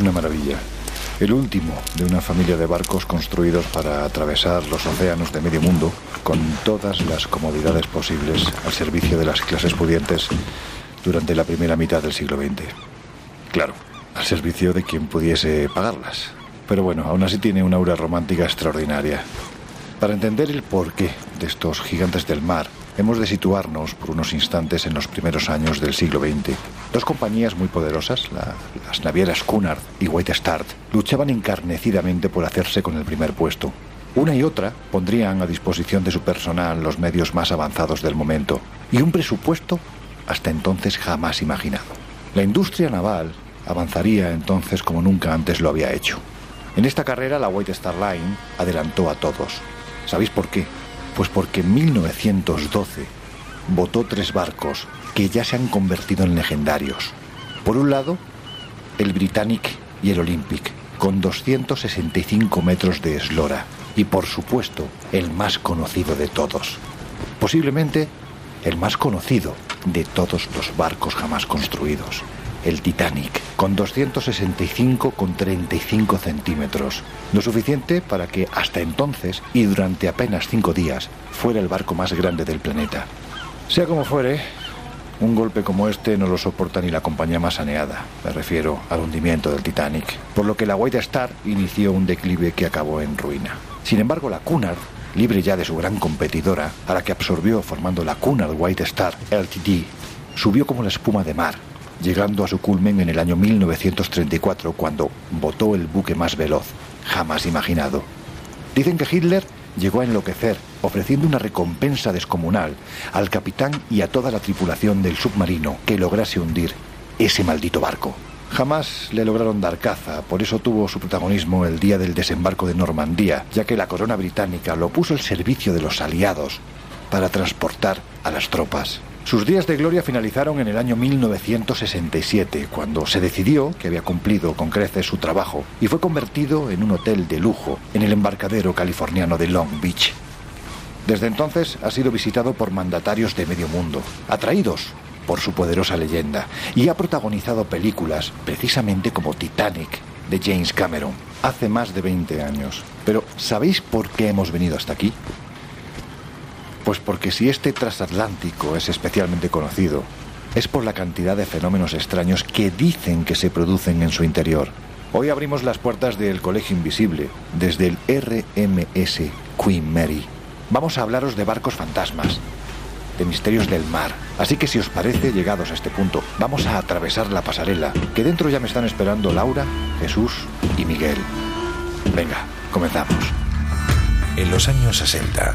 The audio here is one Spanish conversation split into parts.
una maravilla. El último de una familia de barcos construidos para atravesar los océanos de medio mundo con todas las comodidades posibles al servicio de las clases pudientes durante la primera mitad del siglo XX. Claro, al servicio de quien pudiese pagarlas. Pero bueno, aún así tiene una aura romántica extraordinaria. Para entender el porqué de estos gigantes del mar, hemos de situarnos por unos instantes en los primeros años del siglo XX. Dos compañías muy poderosas, las navieras Cunard y White Star, luchaban encarnecidamente por hacerse con el primer puesto. Una y otra pondrían a disposición de su personal los medios más avanzados del momento y un presupuesto hasta entonces jamás imaginado. La industria naval avanzaría entonces como nunca antes lo había hecho. En esta carrera la White Star Line adelantó a todos. ¿Sabéis por qué? Pues porque en 1912 votó tres barcos que ya se han convertido en legendarios. Por un lado, el Britannic y el Olympic, con 265 metros de eslora. Y por supuesto, el más conocido de todos. Posiblemente el más conocido de todos los barcos jamás construidos el Titanic, con 265 con 35 centímetros, lo suficiente para que hasta entonces y durante apenas cinco días fuera el barco más grande del planeta. Sea como fuere, un golpe como este no lo soporta ni la compañía más saneada, me refiero al hundimiento del Titanic, por lo que la White Star inició un declive que acabó en ruina. Sin embargo, la Cunard, libre ya de su gran competidora, a la que absorbió formando la Cunard White Star LTD, subió como la espuma de mar llegando a su culmen en el año 1934 cuando votó el buque más veloz, jamás imaginado. Dicen que Hitler llegó a enloquecer, ofreciendo una recompensa descomunal al capitán y a toda la tripulación del submarino que lograse hundir ese maldito barco. Jamás le lograron dar caza, por eso tuvo su protagonismo el día del desembarco de Normandía, ya que la corona británica lo puso al servicio de los aliados para transportar a las tropas. Sus días de gloria finalizaron en el año 1967, cuando se decidió que había cumplido con creces su trabajo y fue convertido en un hotel de lujo en el embarcadero californiano de Long Beach. Desde entonces ha sido visitado por mandatarios de medio mundo, atraídos por su poderosa leyenda, y ha protagonizado películas, precisamente como Titanic, de James Cameron, hace más de 20 años. Pero, ¿sabéis por qué hemos venido hasta aquí? Pues porque si este transatlántico es especialmente conocido, es por la cantidad de fenómenos extraños que dicen que se producen en su interior. Hoy abrimos las puertas del Colegio Invisible, desde el RMS Queen Mary. Vamos a hablaros de barcos fantasmas, de misterios del mar. Así que si os parece, llegados a este punto, vamos a atravesar la pasarela, que dentro ya me están esperando Laura, Jesús y Miguel. Venga, comenzamos. En los años 60,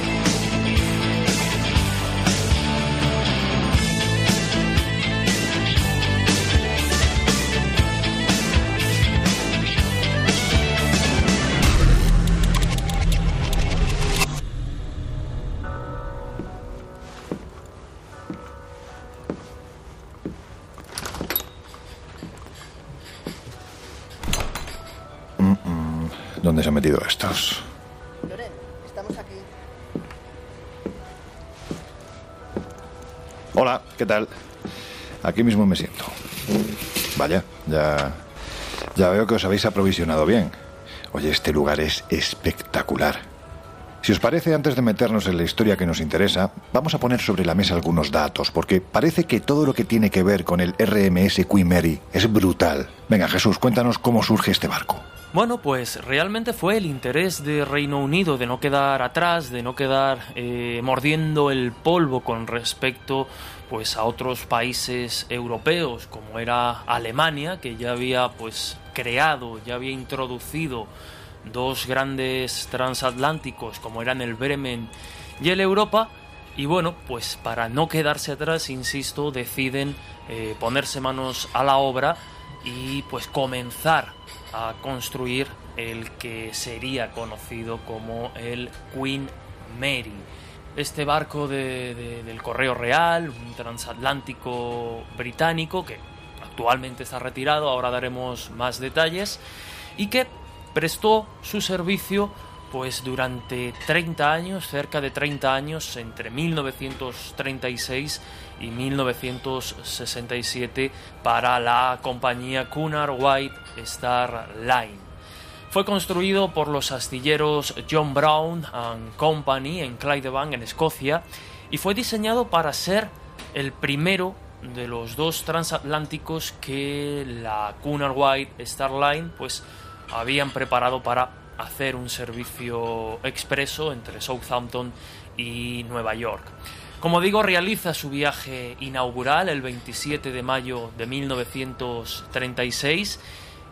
Estos? Estamos aquí. Hola, ¿qué tal? Aquí mismo me siento. Vaya, ya. Ya veo que os habéis aprovisionado bien. Oye, este lugar es espectacular. Si os parece, antes de meternos en la historia que nos interesa, vamos a poner sobre la mesa algunos datos, porque parece que todo lo que tiene que ver con el RMS Queen Mary es brutal. Venga, Jesús, cuéntanos cómo surge este barco. Bueno, pues realmente fue el interés de Reino Unido de no quedar atrás, de no quedar eh, mordiendo el polvo con respecto pues a otros países europeos como era Alemania que ya había pues creado, ya había introducido dos grandes transatlánticos como eran el Bremen y el Europa. Y bueno pues para no quedarse atrás insisto deciden eh, ponerse manos a la obra y pues comenzar a construir el que sería conocido como el Queen Mary. Este barco del Correo Real, un transatlántico británico que actualmente está retirado, ahora daremos más detalles, y que prestó su servicio pues durante 30 años, cerca de 30 años, entre 1936 y 1967 para la compañía Cunard White Star Line. Fue construido por los astilleros John Brown and Company en Clydebank, en Escocia, y fue diseñado para ser el primero de los dos transatlánticos que la Cunard White Star Line pues habían preparado para hacer un servicio expreso entre Southampton y Nueva York. Como digo, realiza su viaje inaugural el 27 de mayo de 1936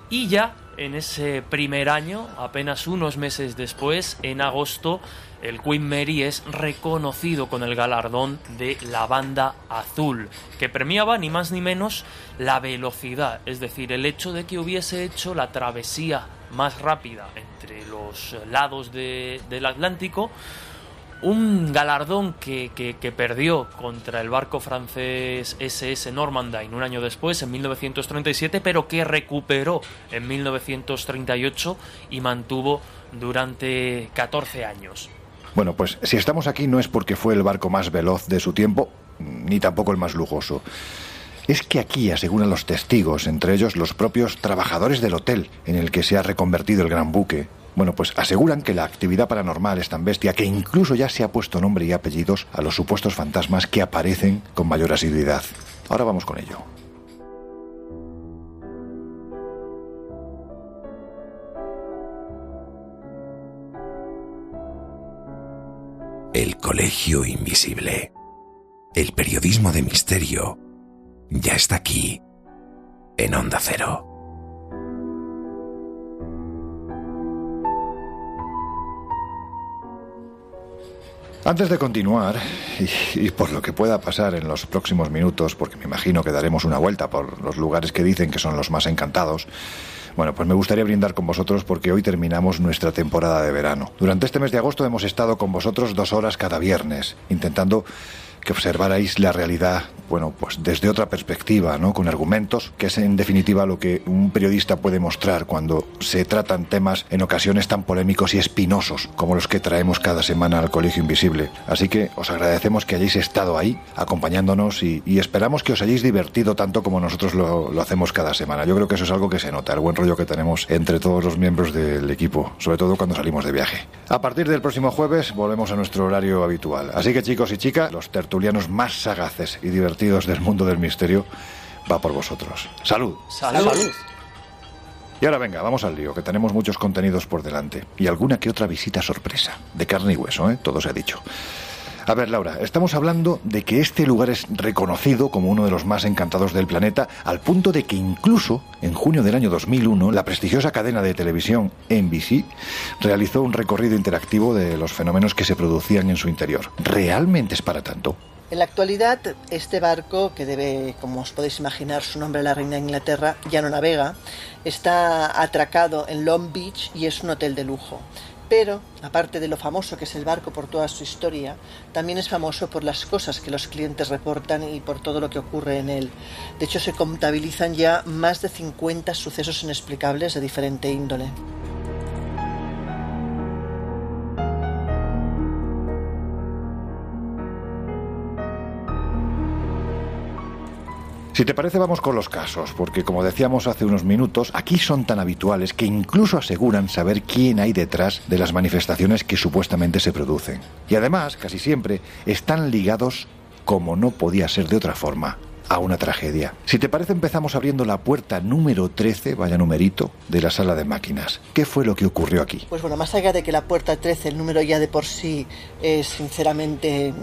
y ya en ese primer año, apenas unos meses después, en agosto, el Queen Mary es reconocido con el galardón de la banda azul, que premiaba ni más ni menos la velocidad, es decir, el hecho de que hubiese hecho la travesía más rápida entre los lados del Atlántico, un galardón que, perdió contra el barco francés SS Normandie un año después, en 1937, pero que recuperó en 1938 y mantuvo durante 14 años. Bueno, pues si estamos aquí no es porque fue el barco más veloz de su tiempo, ni tampoco el más lujoso. Es que aquí, aseguran los testigos, entre ellos los propios trabajadores del hotel en el que se ha reconvertido el gran buque, bueno, pues aseguran que la actividad paranormal es tan bestia que incluso ya se ha puesto nombre y apellidos a los supuestos fantasmas que aparecen con mayor asiduidad. Ahora vamos con ello. El Colegio Invisible. El periodismo de misterio ya está aquí, en Onda Cero. Antes de continuar, y, por lo que pueda pasar en los próximos minutos, porque me imagino que daremos una vuelta por los lugares que dicen que son los más encantados, bueno, pues me gustaría brindar con vosotros porque hoy terminamos nuestra temporada de verano. Durante este mes de agosto hemos estado con vosotros dos horas cada viernes, intentando que observarais la realidad, bueno, pues desde otra perspectiva, ¿no? Con argumentos, que es en definitiva lo que un periodista puede mostrar cuando se tratan temas en ocasiones tan polémicos y espinosos como los que traemos cada semana al Colegio Invisible. Así que os agradecemos que hayáis estado ahí acompañándonos y, esperamos que os hayáis divertido tanto como nosotros lo, hacemos cada semana. Yo creo que eso es algo que se nota, el buen rollo que tenemos entre todos los miembros del equipo, sobre todo cuando salimos de viaje. A partir del próximo jueves volvemos a nuestro horario habitual. Así que chicos y chicas, los tertulianos más sagaces y divertidos del mundo del misterio, va por vosotros. Salud. Salud. Y ahora venga, vamos al lío, que tenemos muchos contenidos por delante. Y alguna que otra visita sorpresa. De carne y hueso, ¿eh? Todo se ha dicho. A ver, Laura, estamos hablando de que este lugar es reconocido como uno de los más encantados del planeta, al punto de que incluso en junio del año 2001 la prestigiosa cadena de televisión NBC realizó un recorrido interactivo de los fenómenos que se producían en su interior. ¿Realmente es para tanto? En la actualidad, este barco, que debe, como os podéis imaginar, su nombre a la reina de Inglaterra, ya no navega, está atracado en Long Beach y es un hotel de lujo. Pero, aparte de lo famoso que es el barco por toda su historia, también es famoso por las cosas que los clientes reportan y por todo lo que ocurre en él. De hecho, se contabilizan ya más de 50 sucesos inexplicables de diferente índole. Si te parece, vamos con los casos, porque como decíamos hace unos minutos, aquí son tan habituales que incluso aseguran saber quién hay detrás de las manifestaciones que supuestamente se producen. Y además, casi siempre, están ligados, como no podía ser de otra forma, a una tragedia. Si te parece, empezamos abriendo la puerta número 13, vaya numerito, de la sala de máquinas. ¿Qué fue lo que ocurrió aquí? Pues bueno, más allá de que la puerta 13, el número ya de por sí es sinceramente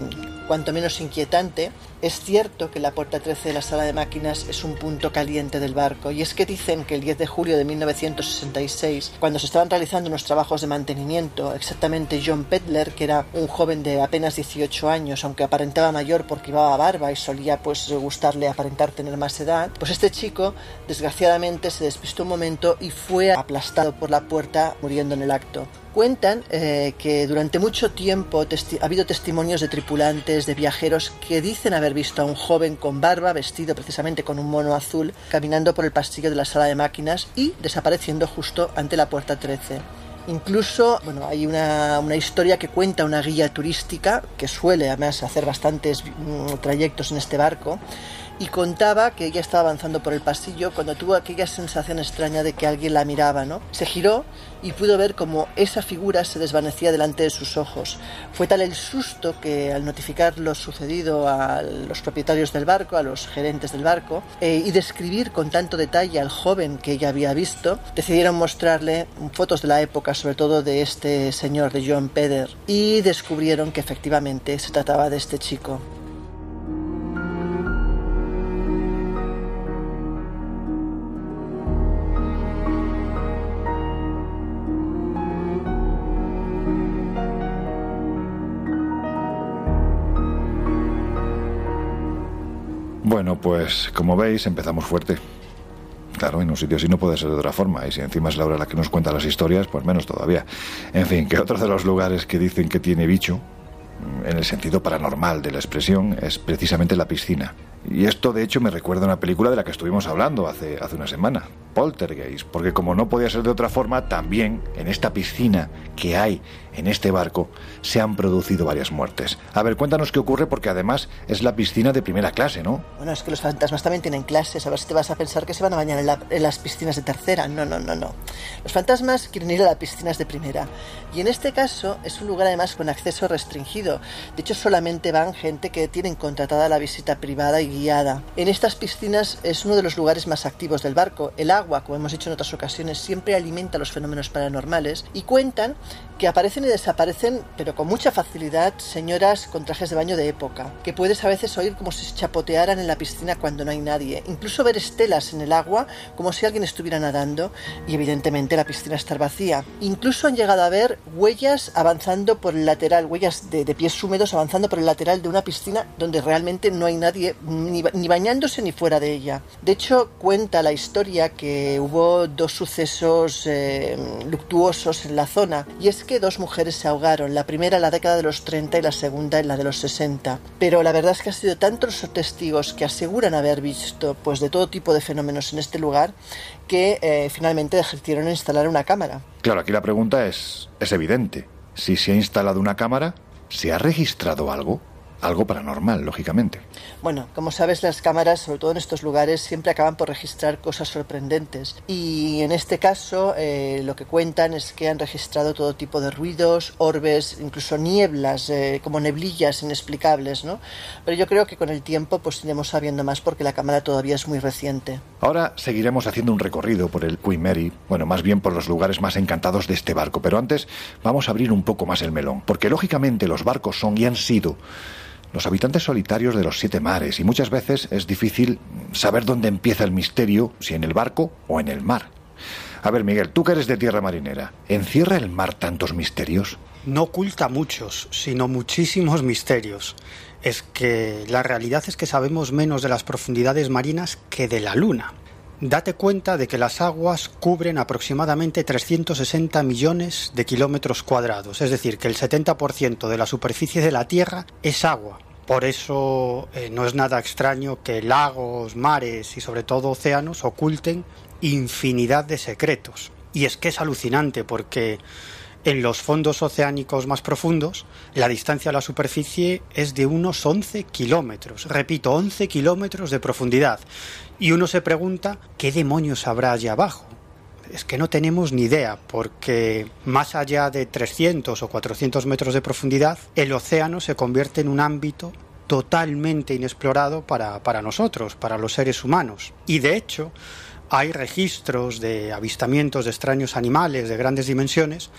cuanto menos inquietante, es cierto que la puerta 13 de la sala de máquinas es un punto caliente del barco, y es que dicen que el 10 de julio de 1966, cuando se estaban realizando unos trabajos de mantenimiento, exactamente John Pedler, que era un joven de apenas 18 años, aunque aparentaba mayor porque llevaba barba y solía pues gustarle aparentar tener más edad, pues este chico desgraciadamente se despistó un momento y fue aplastado por la puerta muriendo en el acto. Cuentan eh, que durante mucho tiempo ha habido testimonios de tripulantes, de viajeros que dicen haber visto a un joven con barba, vestido precisamente con un mono azul, caminando por el pasillo de la sala de máquinas y desapareciendo justo ante la puerta 13. Incluso, bueno, hay una, una, historia que cuenta una guía turística que suele además hacer bastantes mm, trayectos en este barco y contaba que ella estaba avanzando por el pasillo cuando tuvo aquella sensación extraña de que alguien la miraba, ¿no? Se giró y pudo ver como esa figura se desvanecía delante de sus ojos. Fue tal el susto que al notificar lo sucedido a los propietarios del barco, a los gerentes del barco, eh, y describir con tanto detalle al joven que ella había visto, decidieron mostrarle fotos de la época, sobre todo de este señor, de John Peder, y descubrieron que efectivamente se trataba de este chico. Bueno, pues como veis, empezamos fuerte. Claro, en un sitio así no puede ser de otra forma. Y si encima es Laura la que nos cuenta las historias, pues menos todavía. En fin, que otro de los lugares que dicen que tiene bicho, en el sentido paranormal de la expresión, es precisamente la piscina. Y esto, de hecho, me recuerda a una película de la que estuvimos hablando hace, hace una semana, Poltergeist, porque como no podía ser de otra forma, también en esta piscina que hay en este barco se han producido varias muertes. A ver, cuéntanos qué ocurre porque además es la piscina de primera clase, ¿no? Bueno, es que los fantasmas también tienen clases, a ver si te vas a pensar que se van a bañar en, en las piscinas de tercera. No, no, no, no. Los fantasmas quieren ir a las piscinas de primera. Y en este caso es un lugar además con acceso restringido. De hecho, solamente van gente que tienen contratada la visita privada y guiada. En estas piscinas es uno de los lugares más activos del barco. El agua, como hemos dicho en otras ocasiones, siempre alimenta los fenómenos paranormales y cuentan que aparecen y desaparecen, pero con mucha facilidad, señoras con trajes de baño de época, que puedes a veces oír como si se chapotearan en la piscina cuando no hay nadie, incluso ver estelas en el agua como si alguien estuviera nadando y evidentemente la piscina estar vacía. Incluso han llegado a ver huellas avanzando por el lateral, huellas de, pies húmedos avanzando por el lateral de una piscina donde realmente no hay nadie ni, ni bañándose ni fuera de ella. De hecho, cuenta la historia que hubo dos sucesos eh, luctuosos en la zona y es que dos mujeres se ahogaron, la primera en la década de los 30 y la segunda en la de los 60. Pero la verdad es que ha sido tantos los testigos que aseguran haber visto pues de todo tipo de fenómenos en este lugar que eh, finalmente decidieron instalar una cámara. Claro, aquí la pregunta es, es evidente. Si se ha instalado una cámara, ¿se ha registrado algo? Algo paranormal, lógicamente. Bueno, como sabes, las cámaras, sobre todo en estos lugares, siempre acaban por registrar cosas sorprendentes. Y en este caso, eh, lo que cuentan es que han registrado todo tipo de ruidos, orbes, incluso nieblas, eh, como neblillas inexplicables, ¿no? Pero yo creo que con el tiempo, pues iremos sabiendo más porque la cámara todavía es muy reciente. Ahora seguiremos haciendo un recorrido por el Queen Mary, bueno, más bien por los lugares más encantados de este barco. Pero antes vamos a abrir un poco más el melón, porque lógicamente los barcos son y han sido los habitantes solitarios de los siete mares y muchas veces es difícil saber dónde empieza el misterio, si en el barco o en el mar. A ver, Miguel, tú que eres de tierra marinera, ¿encierra el mar tantos misterios? No oculta muchos, sino muchísimos misterios. Es que la realidad es que sabemos menos de las profundidades marinas que de la luna. Date cuenta de que las aguas cubren aproximadamente 360 millones de kilómetros cuadrados, es decir, que el 70% de la superficie de la Tierra es agua. Por eso eh, no es nada extraño que lagos, mares y sobre todo océanos oculten infinidad de secretos. Y es que es alucinante porque en los fondos oceánicos más profundos, la distancia a la superficie es de unos 11 kilómetros. Repito, 11 kilómetros de profundidad. Y uno se pregunta, ¿qué demonios habrá allá abajo? Es que no tenemos ni idea, porque más allá de 300 o 400 metros de profundidad, el océano se convierte en un ámbito totalmente inexplorado para, para nosotros, para los seres humanos. Y de hecho, hay registros de avistamientos de extraños animales de grandes dimensiones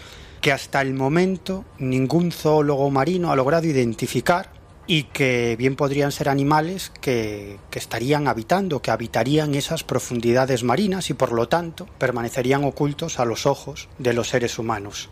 que hasta el momento ningún zoólogo marino ha logrado identificar y que bien podrían ser animales que, que, estarían habitando, que habitarían esas profundidades marinas y por lo tanto permanecerían ocultos a los ojos de los seres humanos.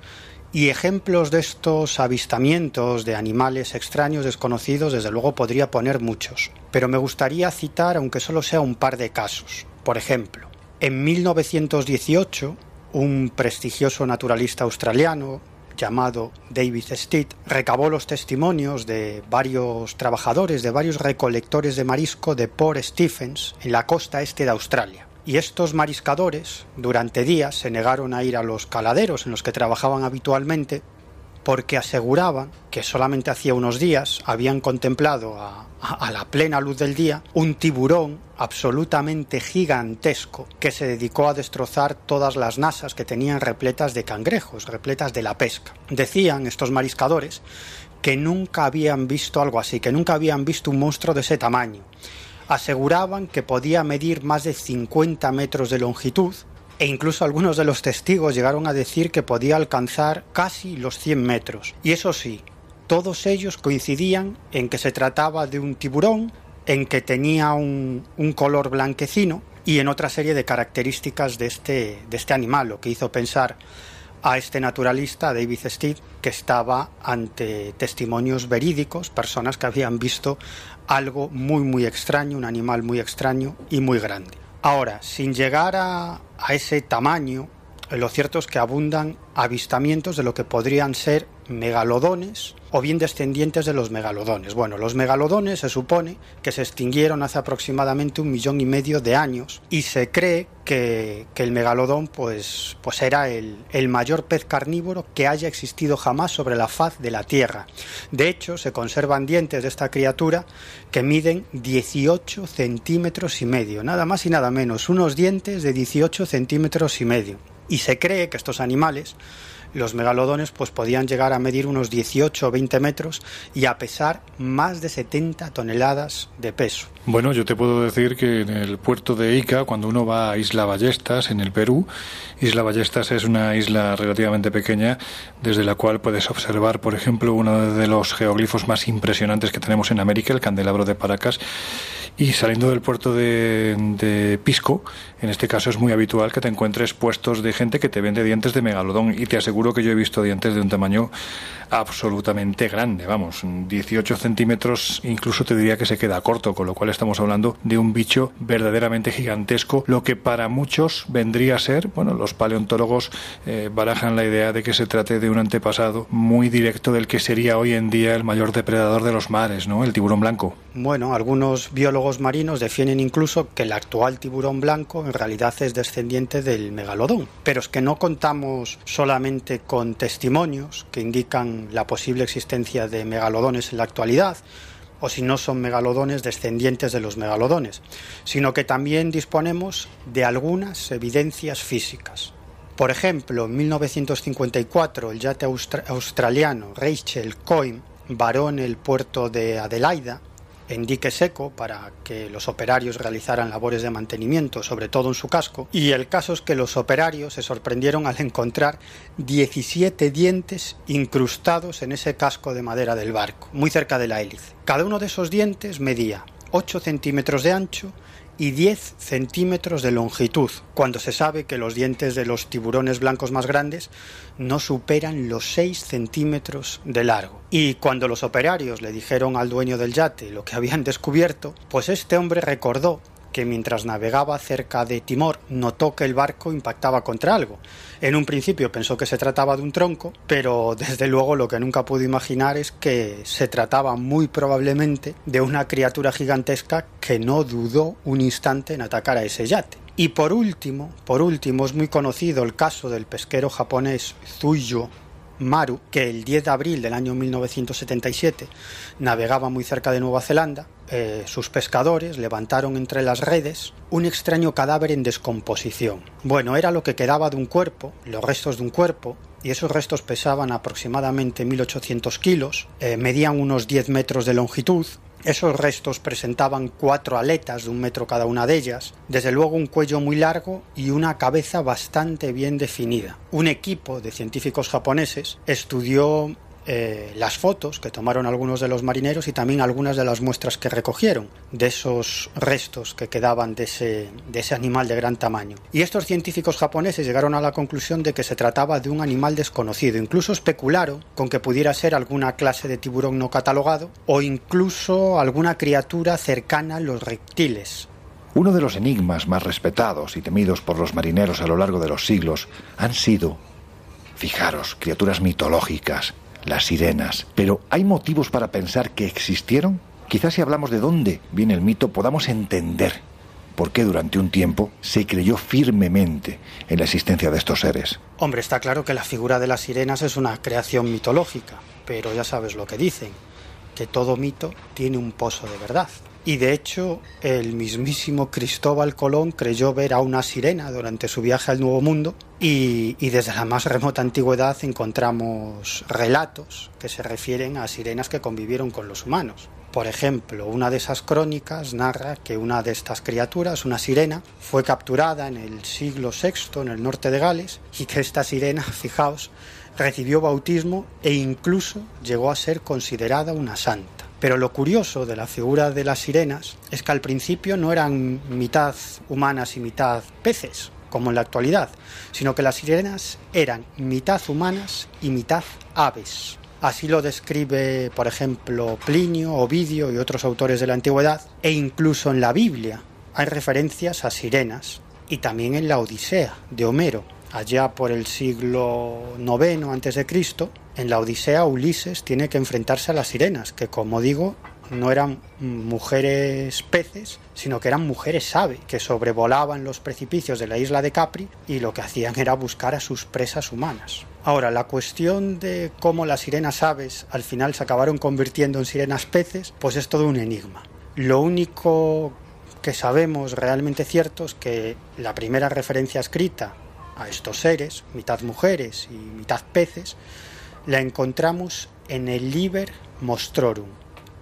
Y ejemplos de estos avistamientos de animales extraños desconocidos, desde luego podría poner muchos, pero me gustaría citar, aunque solo sea un par de casos. Por ejemplo, en 1918, un prestigioso naturalista australiano llamado David Steed recabó los testimonios de varios trabajadores, de varios recolectores de marisco de Port Stephens en la costa este de Australia. Y estos mariscadores durante días se negaron a ir a los caladeros en los que trabajaban habitualmente porque aseguraban que solamente hacía unos días habían contemplado a, a, la plena luz del día un tiburón absolutamente gigantesco que se dedicó a destrozar todas las nasas que tenían repletas de cangrejos, repletas de la pesca. Decían estos mariscadores que nunca habían visto algo así, que nunca habían visto un monstruo de ese tamaño. Aseguraban que podía medir más de 50 metros de longitud e incluso algunos de los testigos llegaron a decir que podía alcanzar casi los 100 metros. Y eso sí, todos ellos coincidían en que se trataba de un tiburón, en que tenía un, un color blanquecino y en otra serie de características de este, de este animal, lo que hizo pensar a este naturalista, David Steed, que estaba ante testimonios verídicos, personas que habían visto algo muy muy extraño, un animal muy extraño y muy grande. Ahora, sin llegar a, a ese tamaño, lo cierto es que abundan avistamientos de lo que podrían ser megalodones o bien descendientes de los megalodones. Bueno, los megalodones se supone que se extinguieron hace aproximadamente un millón y medio de años y se cree que, que el megalodón pues, pues era el, el, mayor pez carnívoro que haya existido jamás sobre la faz de la Tierra. De hecho, se conservan dientes de esta criatura que miden 18 centímetros y medio, nada más y nada menos, unos dientes de 18 centímetros y medio. Y se cree que estos animales los megalodones pues podían llegar a medir unos 18 o 20 metros y a pesar más de 70 toneladas de peso. Bueno, yo te puedo decir que en el puerto de Ica, cuando uno va a Isla Ballestas, en el Perú, Isla Ballestas es una isla relativamente pequeña desde la cual puedes observar, por ejemplo, uno de los geoglifos más impresionantes que tenemos en América, el candelabro de Paracas, y saliendo del puerto de, Pisco, en este caso es muy habitual que te encuentres puestos de gente que te vende dientes de megalodón. Y te aseguro que yo he visto dientes de un tamaño absolutamente grande, vamos, 18 centímetros, incluso te diría que se queda corto, con lo cual estamos hablando de un bicho verdaderamente gigantesco, lo que para muchos vendría a ser, bueno, los paleontólogos eh, barajan la idea de que se trate de un antepasado muy directo del que sería hoy en día el mayor depredador de los mares, ¿no? El tiburón blanco. Bueno, algunos biólogos marinos defienden incluso que el actual tiburón blanco en realidad es descendiente del megalodón, pero es que no contamos solamente con testimonios que indican la posible existencia de megalodones en la actualidad, o si no son megalodones descendientes de los megalodones, sino que también disponemos de algunas evidencias físicas. Por ejemplo, en 1954 el yate austra australiano Rachel Coyne varó en el puerto de Adelaida en dique seco para que los operarios realizaran labores de mantenimiento, sobre todo en su casco, y el caso es que los operarios se sorprendieron al encontrar 17 dientes incrustados en ese casco de madera del barco, muy cerca de la hélice. Cada uno de esos dientes medía 8 centímetros de ancho y 10 centímetros de longitud, cuando se sabe que los dientes de los tiburones blancos más grandes no superan los 6 centímetros de largo. Y cuando los operarios le dijeron al dueño del yate lo que habían descubierto, pues este hombre recordó que mientras navegaba cerca de Timor notó que el barco impactaba contra algo. En un principio pensó que se trataba de un tronco, pero desde luego lo que nunca pudo imaginar es que se trataba muy probablemente de una criatura gigantesca que no dudó un instante en atacar a ese yate. Y por último, por último es muy conocido el caso del pesquero japonés Zuyo Maru, que el 10 de abril del año 1977 navegaba muy cerca de Nueva Zelanda, eh, sus pescadores levantaron entre las redes un extraño cadáver en descomposición. Bueno, era lo que quedaba de un cuerpo, los restos de un cuerpo, y esos restos pesaban aproximadamente 1800 kilos, eh, medían unos 10 metros de longitud Esos restos presentaban cuatro aletas de un metro cada una de ellas, desde luego un cuello muy largo y una cabeza bastante bien definida. Un equipo de científicos japoneses estudió eh, las fotos que tomaron algunos de los marineros y también algunas de las muestras que recogieron de esos restos que quedaban de ese, de ese animal de gran tamaño. Y estos científicos japoneses llegaron a la conclusión de que se trataba de un animal desconocido. Incluso especularon con que pudiera ser alguna clase de tiburón no catalogado o incluso alguna criatura cercana a los reptiles, uno de los enigmas más respetados y temidos por los marineros a lo largo de los siglos han sido, fijaros, criaturas mitológicas, las sirenas. Pero ¿hay motivos para pensar que existieron? Quizás si hablamos de dónde viene el mito podamos entender por qué durante un tiempo se creyó firmemente en la existencia de estos seres. Hombre, está claro que la figura de las sirenas es una creación mitológica, pero ya sabes lo que dicen, que todo mito tiene un pozo de verdad. Y de hecho, el mismísimo Cristóbal Colón creyó ver a una sirena durante su viaje al Nuevo Mundo y, desde la más remota antigüedad encontramos relatos que se refieren a sirenas que convivieron con los humanos. Por ejemplo, una de esas crónicas narra que una de estas criaturas, una sirena, fue capturada en el siglo VI en el norte de Gales y que esta sirena, fijaos, recibió bautismo e incluso llegó a ser considerada una santa. Pero lo curioso de la figura de las sirenas es que al principio no eran mitad humanas y mitad peces, como en la actualidad, sino que las sirenas eran mitad humanas y mitad aves. Así lo describe, por ejemplo, Plinio, Ovidio y otros autores de la antigüedad, e incluso en la Biblia hay referencias a sirenas, y también en la Odisea de Homero, allá por el siglo IX Cristo, en la Odisea Ulises tiene que enfrentarse a las sirenas, que como digo, no eran mujeres peces, sino que eran mujeres ave, que sobrevolaban los precipicios de la isla de Capri y lo que hacían era buscar a sus presas humanas. Ahora, la cuestión de cómo las sirenas aves al final se acabaron convirtiendo en sirenas peces, pues es todo un enigma. Lo único que sabemos realmente cierto es que la primera referencia escrita a estos seres, mitad mujeres y mitad peces, la encontramos en el Liber Monstrorum,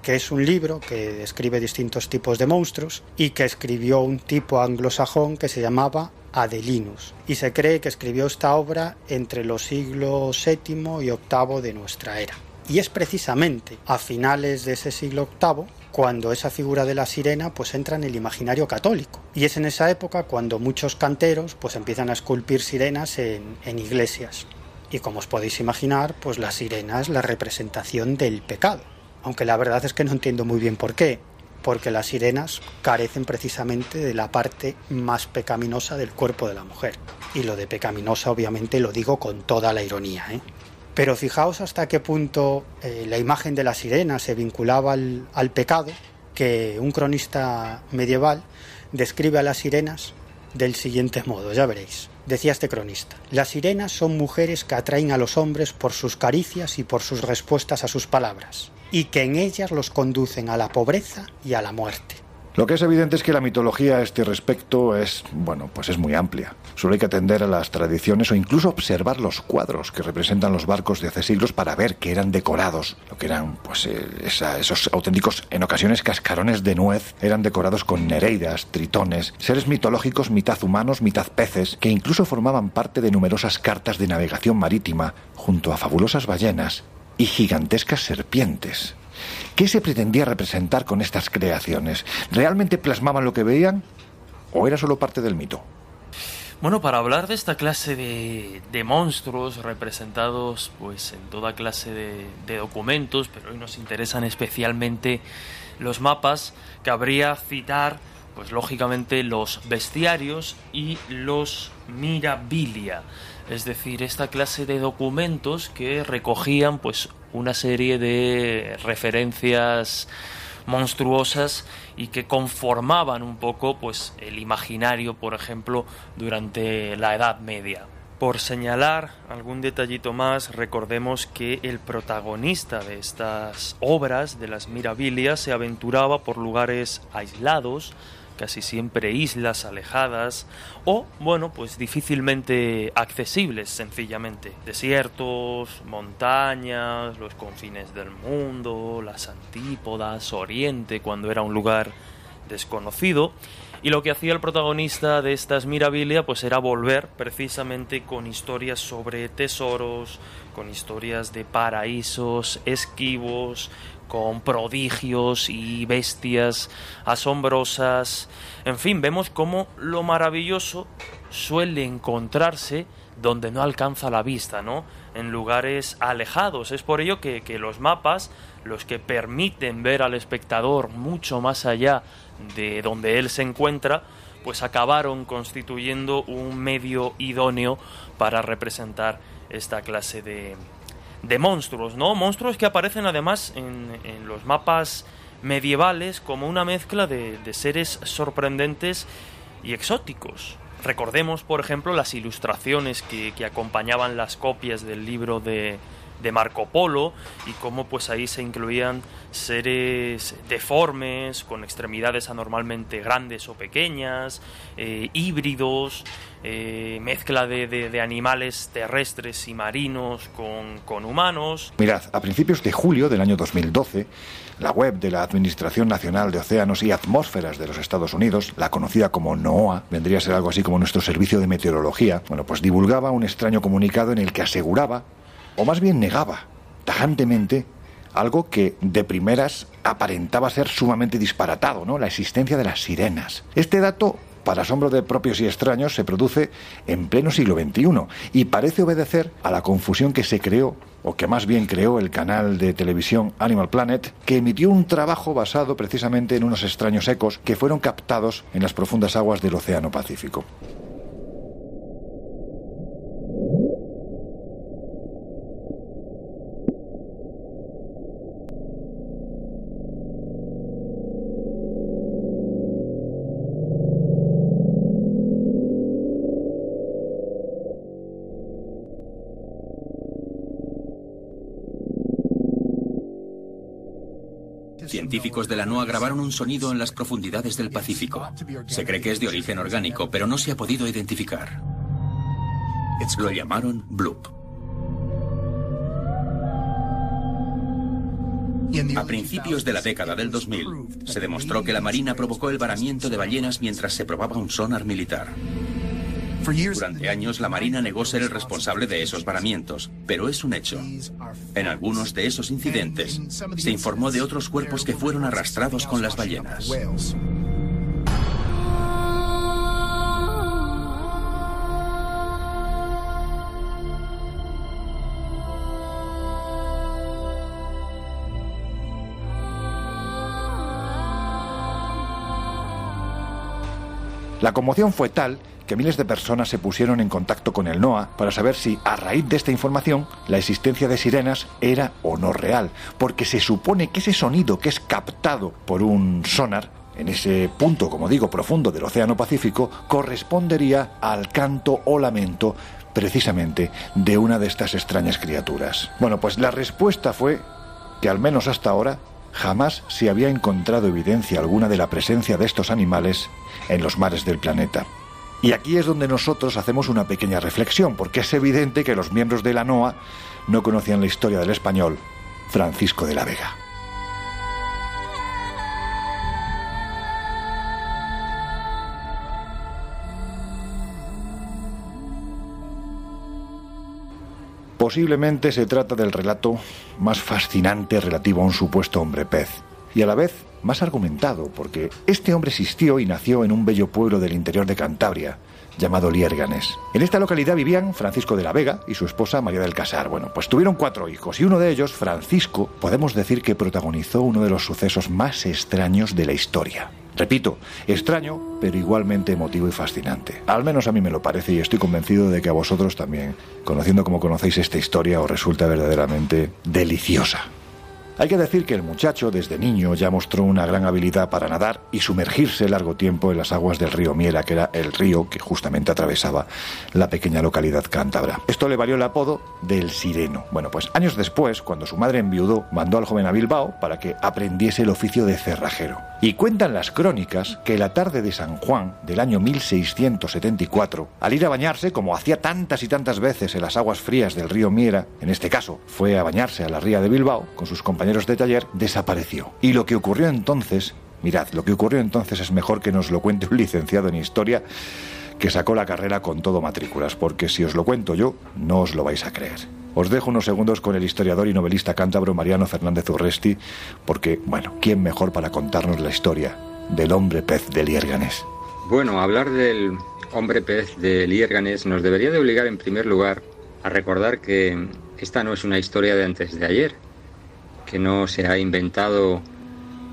que es un libro que describe distintos tipos de monstruos y que escribió un tipo anglosajón que se llamaba Adelinus. Y se cree que escribió esta obra entre los siglos VII y VIII de nuestra era. Y es precisamente a finales de ese siglo VIII cuando esa figura de la sirena pues entra en el imaginario católico. Y es en esa época cuando muchos canteros pues empiezan a esculpir sirenas en, iglesias. Y como os podéis imaginar, pues la sirena es la representación del pecado. Aunque la verdad es que no entiendo muy bien por qué. Porque las sirenas carecen precisamente de la parte más pecaminosa del cuerpo de la mujer. Y lo de pecaminosa obviamente lo digo con toda la ironía. ¿eh? Pero fijaos hasta qué punto eh, la imagen de la sirena se vinculaba al, al pecado, que un cronista medieval describe a las sirenas del siguiente modo, ya veréis. Decía este cronista, las sirenas son mujeres que atraen a los hombres por sus caricias y por sus respuestas a sus palabras, y que en ellas los conducen a la pobreza y a la muerte. Lo que es evidente es que la mitología a este respecto es, bueno, pues es muy amplia. Solo hay que atender a las tradiciones o incluso observar los cuadros que representan los barcos de hace siglos para ver que eran decorados, lo que eran, pues, eh, esos auténticos, en ocasiones, cascarones de nuez, eran decorados con nereidas, tritones, seres mitológicos mitad humanos, mitad peces, que incluso formaban parte de numerosas cartas de navegación marítima, junto a fabulosas ballenas y gigantescas serpientes. ¿Qué se pretendía representar con estas creaciones? ¿Realmente plasmaban lo que veían o era solo parte del mito? Bueno, para hablar de esta clase de, monstruos representados pues en toda clase de, de, documentos, pero hoy nos interesan especialmente los mapas, cabría citar pues lógicamente los bestiarios y los mirabilia, es decir, esta clase de documentos que recogían pues una serie de referencias monstruosas y que conformaban un poco pues el imaginario, por ejemplo, durante la Edad Media. Por señalar algún detallito más, recordemos que el protagonista de estas obras de las mirabilias se aventuraba por lugares aislados, casi siempre islas alejadas o, bueno, pues difícilmente accesibles sencillamente. Desiertos, montañas, los confines del mundo, las antípodas, Oriente, cuando era un lugar desconocido. Y lo que hacía el protagonista de estas Mirabilia pues era volver precisamente con historias sobre tesoros, con historias de paraísos esquivos, con prodigios y bestias asombrosas. En fin, vemos cómo lo maravilloso suele encontrarse donde no alcanza la vista, ¿no? En lugares alejados. Es por ello que, que los mapas, los que permiten ver al espectador mucho más allá de donde él se encuentra, pues acabaron constituyendo un medio idóneo para representar esta clase de, de monstruos, ¿no? Monstruos que aparecen además en, en los mapas medievales como una mezcla de, de seres sorprendentes y exóticos. Recordemos, por ejemplo, las ilustraciones que, que acompañaban las copias del libro de, de Marco Polo y cómo pues ahí se incluían seres deformes con extremidades anormalmente grandes o pequeñas, eh, híbridos, eh, mezcla de, de, de, animales terrestres y marinos con, con humanos. Mirad, a principios de julio del año 2012, la web de la Administración Nacional de Océanos y Atmósferas de los Estados Unidos, la conocida como NOAA, vendría a ser algo así como nuestro servicio de meteorología, bueno, pues divulgaba un extraño comunicado en el que aseguraba o más bien negaba tajantemente algo que de primeras aparentaba ser sumamente disparatado, ¿no? La existencia de las sirenas. Este dato, para asombro de propios y extraños, se produce en pleno siglo XXI y parece obedecer a la confusión que se creó, o que más bien creó el canal de televisión Animal Planet, que emitió un trabajo basado precisamente en unos extraños ecos que fueron captados en las profundas aguas del Océano Pacífico. Científicos de la NOAA grabaron un sonido en las profundidades del Pacífico. Se cree que es de origen orgánico, pero no se ha podido identificar. Lo llamaron Bloop. A principios de la década del 2000, se demostró que la Marina provocó el varamiento de ballenas mientras se probaba un sonar militar. Durante años la Marina negó ser el responsable de esos varamientos, pero es un hecho. En algunos de esos incidentes se informó de otros cuerpos que fueron arrastrados con las ballenas. La conmoción fue tal que miles de personas se pusieron en contacto con el NOAA para saber si, a raíz de esta información, la existencia de sirenas era o no real, porque se supone que ese sonido que es captado por un sonar en ese punto, como digo, profundo del Océano Pacífico, correspondería al canto o lamento precisamente de una de estas extrañas criaturas. Bueno, pues la respuesta fue que al menos hasta ahora jamás se había encontrado evidencia alguna de la presencia de estos animales en los mares del planeta. Y aquí es donde nosotros hacemos una pequeña reflexión, porque es evidente que los miembros de la NOA no conocían la historia del español Francisco de la Vega. Posiblemente se trata del relato más fascinante relativo a un supuesto hombre pez, y a la vez más argumentado, porque este hombre existió y nació en un bello pueblo del interior de Cantabria, llamado Liérganes. En esta localidad vivían Francisco de la Vega y su esposa María del Casar. Bueno, pues tuvieron cuatro hijos y uno de ellos, Francisco, podemos decir que protagonizó uno de los sucesos más extraños de la historia. Repito, extraño, pero igualmente emotivo y fascinante. Al menos a mí me lo parece y estoy convencido de que a vosotros también, conociendo como conocéis esta historia, os resulta verdaderamente deliciosa. Hay que decir que el muchacho desde niño ya mostró una gran habilidad para nadar y sumergirse largo tiempo en las aguas del río Miera, que era el río que justamente atravesaba la pequeña localidad cántabra. Esto le valió el apodo del Sireno. Bueno, pues años después, cuando su madre enviudó, mandó al joven a Bilbao para que aprendiese el oficio de cerrajero. Y cuentan las crónicas que la tarde de San Juan del año 1674, al ir a bañarse, como hacía tantas y tantas veces en las aguas frías del río Miera, en este caso fue a bañarse a la ría de Bilbao con sus compañeros de taller, desapareció. Y lo que ocurrió entonces, mirad, lo que ocurrió entonces es mejor que nos lo cuente un licenciado en historia que sacó la carrera con todo matrículas, porque si os lo cuento yo, no os lo vais a creer. Os dejo unos segundos con el historiador y novelista cántabro Mariano Fernández Urresti, porque, bueno, ¿quién mejor para contarnos la historia del hombre pez de Liérganes? Bueno, hablar del hombre pez de Liérganes nos debería de obligar en primer lugar a recordar que esta no es una historia de antes de ayer, que no se ha inventado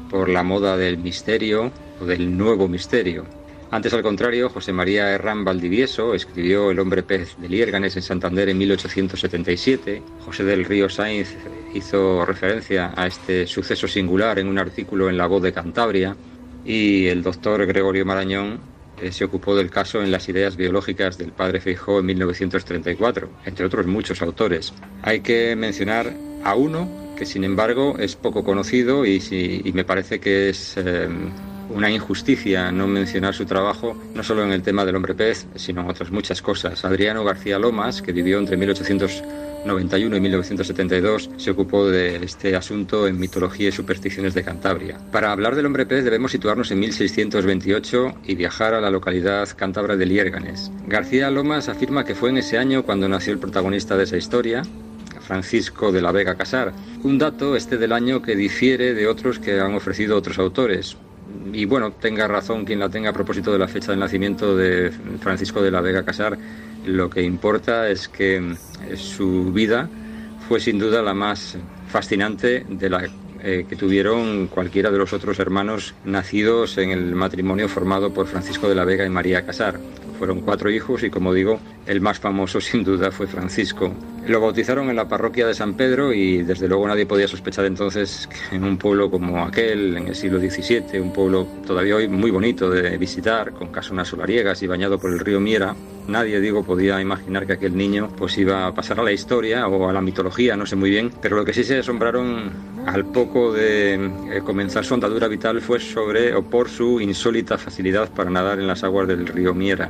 por la moda del misterio o del nuevo misterio. Antes, al contrario, José María Herrán Valdivieso escribió El hombre pez de Liérganes en Santander en 1877. José del Río Sainz hizo referencia a este suceso singular en un artículo en La Voz de Cantabria. Y el doctor Gregorio Marañón eh, se ocupó del caso en las ideas biológicas del padre Feijó en 1934, entre otros muchos autores. Hay que mencionar a uno que sin embargo es poco conocido y, me parece que es eh, una injusticia no mencionar su trabajo, no solo en el tema del hombre pez, sino en otras muchas cosas. Adriano García Lomas, que vivió entre 1891 y 1972, se ocupó de este asunto en Mitología y Supersticiones de Cantabria. Para hablar del hombre pez debemos situarnos en 1628 y viajar a la localidad cántabra de Liérganes. García Lomas afirma que fue en ese año cuando nació el protagonista de esa historia, Francisco de la Vega Casar. Un dato este del año que difiere de otros que han ofrecido otros autores. Y bueno, tenga razón quien la tenga a propósito de la fecha del nacimiento de Francisco de la Vega Casar, lo que importa es que eh, su vida fue sin duda la más fascinante de la eh, que tuvieron cualquiera de los otros hermanos nacidos en el matrimonio formado por Francisco de la Vega y María Casar. Fueron cuatro hijos y, como digo, el más famoso sin duda fue Francisco. Lo bautizaron en la parroquia de San Pedro y desde luego nadie podía sospechar entonces que en un pueblo como aquel, en el siglo XVII, un pueblo todavía hoy muy bonito de visitar, con casonas solariegas y bañado por el río Miera, nadie, digo, podía imaginar que aquel niño pues iba a pasar a la historia o a la mitología, no sé muy bien, pero lo que sí se asombraron al poco de eh, comenzar su andadura vital fue sobre o por su insólita facilidad para nadar en las aguas del río Miera.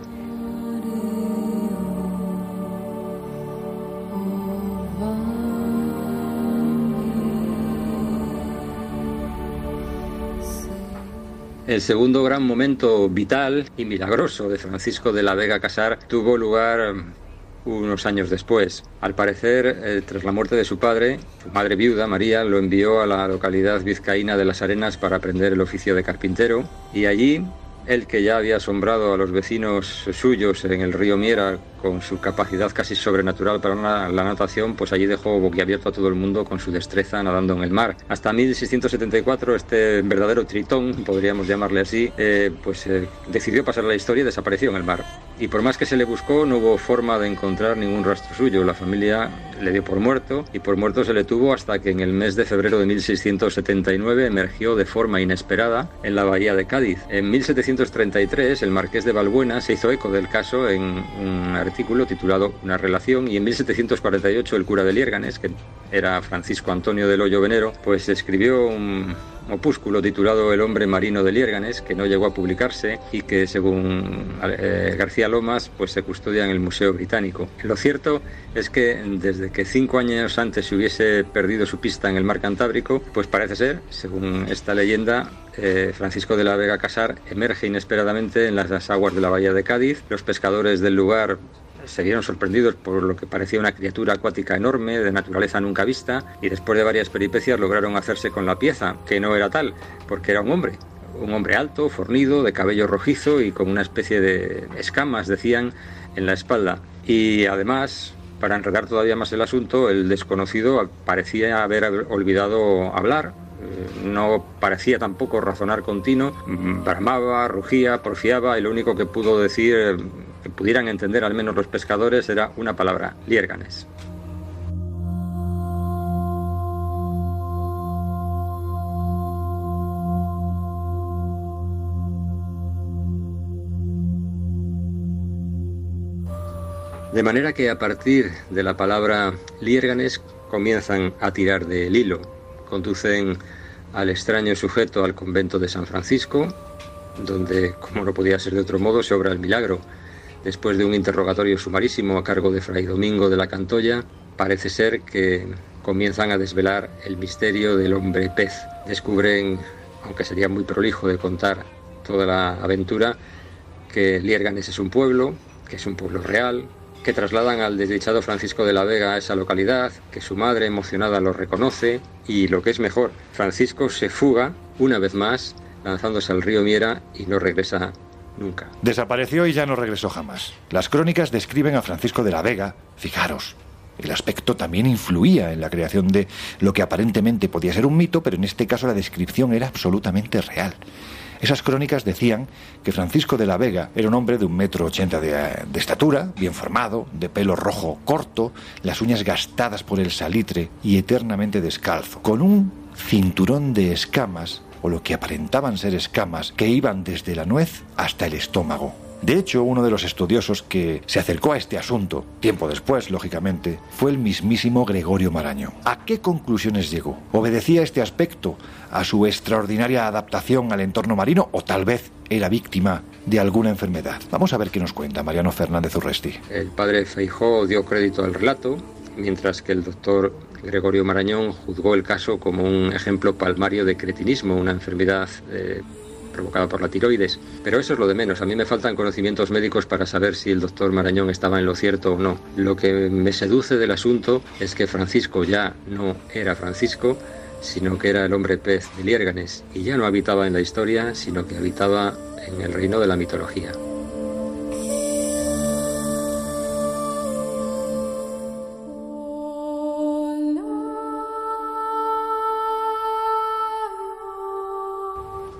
El segundo gran momento vital y milagroso de Francisco de la Vega Casar tuvo lugar unos años después. Al parecer, eh, tras la muerte de su padre, su madre viuda, María, lo envió a la localidad vizcaína de Las Arenas para aprender el oficio de carpintero y allí él que ya había asombrado a los vecinos suyos en el río Miera con su capacidad casi sobrenatural para la natación, pues allí dejó boquiabierto a todo el mundo con su destreza nadando en el mar. Hasta 1674 este verdadero tritón, podríamos llamarle así, eh, pues eh, decidió pasar la historia y desapareció en el mar. Y por más que se le buscó, no hubo forma de encontrar ningún rastro suyo. La familia le dio por muerto y por muerto se le tuvo hasta que en el mes de febrero de 1679 emergió de forma inesperada en la bahía de Cádiz. En 1733 el marqués de Balbuena se hizo eco del caso en un artículo titulado Una relación y en 1748 el cura de Liérganes, que era Francisco Antonio del Hoyo Venero, pues escribió un opúsculo titulado El hombre marino de Liérganes, que no llegó a publicarse y que según eh, García Lomas pues se custodia en el Museo Británico. Lo cierto es que desde que cinco años antes se hubiese perdido su pista en el mar Cantábrico, pues parece ser, según esta leyenda, eh, Francisco de la Vega Casar emerge inesperadamente en las aguas de la bahía de Cádiz. Los pescadores del lugar se vieron sorprendidos por lo que parecía una criatura acuática enorme, de naturaleza nunca vista, y después de varias peripecias lograron hacerse con la pieza, que no era tal, porque era un hombre. Un hombre alto, fornido, de cabello rojizo y con una especie de escamas, decían, en la espalda. Y además, para enredar todavía más el asunto, el desconocido parecía haber olvidado hablar, eh, no parecía tampoco razonar continuo, bramaba, rugía, porfiaba y lo único que pudo decir que pudieran entender al menos los pescadores era una palabra, liérganes. De manera que a partir de la palabra liérganes comienzan a tirar del hilo, conducen al extraño sujeto al convento de San Francisco, donde, como no podía ser de otro modo, se obra el milagro Después de un interrogatorio sumarísimo a cargo de Fray Domingo de la Cantoya, parece ser que comienzan a desvelar el misterio del hombre pez. Descubren, aunque sería muy prolijo de contar toda la aventura, que Lierganes es un pueblo, que es un pueblo real, que trasladan al desdichado Francisco de la Vega a esa localidad, que su madre emocionada lo reconoce y lo que es mejor, Francisco se fuga una vez más lanzándose al río Miera y no regresa Desapareció y ya no regresó jamás. Las crónicas describen a Francisco de la Vega, fijaros, el aspecto también influía en la creación de lo que aparentemente podía ser un mito, pero en este caso la descripción era absolutamente real. Esas crónicas decían que Francisco de la Vega era un hombre de un metro ochenta de, estatura, bien formado, de pelo rojo corto, las uñas gastadas por el salitre y eternamente descalzo, con un cinturón de escamas, o lo que aparentaban ser escamas, que iban desde la nuez hasta el estómago. De hecho, uno de los estudiosos que se acercó a este asunto, tiempo después, lógicamente, fue el mismísimo Gregorio Maraño. ¿A qué conclusiones llegó? ¿Obedecía este aspecto a su extraordinaria adaptación al entorno marino o tal vez era víctima de alguna enfermedad? Vamos a ver qué nos cuenta Mariano Fernández Urresti. El padre Feijó dio crédito al relato, mientras que el doctor Gregorio Marañón juzgó el caso como un ejemplo palmario de cretinismo, una enfermedad eh, provocada por la tiroides. Pero eso es lo de menos. A mí me faltan conocimientos médicos para saber si el doctor Marañón estaba en lo cierto o no. Lo que me seduce del asunto es que Francisco ya no era Francisco, sino que era el hombre pez de Liérganes y ya no habitaba en la historia, sino que habitaba en el reino de la mitología.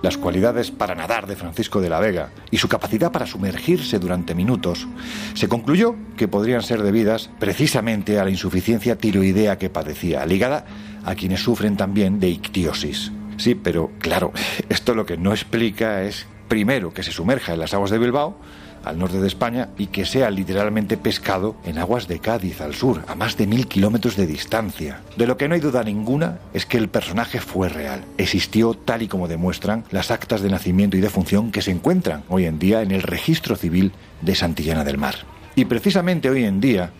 Las cualidades para nadar de Francisco de la Vega y su capacidad para sumergirse durante minutos, se concluyó que podrían ser debidas precisamente a la insuficiencia tiroidea que padecía, ligada a quienes sufren también de ictiosis. Sí, pero claro, esto lo que no explica es, primero, que se sumerja en las aguas de Bilbao, al norte de España y que sea literalmente pescado en aguas de Cádiz al sur, a más de mil kilómetros de distancia. De lo que no hay duda ninguna es que el personaje fue real, existió tal y como demuestran las actas de nacimiento y de función que se encuentran hoy en día en el registro civil de Santillana del Mar. Y precisamente hoy en día,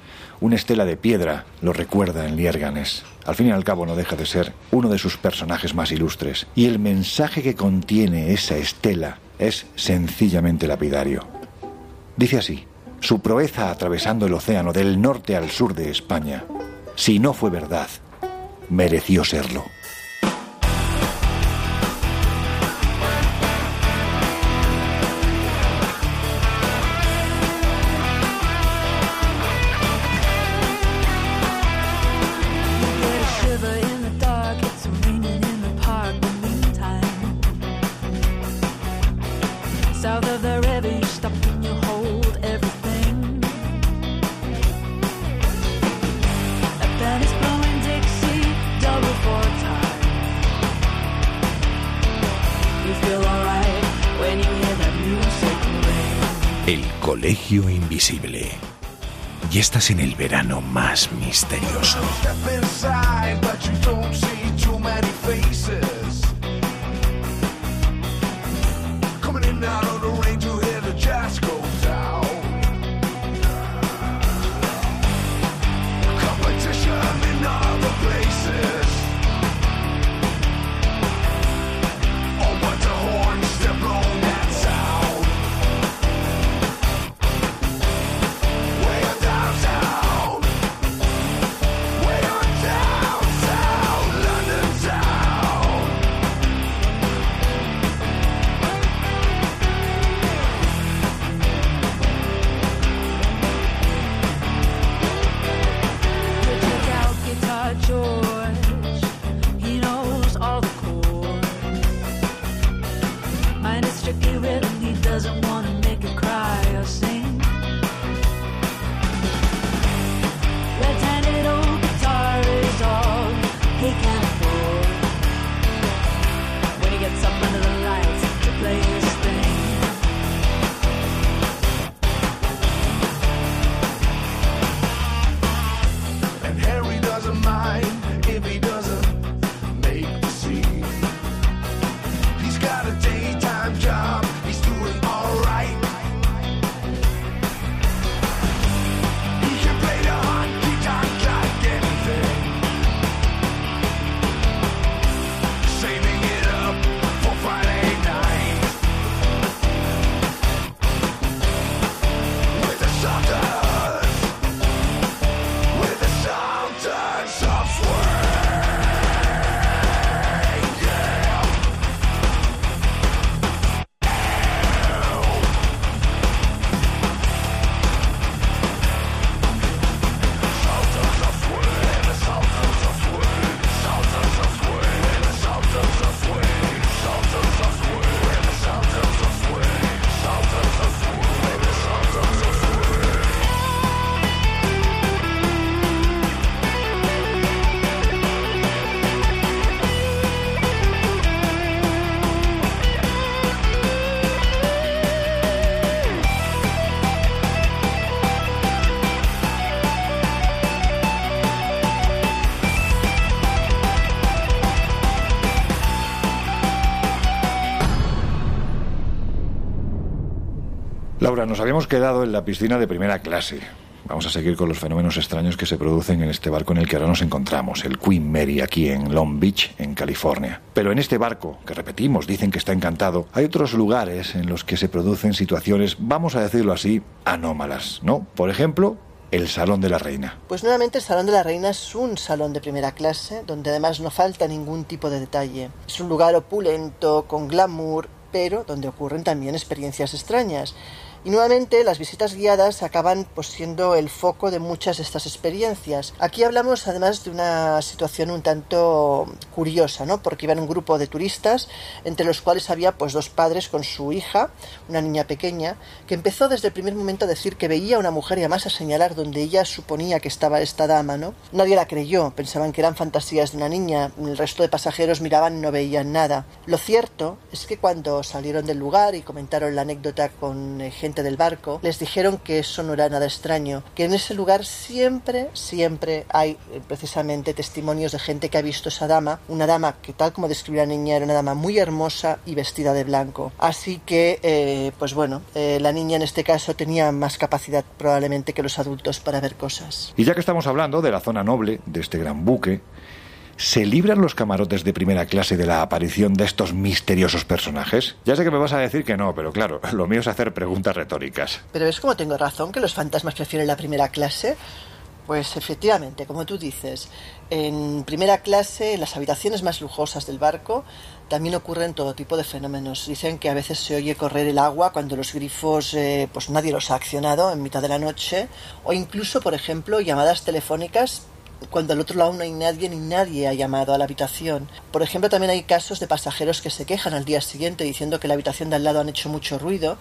una estela de piedra lo recuerda en Liérganes. Al fin y al cabo no deja de ser uno de sus personajes más ilustres. Y el mensaje que contiene esa estela es sencillamente lapidario. Dice así, su proeza atravesando el océano del norte al sur de España, si no fue verdad, mereció serlo. Colegio Invisible. Y estás en el verano más misterioso. Laura, nos habíamos quedado en la piscina de primera clase. Vamos a seguir con los fenómenos extraños que se producen en este barco en el que ahora nos encontramos, el Queen Mary, aquí en Long Beach, en California. Pero en este barco, que repetimos, dicen que está encantado, hay otros lugares en los que se producen situaciones, vamos a decirlo así, anómalas, ¿no? Por ejemplo, el Salón de la Reina. Pues nuevamente el Salón de la Reina es un salón de primera clase, donde además no falta ningún tipo de detalle. Es un lugar opulento, con glamour, pero donde ocurren también experiencias extrañas. Y nuevamente las visitas guiadas acaban pues, siendo el foco de muchas de estas experiencias. Aquí hablamos además de una situación un tanto curiosa, ¿no? porque iban un grupo de turistas, entre los cuales había pues, dos padres con su hija, una niña pequeña, que empezó desde el primer momento a decir que veía a una mujer y además a señalar donde ella suponía que estaba esta dama. ¿no? Nadie la creyó, pensaban que eran fantasías de una niña, el resto de pasajeros miraban y no veían nada. Lo cierto es que cuando salieron del lugar y comentaron la anécdota con gente del barco, les dijeron que eso no era nada extraño, que en ese lugar siempre, siempre hay eh, precisamente testimonios de gente que ha visto esa dama, una dama que tal como describió la niña era una dama muy hermosa y vestida de blanco. Así que, eh, pues bueno, eh, la niña en este caso tenía más capacidad probablemente que los adultos para ver cosas. Y ya que estamos hablando de la zona noble, de este gran buque, ¿Se libran los camarotes de primera clase de la aparición de estos misteriosos personajes? Ya sé que me vas a decir que no, pero claro, lo mío es hacer preguntas retóricas. Pero es como tengo razón que los fantasmas prefieren la primera clase. Pues efectivamente, como tú dices, en primera clase, en las habitaciones más lujosas del barco, también ocurren todo tipo de fenómenos. Dicen que a veces se oye correr el agua cuando los grifos, eh, pues nadie los ha accionado en mitad de la noche, o incluso, por ejemplo, llamadas telefónicas cuando al otro lado no hay nadie ni nadie ha llamado a la habitación. Por ejemplo, también hay casos de pasajeros que se quejan al día siguiente diciendo que la habitación de al lado han hecho mucho ruido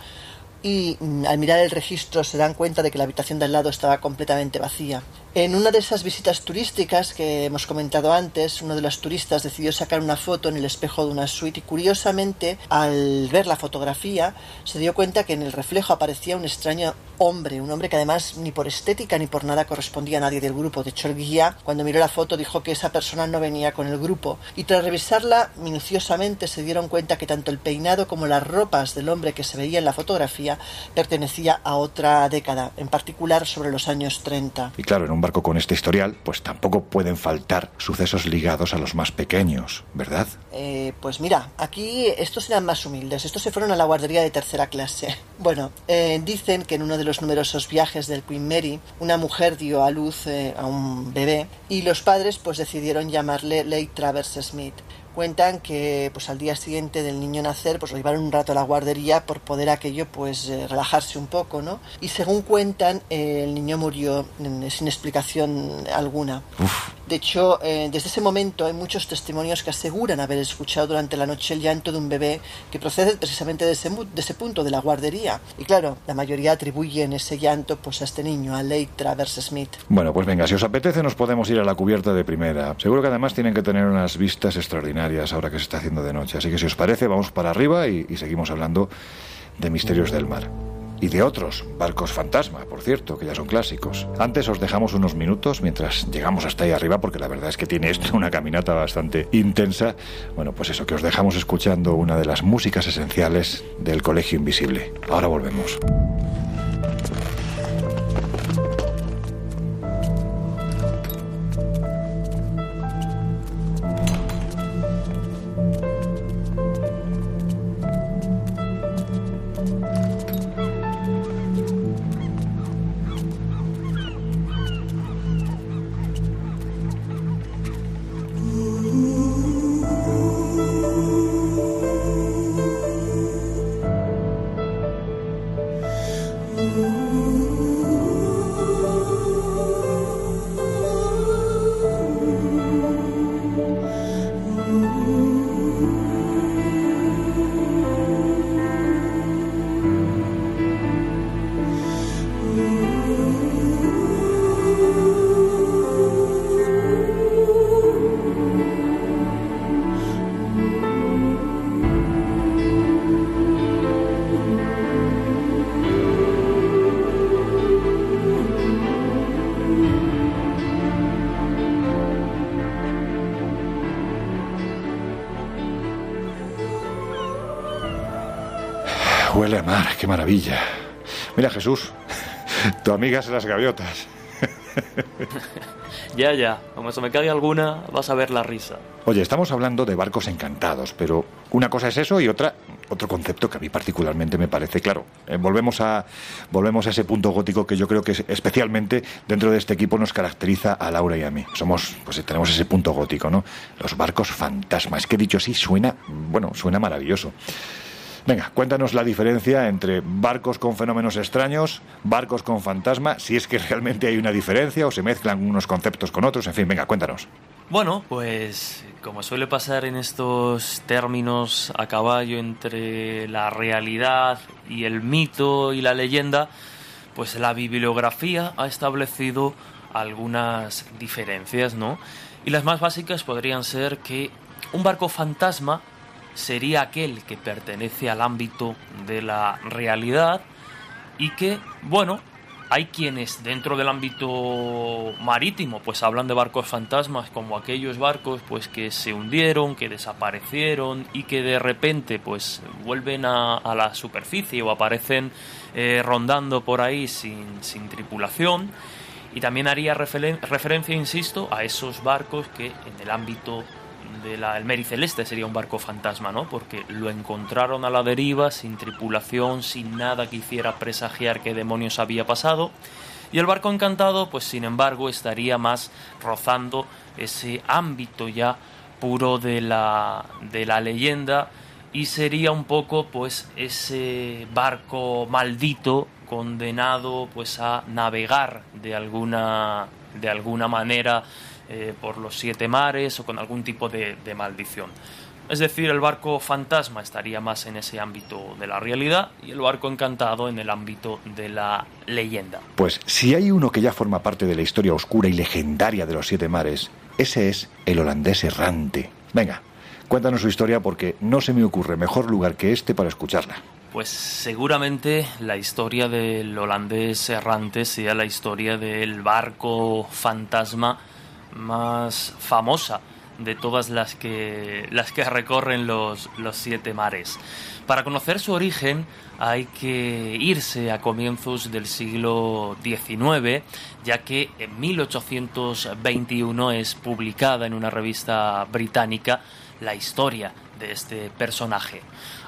y mm, al mirar el registro se dan cuenta de que la habitación de al lado estaba completamente vacía. En una de esas visitas turísticas que hemos comentado antes, uno de los turistas decidió sacar una foto en el espejo de una suite y curiosamente, al ver la fotografía, se dio cuenta que en el reflejo aparecía un extraño hombre, un hombre que además ni por estética ni por nada correspondía a nadie del grupo. De hecho, el guía, cuando miró la foto, dijo que esa persona no venía con el grupo. Y tras revisarla minuciosamente, se dieron cuenta que tanto el peinado como las ropas del hombre que se veía en la fotografía pertenecía a otra década, en particular sobre los años 30. Y claro, en un barco con este historial, pues tampoco pueden faltar sucesos ligados a los más pequeños, ¿verdad? Eh, pues mira, aquí estos eran más humildes, estos se fueron a la guardería de tercera clase. Bueno, eh, dicen que en uno de los numerosos viajes del Queen Mary, una mujer dio a luz eh, a un bebé y los padres pues decidieron llamarle Lake Travers Smith cuentan que pues al día siguiente del niño nacer pues lo llevaron un rato a la guardería por poder aquello pues eh, relajarse un poco no y según cuentan eh, el niño murió mm, sin explicación alguna. De hecho eh, desde ese momento hay muchos testimonios que aseguran haber escuchado durante la noche el llanto de un bebé que procede precisamente de ese, de ese punto de la guardería. Y claro la mayoría atribuyen ese llanto pues a este niño a Lake Travers Smith bueno pues venga si os apetece nos podemos ir a la cubierta de primera. Seguro que además tienen que tener unas vistas extraordinarias ahora que se está haciendo de noche. Así que si os parece, vamos para arriba y, y seguimos hablando de misterios del mar. Y de otros, barcos fantasma, por cierto, que ya son clásicos. Antes os dejamos unos minutos mientras llegamos hasta ahí arriba, porque la verdad es que tiene esto una caminata bastante intensa. Bueno, pues eso, que os dejamos escuchando una de las músicas esenciales del Colegio Invisible. Ahora volvemos. Qué maravilla. Mira, Jesús, tu amiga es las gaviotas. ya, ya, como se me cae alguna, vas a ver la risa. Oye, estamos hablando de barcos encantados, pero una cosa es eso y otra otro concepto que a mí particularmente me parece claro. Eh, volvemos a volvemos a ese punto gótico que yo creo que especialmente dentro de este equipo nos caracteriza a Laura y a mí. Somos pues tenemos ese punto gótico, ¿no? Los barcos fantasmas. Es que dicho así suena, bueno, suena maravilloso. Venga, cuéntanos la diferencia entre barcos con fenómenos extraños, barcos con fantasma, si es que realmente hay una diferencia o se mezclan unos conceptos con otros, en fin, venga, cuéntanos. Bueno, pues como suele pasar en estos términos a caballo entre la realidad y el mito y la leyenda, pues la bibliografía ha establecido algunas diferencias, ¿no? Y las más básicas podrían ser que un barco fantasma sería aquel que pertenece al ámbito de la realidad y que, bueno, hay quienes dentro del ámbito marítimo pues hablan de barcos fantasmas como aquellos barcos pues que se hundieron, que desaparecieron y que de repente pues vuelven a, la superficie o aparecen eh, rondando por ahí sin, sin tripulación. Y también haría referencia, insisto, a esos barcos que en el ámbito del el Mary Celeste sería un barco fantasma, ¿no? Porque lo encontraron a la deriva, sin tripulación, sin nada que hiciera presagiar qué demonios había pasado. Y el barco encantado, pues sin embargo, estaría más rozando ese ámbito ya puro de la, de la leyenda y sería un poco pues ese barco maldito condenado pues a navegar de alguna de alguna manera eh, por los siete mares o con algún tipo de, maldición. Es decir, el barco fantasma estaría más en ese ámbito de la realidad y el barco encantado en el ámbito de la leyenda. Pues si hay uno que ya forma parte de la historia oscura y legendaria de los siete mares, ese es el holandés errante. Venga, cuéntanos su historia porque no se me ocurre mejor lugar que este para escucharla. Pues seguramente la historia del holandés errante sea la historia del barco fantasma más famosa de todas las que, las que recorren los, los siete mares. Para conocer su origen hay que irse a comienzos del siglo XIX, ya que en 1821 es publicada en una revista británica la historia de este personaje.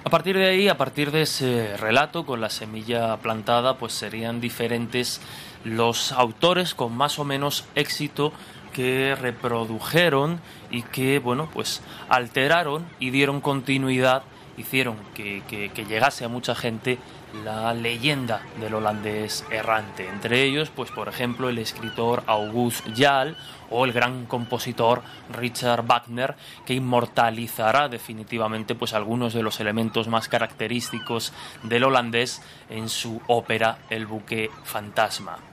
A partir de ahí, a partir de ese relato con la semilla plantada, pues serían diferentes los autores con más o menos éxito que reprodujeron y que, bueno, pues alteraron y dieron continuidad, hicieron que, llegase a mucha gente la leyenda del holandés errante. Entre ellos, pues por ejemplo, el escritor August Jal o el gran compositor Richard Wagner, que inmortalizará definitivamente pues algunos de los elementos más característicos del holandés en su ópera El buque fantasma.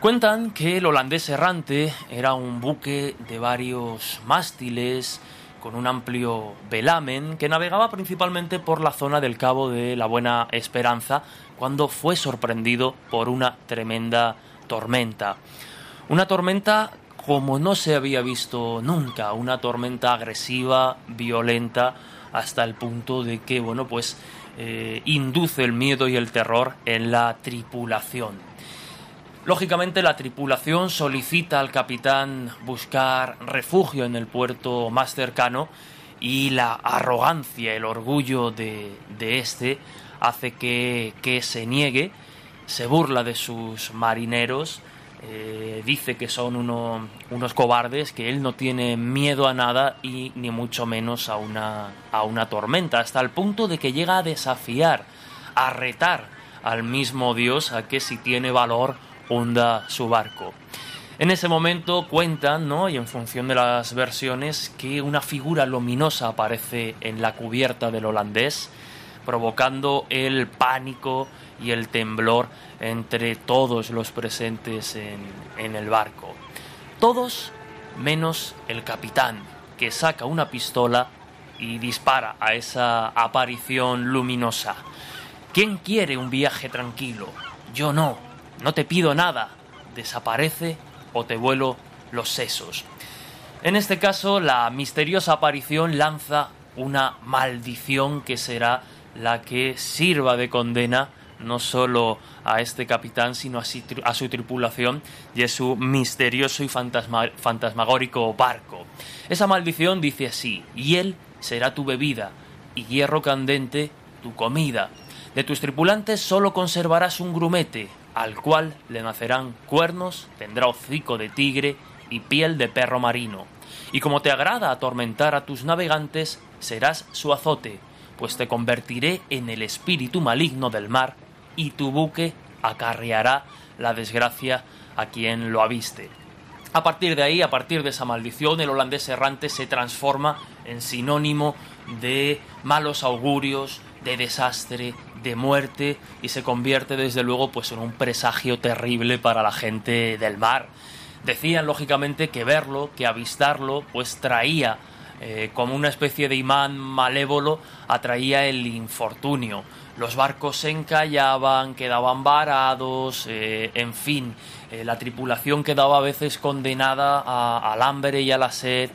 Cuentan que el holandés errante era un buque de varios mástiles, con un amplio velamen, que navegaba principalmente por la zona del Cabo de la Buena Esperanza, cuando fue sorprendido por una tremenda tormenta. Una tormenta como no se había visto nunca, una tormenta agresiva, violenta, hasta el punto de que, bueno, pues eh, induce el miedo y el terror en la tripulación. Lógicamente la tripulación solicita al capitán buscar refugio en el puerto más cercano y la arrogancia, el orgullo de, de este hace que, que, se niegue, se burla de sus marineros, eh, dice que son unos cobardes, que él no tiene miedo a nada y ni mucho menos a una, a una tormenta, hasta el punto de que llega a desafiar, a retar al mismo Dios a que si tiene valor hunda su barco. En ese momento cuentan, ¿no? y en función de las versiones, que una figura luminosa aparece en la cubierta del holandés, provocando el pánico y el temblor entre todos los presentes en, en el barco. Todos menos el capitán, que saca una pistola y dispara a esa aparición luminosa. ¿Quién quiere un viaje tranquilo? Yo no, no te pido nada, desaparece o te vuelo los sesos. En este caso, la misteriosa aparición lanza una maldición que será la que sirva de condena no solo a este capitán, sino a, su tripulación y a su misterioso y fantasmagórico barco. Esa maldición dice así, y él será tu bebida, y hierro candente tu comida. De tus tripulantes solo conservarás un grumete, al cual le nacerán cuernos, tendrá hocico de tigre y piel de perro marino. Y como te agrada atormentar a tus navegantes, serás su azote, pues te convertiré en el espíritu maligno del mar, y tu buque acarreará la desgracia a quien lo aviste. A partir de ahí, a partir de esa maldición, el holandés errante se transforma en sinónimo de malos augurios, de desastre, de muerte y se convierte desde luego pues en un presagio terrible para la gente del mar. Decían lógicamente que verlo, que avistarlo, pues traía eh, como una especie de imán malévolo, atraía el infortunio. Los barcos se encallaban, quedaban varados, eh, en fin, eh, la tripulación quedaba a veces condenada al hambre y a la sed.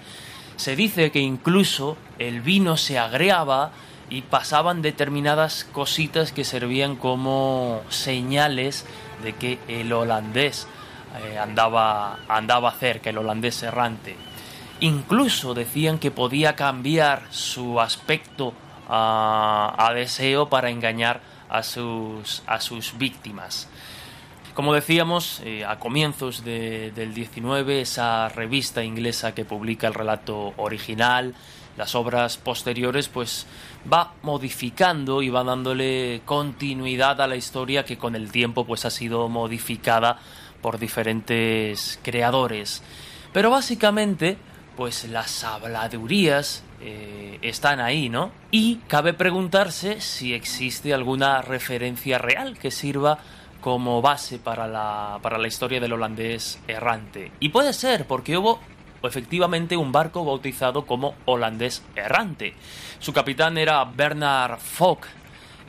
Se dice que incluso el vino se agreaba y pasaban determinadas cositas que servían como señales de que el holandés eh, andaba, andaba cerca, el holandés errante. Incluso decían que podía cambiar su aspecto a, deseo para engañar a sus, a sus víctimas. Como decíamos, eh, a comienzos del 19, esa revista inglesa que publica el relato original, las obras posteriores, pues va modificando y va dándole continuidad a la historia que con el tiempo pues ha sido modificada por diferentes creadores. Pero básicamente, pues las habladurías eh, están ahí, ¿no? Y cabe preguntarse si existe alguna referencia real que sirva como base para la, para la historia del holandés errante. Y puede ser, porque hubo efectivamente un barco bautizado como holandés errante. Su capitán era Bernard Fogg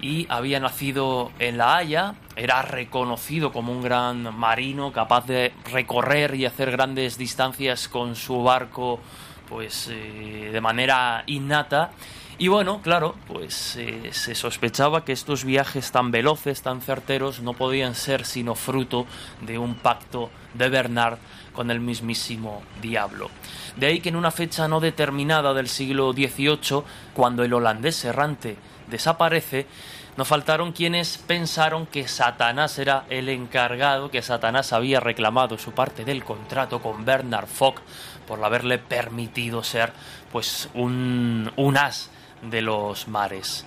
y había nacido en La Haya, era reconocido como un gran marino capaz de recorrer y hacer grandes distancias con su barco pues eh, de manera innata y bueno, claro, pues eh, se sospechaba que estos viajes tan veloces, tan certeros, no podían ser sino fruto de un pacto de Bernard con el mismísimo diablo. De ahí que en una fecha no determinada del siglo XVIII, cuando el holandés errante desaparece, no faltaron quienes pensaron que Satanás era el encargado, que Satanás había reclamado su parte del contrato con Bernard Fogg por haberle permitido ser pues un, un as de los mares.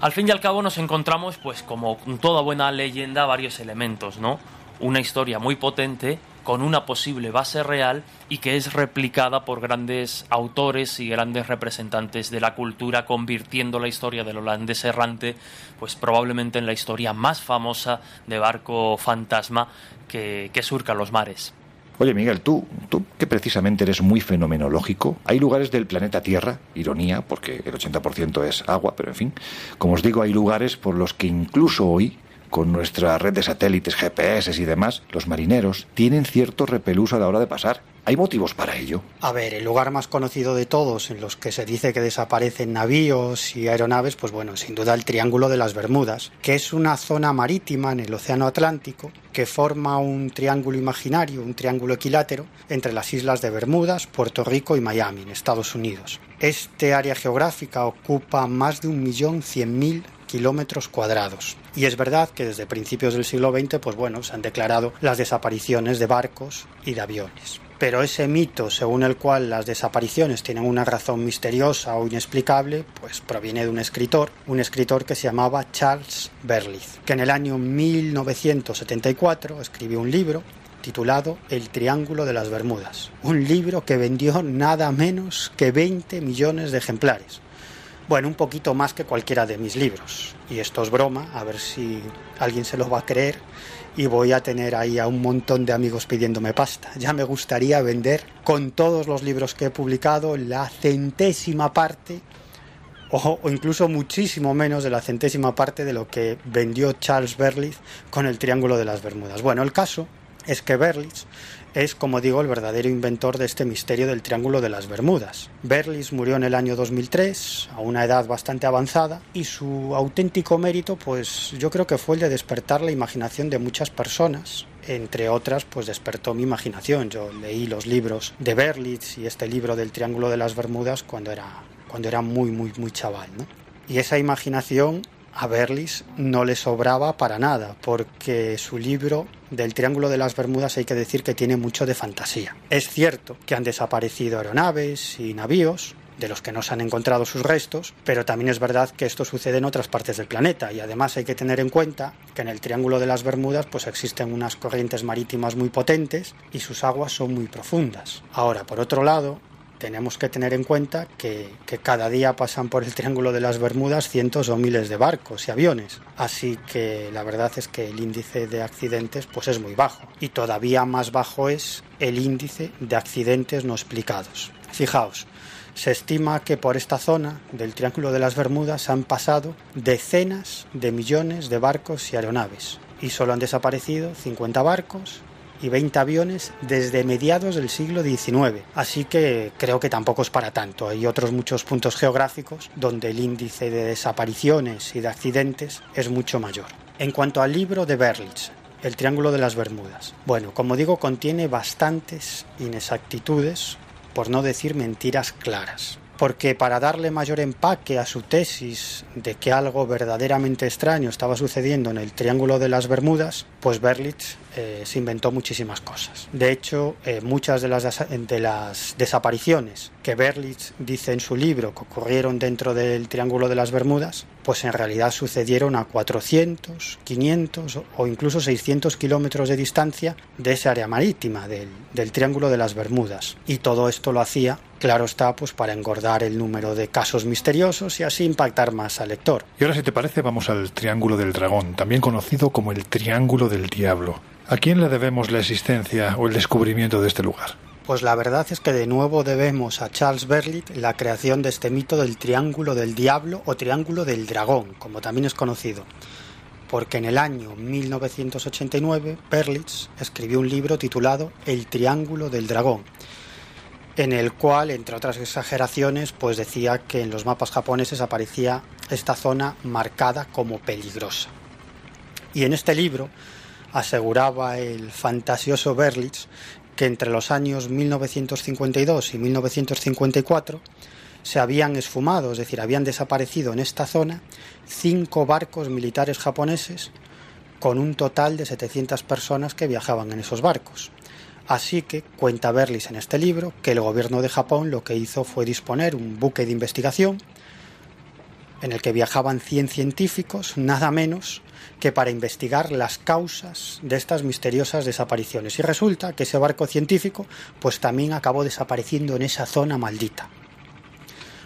Al fin y al cabo nos encontramos, pues como toda buena leyenda, varios elementos, ¿no? Una historia muy potente, con una posible base real y que es replicada por grandes autores y grandes representantes de la cultura, convirtiendo la historia del holandés errante, pues probablemente en la historia más famosa de barco fantasma que, que surca los mares. Oye, Miguel, tú, tú que precisamente eres muy fenomenológico, hay lugares del planeta Tierra, ironía, porque el 80% es agua, pero en fin, como os digo, hay lugares por los que incluso hoy con nuestra red de satélites, GPS y demás, los marineros tienen cierto repelús a la hora de pasar. ¿Hay motivos para ello? A ver, el lugar más conocido de todos en los que se dice que desaparecen navíos y aeronaves, pues bueno, sin duda el Triángulo de las Bermudas, que es una zona marítima en el Océano Atlántico que forma un triángulo imaginario, un triángulo equilátero entre las islas de Bermudas, Puerto Rico y Miami, en Estados Unidos. Este área geográfica ocupa más de un millón cien mil kilómetros cuadrados. Y es verdad que desde principios del siglo XX, pues bueno, se han declarado las desapariciones de barcos y de aviones. Pero ese mito según el cual las desapariciones tienen una razón misteriosa o inexplicable, pues proviene de un escritor, un escritor que se llamaba Charles Berlitz, que en el año 1974 escribió un libro titulado El Triángulo de las Bermudas, un libro que vendió nada menos que 20 millones de ejemplares bueno, un poquito más que cualquiera de mis libros. Y esto es broma, a ver si alguien se lo va a creer y voy a tener ahí a un montón de amigos pidiéndome pasta. Ya me gustaría vender con todos los libros que he publicado la centésima parte o, incluso muchísimo menos de la centésima parte de lo que vendió Charles Berlitz con el Triángulo de las Bermudas. Bueno, el caso es que Berlitz es, como digo, el verdadero inventor de este misterio del Triángulo de las Bermudas. Berlitz murió en el año 2003, a una edad bastante avanzada, y su auténtico mérito, pues yo creo que fue el de despertar la imaginación de muchas personas, entre otras, pues despertó mi imaginación. Yo leí los libros de Berlitz y este libro del Triángulo de las Bermudas cuando era, cuando era muy, muy, muy chaval, ¿no? Y esa imaginación a Berlis no le sobraba para nada, porque su libro del Triángulo de las Bermudas hay que decir que tiene mucho de fantasía. Es cierto que han desaparecido aeronaves y navíos, de los que no se han encontrado sus restos, pero también es verdad que esto sucede en otras partes del planeta y además hay que tener en cuenta que en el Triángulo de las Bermudas pues existen unas corrientes marítimas muy potentes y sus aguas son muy profundas. Ahora, por otro lado, tenemos que tener en cuenta que, cada día pasan por el Triángulo de las Bermudas cientos o miles de barcos y aviones. Así que la verdad es que el índice de accidentes pues es muy bajo. Y todavía más bajo es el índice de accidentes no explicados. Fijaos, se estima que por esta zona del Triángulo de las Bermudas han pasado decenas de millones de barcos y aeronaves. Y solo han desaparecido 50 barcos y 20 aviones desde mediados del siglo XIX. Así que creo que tampoco es para tanto. Hay otros muchos puntos geográficos donde el índice de desapariciones y de accidentes es mucho mayor. En cuanto al libro de Berlitz, El Triángulo de las Bermudas. Bueno, como digo, contiene bastantes inexactitudes, por no decir mentiras claras porque para darle mayor empaque a su tesis de que algo verdaderamente extraño estaba sucediendo en el Triángulo de las Bermudas, pues Berlitz eh, se inventó muchísimas cosas. De hecho, eh, muchas de las, de las desapariciones que Berlitz dice en su libro que ocurrieron dentro del Triángulo de las Bermudas, pues en realidad sucedieron a 400, 500 o incluso 600 kilómetros de distancia de esa área marítima del, del Triángulo de las Bermudas. Y todo esto lo hacía Claro está, pues para engordar el número de casos misteriosos y así impactar más al lector. Y ahora, si te parece, vamos al Triángulo del Dragón, también conocido como el Triángulo del Diablo. ¿A quién le debemos la existencia o el descubrimiento de este lugar? Pues la verdad es que de nuevo debemos a Charles Berlitz la creación de este mito del Triángulo del Diablo o Triángulo del Dragón, como también es conocido. Porque en el año 1989 Berlitz escribió un libro titulado El Triángulo del Dragón, en el cual, entre otras exageraciones, pues decía que en los mapas japoneses aparecía esta zona marcada como peligrosa. Y en este libro aseguraba el fantasioso Berlitz que entre los años 1952 y 1954 se habían esfumado, es decir, habían desaparecido en esta zona cinco barcos militares japoneses con un total de 700 personas que viajaban en esos barcos. Así que cuenta Berlis en este libro que el gobierno de Japón lo que hizo fue disponer un buque de investigación en el que viajaban 100 científicos, nada menos que para investigar las causas de estas misteriosas desapariciones. Y resulta que ese barco científico pues también acabó desapareciendo en esa zona maldita.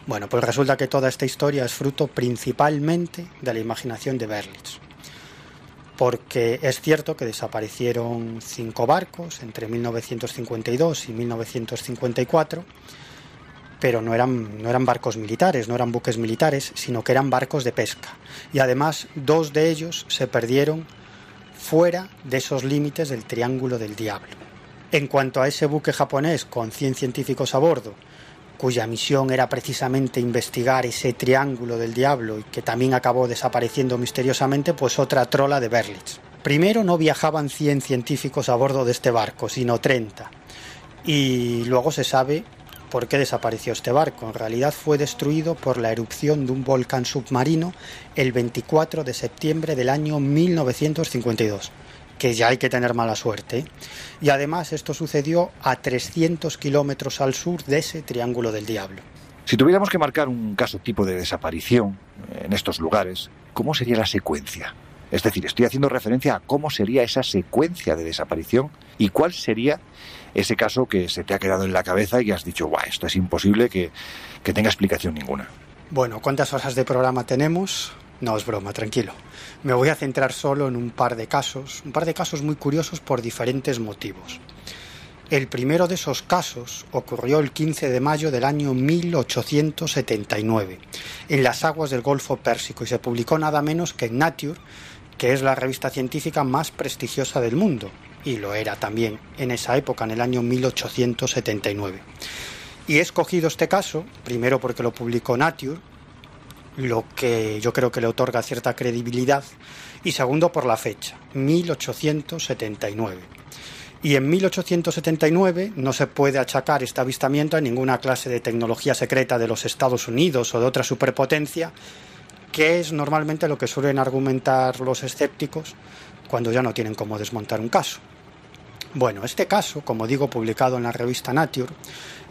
Bueno, pues resulta que toda esta historia es fruto principalmente de la imaginación de Berlitz porque es cierto que desaparecieron cinco barcos entre 1952 y 1954, pero no eran, no eran barcos militares, no eran buques militares, sino que eran barcos de pesca. Y además dos de ellos se perdieron fuera de esos límites del Triángulo del Diablo. En cuanto a ese buque japonés con 100 científicos a bordo, cuya misión era precisamente investigar ese triángulo del diablo y que también acabó desapareciendo misteriosamente, pues otra trola de Berlitz. Primero no viajaban 100 científicos a bordo de este barco, sino 30. Y luego se sabe por qué desapareció este barco. En realidad fue destruido por la erupción de un volcán submarino el 24 de septiembre del año 1952 que ya hay que tener mala suerte. Y además esto sucedió a 300 kilómetros al sur de ese Triángulo del Diablo. Si tuviéramos que marcar un caso tipo de desaparición en estos lugares, ¿cómo sería la secuencia? Es decir, estoy haciendo referencia a cómo sería esa secuencia de desaparición y cuál sería ese caso que se te ha quedado en la cabeza y has dicho, guau, esto es imposible que, que tenga explicación ninguna. Bueno, ¿cuántas horas de programa tenemos? No es broma, tranquilo. Me voy a centrar solo en un par de casos, un par de casos muy curiosos por diferentes motivos. El primero de esos casos ocurrió el 15 de mayo del año 1879 en las aguas del Golfo Pérsico y se publicó nada menos que en Nature que es la revista científica más prestigiosa del mundo, y lo era también en esa época, en el año 1879. Y he escogido este caso, primero porque lo publicó Nature, lo que yo creo que le otorga cierta credibilidad, y segundo por la fecha, 1879. Y en 1879 no se puede achacar este avistamiento a ninguna clase de tecnología secreta de los Estados Unidos o de otra superpotencia, que es normalmente lo que suelen argumentar los escépticos cuando ya no tienen cómo desmontar un caso. Bueno, este caso, como digo, publicado en la revista Nature,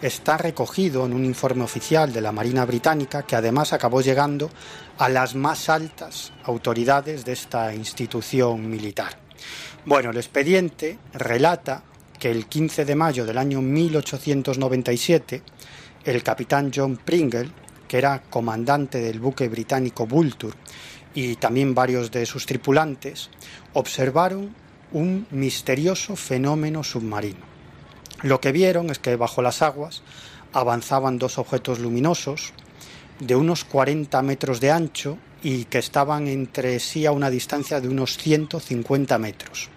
está recogido en un informe oficial de la Marina Británica que además acabó llegando a las más altas autoridades de esta institución militar. Bueno, el expediente relata que el 15 de mayo del año 1897, el capitán John Pringle, que era comandante del buque británico Vulture, y también varios de sus tripulantes, observaron un misterioso fenómeno submarino. Lo que vieron es que bajo las aguas avanzaban dos objetos luminosos de unos 40 metros de ancho y que estaban entre sí a una distancia de unos 150 metros.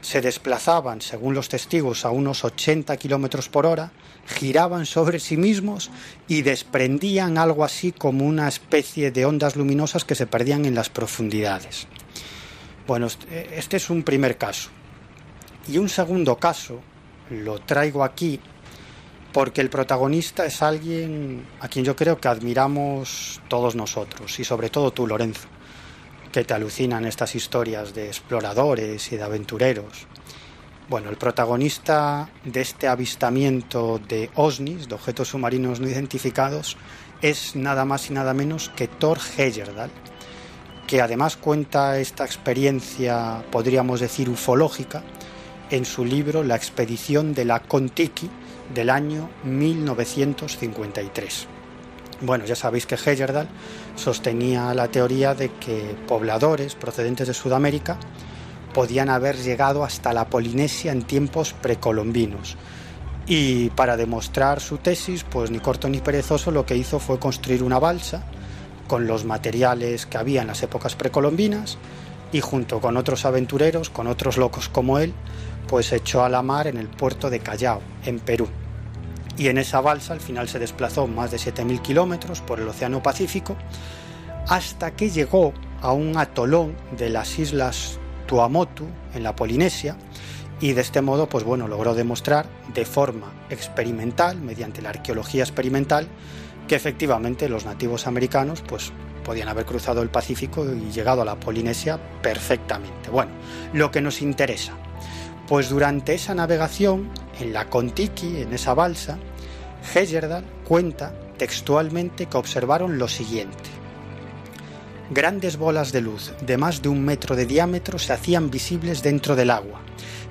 Se desplazaban, según los testigos, a unos 80 kilómetros por hora, giraban sobre sí mismos y desprendían algo así como una especie de ondas luminosas que se perdían en las profundidades. Bueno, este es un primer caso. Y un segundo caso lo traigo aquí porque el protagonista es alguien a quien yo creo que admiramos todos nosotros y sobre todo tú, Lorenzo, que te alucinan estas historias de exploradores y de aventureros. Bueno, el protagonista de este avistamiento de OSNIs, de objetos submarinos no identificados, es nada más y nada menos que Thor Heyerdahl, que además cuenta esta experiencia, podríamos decir, ufológica, en su libro La expedición de la Contiki del año 1953. Bueno, ya sabéis que Heyerdahl sostenía la teoría de que pobladores procedentes de Sudamérica podían haber llegado hasta la Polinesia en tiempos precolombinos. Y para demostrar su tesis, pues ni corto ni perezoso lo que hizo fue construir una balsa con los materiales que había en las épocas precolombinas y junto con otros aventureros, con otros locos como él, pues echó a la mar en el puerto de Callao, en Perú. Y en esa balsa al final se desplazó más de 7.000 kilómetros por el Océano Pacífico hasta que llegó a un atolón de las islas Tuamotu en la Polinesia y de este modo pues bueno logró demostrar de forma experimental mediante la arqueología experimental que efectivamente los nativos americanos pues podían haber cruzado el Pacífico y llegado a la Polinesia perfectamente. Bueno, lo que nos interesa, pues durante esa navegación en la Contiki, en esa balsa, Heyerdahl cuenta textualmente que observaron lo siguiente. Grandes bolas de luz de más de un metro de diámetro se hacían visibles dentro del agua,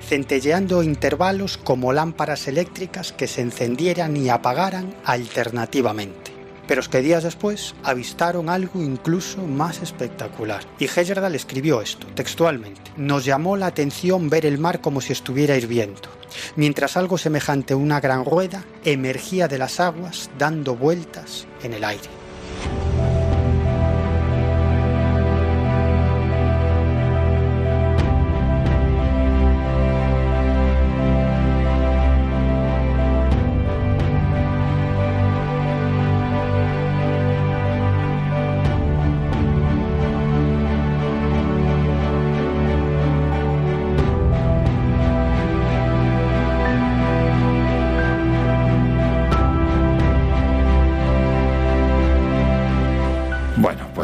centelleando intervalos como lámparas eléctricas que se encendieran y apagaran alternativamente. Pero es que días después avistaron algo incluso más espectacular. Y Heyerdahl escribió esto, textualmente. Nos llamó la atención ver el mar como si estuviera hirviendo, mientras algo semejante a una gran rueda emergía de las aguas dando vueltas en el aire.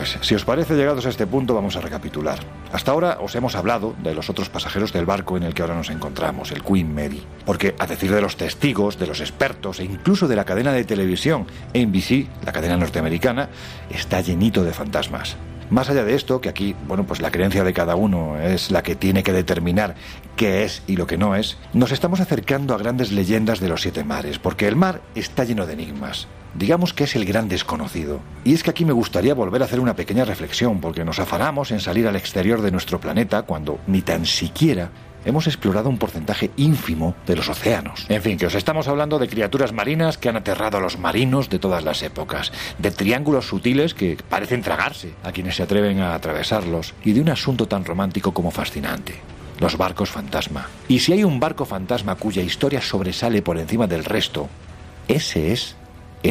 Pues, si os parece, llegados a este punto, vamos a recapitular. Hasta ahora os hemos hablado de los otros pasajeros del barco en el que ahora nos encontramos, el Queen Mary. Porque, a decir de los testigos, de los expertos e incluso de la cadena de televisión NBC, la cadena norteamericana, está llenito de fantasmas. Más allá de esto, que aquí, bueno, pues la creencia de cada uno es la que tiene que determinar qué es y lo que no es, nos estamos acercando a grandes leyendas de los siete mares, porque el mar está lleno de enigmas. Digamos que es el gran desconocido. Y es que aquí me gustaría volver a hacer una pequeña reflexión, porque nos afanamos en salir al exterior de nuestro planeta cuando ni tan siquiera hemos explorado un porcentaje ínfimo de los océanos. En fin, que os estamos hablando de criaturas marinas que han aterrado a los marinos de todas las épocas, de triángulos sutiles que parecen tragarse a quienes se atreven a atravesarlos y de un asunto tan romántico como fascinante. Los barcos fantasma. Y si hay un barco fantasma cuya historia sobresale por encima del resto, ese es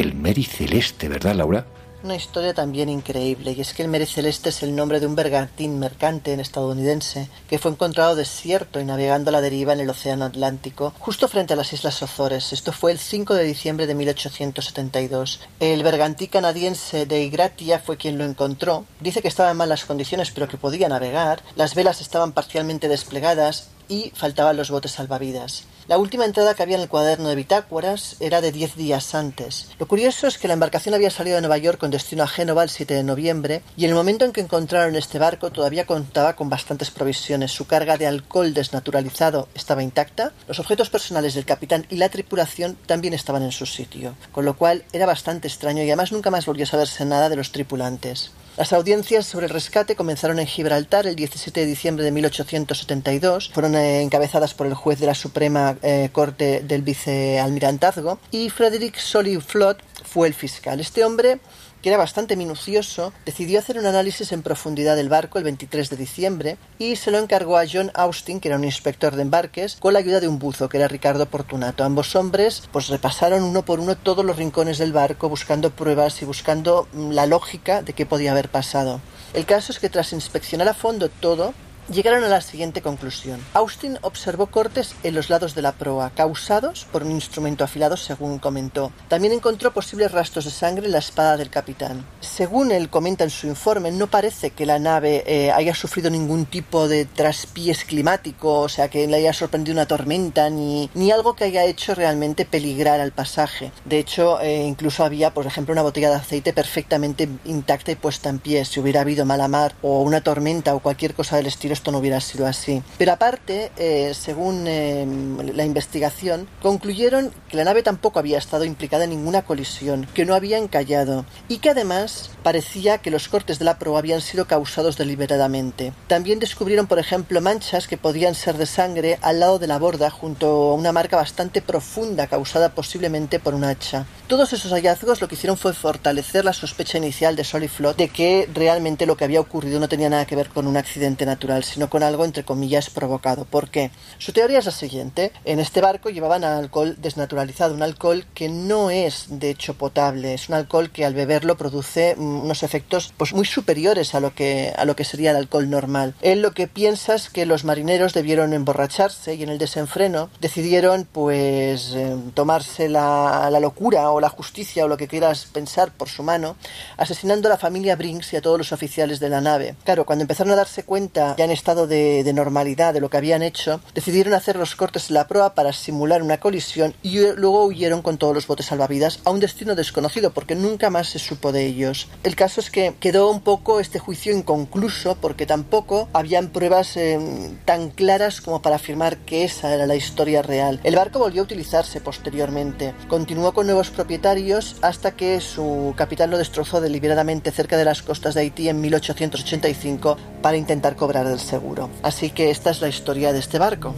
el Mary Celeste, ¿verdad, Laura? Una historia también increíble, y es que el Mary Celeste es el nombre de un bergantín mercante en estadounidense que fue encontrado desierto y navegando a la deriva en el Océano Atlántico, justo frente a las Islas Azores. Esto fue el 5 de diciembre de 1872. El bergantín canadiense de Igratia fue quien lo encontró. Dice que estaba en malas condiciones, pero que podía navegar. Las velas estaban parcialmente desplegadas y faltaban los botes salvavidas. La última entrada que había en el cuaderno de bitácoras era de diez días antes. Lo curioso es que la embarcación había salido de Nueva York con destino a Génova el 7 de noviembre y en el momento en que encontraron este barco todavía contaba con bastantes provisiones. Su carga de alcohol desnaturalizado estaba intacta, los objetos personales del capitán y la tripulación también estaban en su sitio, con lo cual era bastante extraño y además nunca más volvió a saberse nada de los tripulantes. Las audiencias sobre el rescate comenzaron en Gibraltar el 17 de diciembre de 1872. Fueron eh, encabezadas por el juez de la Suprema eh, Corte del Vicealmirantazgo y Frederick Solly-Flott fue el fiscal. Este hombre que era bastante minucioso, decidió hacer un análisis en profundidad del barco el 23 de diciembre y se lo encargó a John Austin, que era un inspector de embarques, con la ayuda de un buzo, que era Ricardo Portunato. Ambos hombres pues repasaron uno por uno todos los rincones del barco buscando pruebas y buscando mm, la lógica de qué podía haber pasado. El caso es que tras inspeccionar a fondo todo, llegaron a la siguiente conclusión. Austin observó cortes en los lados de la proa, causados por un instrumento afilado, según comentó. También encontró posibles rastros de sangre en la espada del capitán. Según él comenta en su informe, no parece que la nave eh, haya sufrido ningún tipo de traspiés climático, o sea, que le haya sorprendido una tormenta, ni, ni algo que haya hecho realmente peligrar al pasaje. De hecho, eh, incluso había, por ejemplo, una botella de aceite perfectamente intacta y puesta en pie. Si hubiera habido mala mar o una tormenta o cualquier cosa del estilo, esto no hubiera sido así. Pero aparte, eh, según eh, la investigación, concluyeron que la nave tampoco había estado implicada en ninguna colisión, que no había encallado y que además parecía que los cortes de la proa habían sido causados deliberadamente. También descubrieron, por ejemplo, manchas que podían ser de sangre al lado de la borda junto a una marca bastante profunda causada posiblemente por un hacha. Todos esos hallazgos lo que hicieron fue fortalecer la sospecha inicial de Soliflot de que realmente lo que había ocurrido no tenía nada que ver con un accidente natural, sino con algo entre comillas provocado. ¿Por qué? Su teoría es la siguiente. En este barco llevaban alcohol desnaturalizado, un alcohol que no es de hecho potable, es un alcohol que al beberlo produce mm, unos efectos pues muy superiores a lo que a lo que sería el alcohol normal. Él lo que piensa es que los marineros debieron emborracharse y en el desenfreno decidieron pues eh, tomarse la, la locura o la justicia o lo que quieras pensar por su mano, asesinando a la familia Brinks y a todos los oficiales de la nave. Claro, cuando empezaron a darse cuenta, ya en estado de, de normalidad de lo que habían hecho, decidieron hacer los cortes en la proa para simular una colisión y luego huyeron con todos los botes salvavidas a un destino desconocido porque nunca más se supo de ellos. El caso es que quedó un poco este juicio inconcluso porque tampoco habían pruebas eh, tan claras como para afirmar que esa era la historia real. El barco volvió a utilizarse posteriormente. Continuó con nuevos propietarios hasta que su capitán lo destrozó deliberadamente cerca de las costas de Haití en 1885 para intentar cobrar el seguro. Así que esta es la historia de este barco.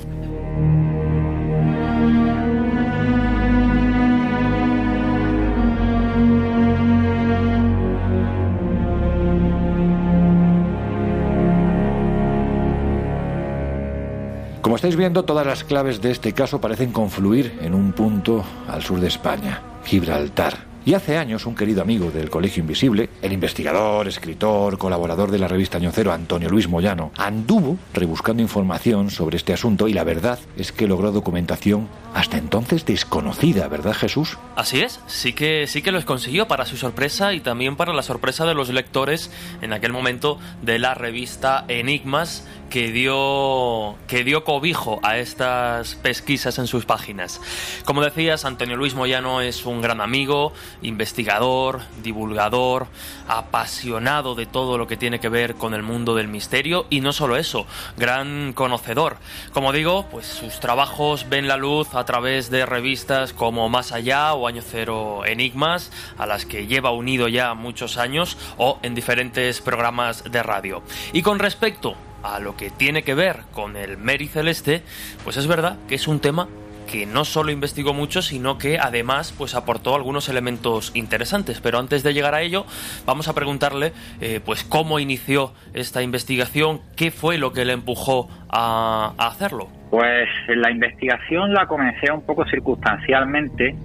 Como estáis viendo, todas las claves de este caso parecen confluir en un punto al sur de España, Gibraltar. Y hace años un querido amigo del Colegio Invisible, el investigador, escritor, colaborador de la revista Año Cero, Antonio Luis Moyano, anduvo rebuscando información sobre este asunto y la verdad es que logró documentación hasta entonces desconocida, ¿verdad Jesús? Así es, sí que sí que lo consiguió para su sorpresa y también para la sorpresa de los lectores en aquel momento de la revista Enigmas que dio que dio cobijo a estas pesquisas en sus páginas. Como decías, Antonio Luis Moyano es un gran amigo, investigador, divulgador, apasionado de todo lo que tiene que ver con el mundo del misterio y no solo eso, gran conocedor. Como digo, pues sus trabajos ven la luz a través de revistas como Más Allá o Año Cero Enigmas, a las que lleva unido ya muchos años, o en diferentes programas de radio. Y con respecto a lo que tiene que ver con el Mary Celeste, pues es verdad que es un tema que no solo investigó mucho, sino que además pues aportó algunos elementos interesantes. Pero antes de llegar a ello, vamos a preguntarle eh, pues cómo inició esta investigación, qué fue lo que le empujó a hacerlo. Pues la investigación la comencé un poco circunstancialmente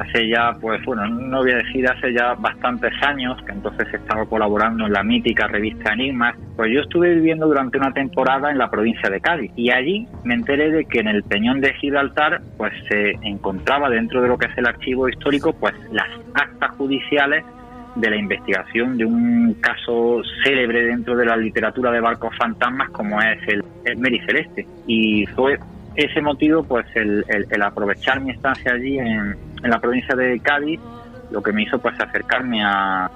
hace ya, pues bueno, no voy a decir hace ya bastantes años, que entonces estaba colaborando en la mítica revista Enigmas, pues yo estuve viviendo durante una temporada en la provincia de Cádiz y allí me enteré de que en el Peñón de Gibraltar pues se encontraba dentro de lo que es el archivo histórico pues las actas judiciales de la investigación de un caso célebre dentro de la literatura de barcos fantasmas como es el, el Mary Celeste y fue ese motivo pues el, el aprovechar mi estancia allí en, la provincia de Cádiz, lo que me hizo pues acercarme a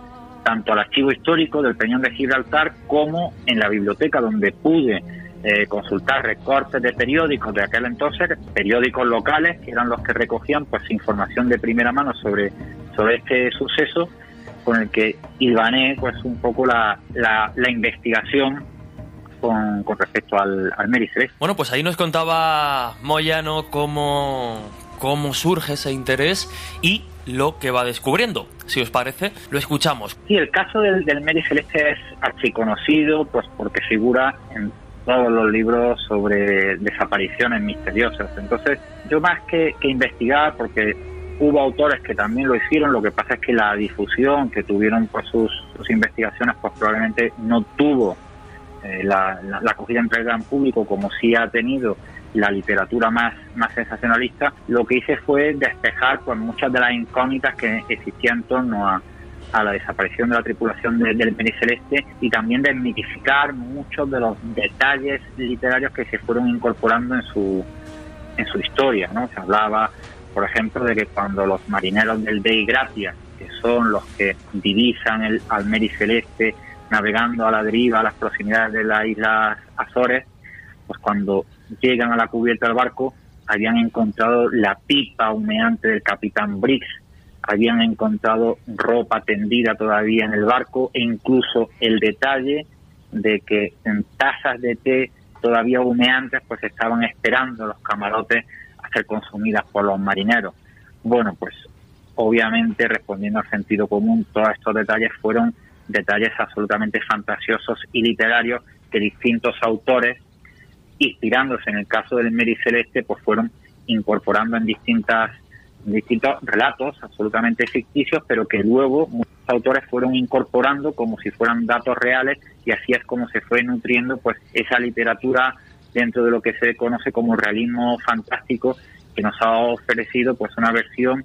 tanto al archivo histórico del Peñón de Gibraltar como en la biblioteca donde pude eh, consultar recortes de periódicos de aquel entonces, periódicos locales que eran los que recogían pues información de primera mano sobre, sobre este suceso con el que hilvané pues un poco la, la, investigación con, con, respecto al, al Bueno, pues ahí nos contaba Moyano cómo, cómo surge ese interés y lo que va descubriendo. Si os parece, lo escuchamos. Sí, el caso del, del Mary Celeste es archiconocido, pues porque figura en todos los libros sobre desapariciones misteriosas. Entonces, yo más que, investigar, porque hubo autores que también lo hicieron, lo que pasa es que la difusión que tuvieron por sus, investigaciones, pues probablemente no tuvo eh, la, la, la acogida entre el gran público como sí ha tenido la literatura más, más sensacionalista, lo que hice fue despejar pues, muchas de las incógnitas que existían en torno a, la desaparición de la tripulación del Penny Celeste y también desmitificar muchos de los detalles literarios que se fueron incorporando en su, en su historia. ¿no? Se hablaba, por ejemplo, de que cuando los marineros del Dei Gracia, que son los que divisan el, al Mary Celeste navegando a la deriva a las proximidades de las Islas Azores, pues cuando llegan a la cubierta del barco, habían encontrado la pipa humeante del capitán Briggs, habían encontrado ropa tendida todavía en el barco e incluso el detalle de que en tazas de té todavía humeantes pues estaban esperando los camarotes a ser consumidas por los marineros. Bueno, pues obviamente respondiendo al sentido común, todos estos detalles fueron detalles absolutamente fantasiosos y literarios que distintos autores inspirándose en el caso del Mary Celeste, pues fueron incorporando en distintas distintos relatos absolutamente ficticios, pero que luego muchos autores fueron incorporando como si fueran datos reales y así es como se fue nutriendo pues esa literatura dentro de lo que se conoce como realismo fantástico que nos ha ofrecido pues una versión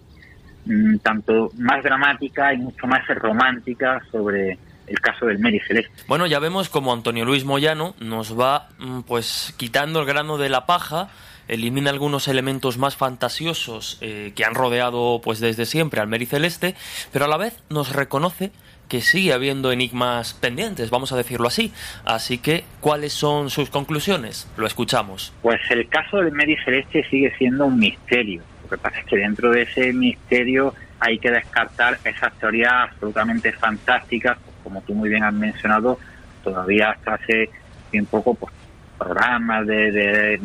tanto más dramática y mucho más romántica sobre el caso del Mary Celeste. Bueno, ya vemos como Antonio Luis Moyano nos va mm, pues quitando el grano de la paja elimina algunos elementos más fantasiosos eh, que han rodeado pues desde siempre al Mary Celeste, pero a la vez nos reconoce que sigue habiendo enigmas pendientes, vamos a decirlo así. Así que, ¿cuáles son sus conclusiones? Lo escuchamos. Pues el caso del Mary Celeste sigue siendo un misterio. Lo que pasa es que dentro de ese misterio hay que descartar esas teorías absolutamente fantásticas como tú muy bien has mencionado, todavía hasta hace bien poco, pues programas de,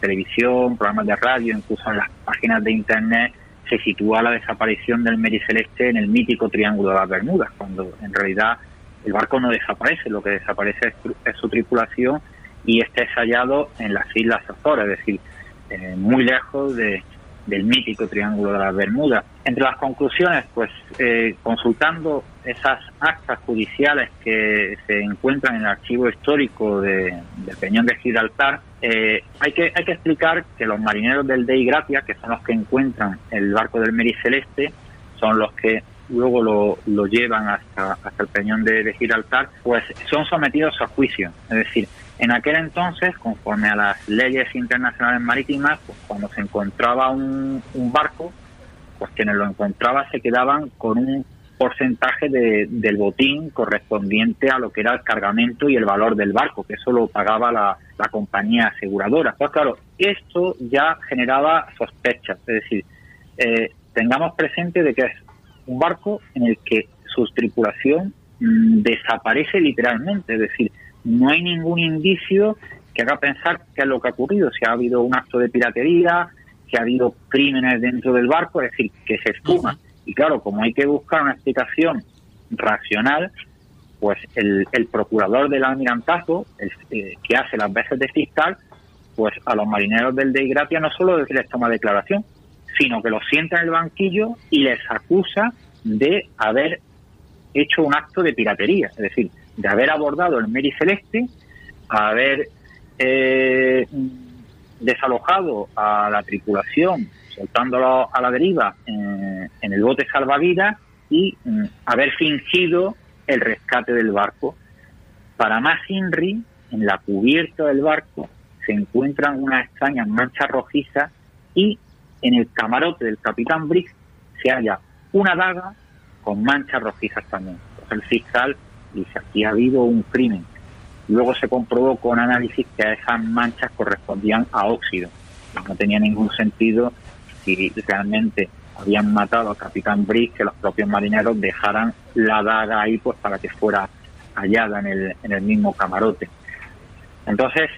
televisión, programas de radio, incluso en las páginas de internet, se sitúa la desaparición del Mary Celeste en el mítico Triángulo de las Bermudas, cuando en realidad el barco no desaparece, lo que desaparece es, su tripulación y está hallado en las Islas Azores, es decir, eh, muy lejos de, del mítico Triángulo de las Bermudas. Entre las conclusiones, pues eh, consultando esas actas judiciales que se encuentran en el archivo histórico de, Peñón de Gibraltar, eh, hay, que, hay que explicar que los marineros del Dei Gracia, que son los que encuentran el barco del Meri Celeste, son los que luego lo, lo llevan hasta, hasta el Peñón de, de Gibraltar, pues son sometidos a juicio. Es decir, en aquel entonces, conforme a las leyes internacionales marítimas, pues cuando se encontraba un, barco, pues quienes lo encontraban se quedaban con un porcentaje de, del botín correspondiente a lo que era el cargamento y el valor del barco, que eso lo pagaba la, compañía aseguradora. Pues claro, esto ya generaba sospechas, es decir, eh, tengamos presente de que es un barco en el que su tripulación mm, desaparece literalmente, es decir, no hay ningún indicio que haga pensar qué es lo que ha ocurrido, si ha habido un acto de piratería, si ha habido crímenes dentro del barco, es decir, que se espuma. Y claro, como hay que buscar una explicación racional, pues el, procurador del almirantazgo, el, eh, que hace las veces de fiscal, pues a los marineros del de Gratia no solo les toma declaración, sino que los sienta en el banquillo y les acusa de haber hecho un acto de piratería, es decir, de haber abordado el Meri Celeste, haber eh, desalojado a la tripulación, soltándolo a la deriva en, el bote salvavidas y mm, haber fingido el rescate del barco. Para más Inri, en la cubierta del barco se encuentran unas extrañas manchas rojizas y en el camarote del capitán Briggs se halla una daga con manchas rojizas también. el fiscal dice, aquí ha habido un crimen. Luego se comprobó con análisis que esas manchas correspondían a óxido. No tenía ningún sentido si realmente habían matado al capitán Briggs que los propios marineros dejaran la daga ahí pues para que fuera hallada en el, en el mismo camarote. Entonces,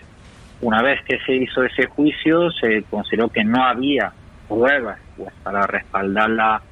una vez que se hizo ese juicio, se consideró que no había pruebas pues, para respaldar la,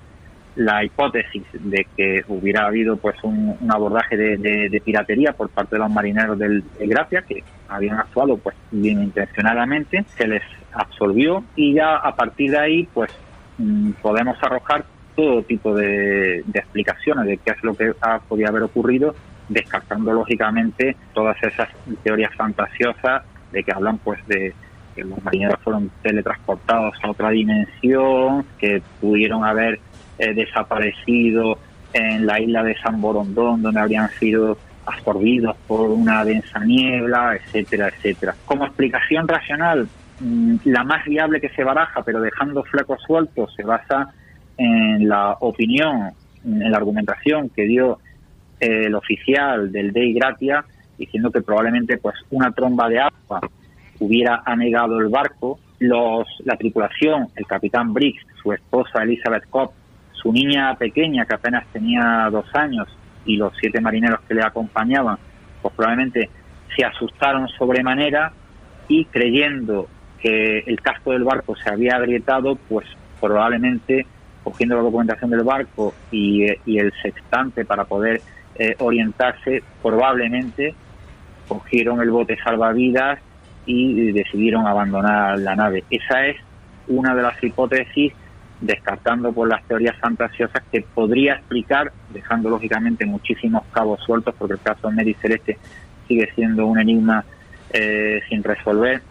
la hipótesis de que hubiera habido pues un, abordaje de, piratería por parte de los marineros del, de Gracia que habían actuado pues bien intencionadamente se les absolvió y ya a partir de ahí pues mm, podemos arrojar todo tipo de, explicaciones de qué es lo que ha podido haber ocurrido descartando lógicamente todas esas teorías fantasiosas de que hablan pues de que los marineros fueron teletransportados a otra dimensión, que pudieron haber eh, desaparecido en la isla de San Borondón, donde habrían sido absorbidos por una densa niebla, etcétera, etcétera. Como explicación racional, mm, la más viable que se baraja, pero dejando flecos sueltos, se basa en la opinión, en la argumentación que dio el oficial del Dei Gratia, diciendo que probablemente pues una tromba de agua hubiera anegado el barco. Los, la tripulación, el capitán Briggs, su esposa Elizabeth Cobb, su niña pequeña que apenas tenía dos años y los siete marineros que le acompañaban, pues probablemente se asustaron sobremanera y creyendo que el casco del barco se había agrietado, pues probablemente cogiendo la documentación del barco y, eh, el sextante para poder eh, orientarse, probablemente cogieron el bote salvavidas y decidieron abandonar la nave. Esa es una de las hipótesis descartando por las teorías fantasiosas que podría explicar, dejando lógicamente muchísimos cabos sueltos, porque el caso de Mary Celeste sigue siendo un enigma eh, sin resolver,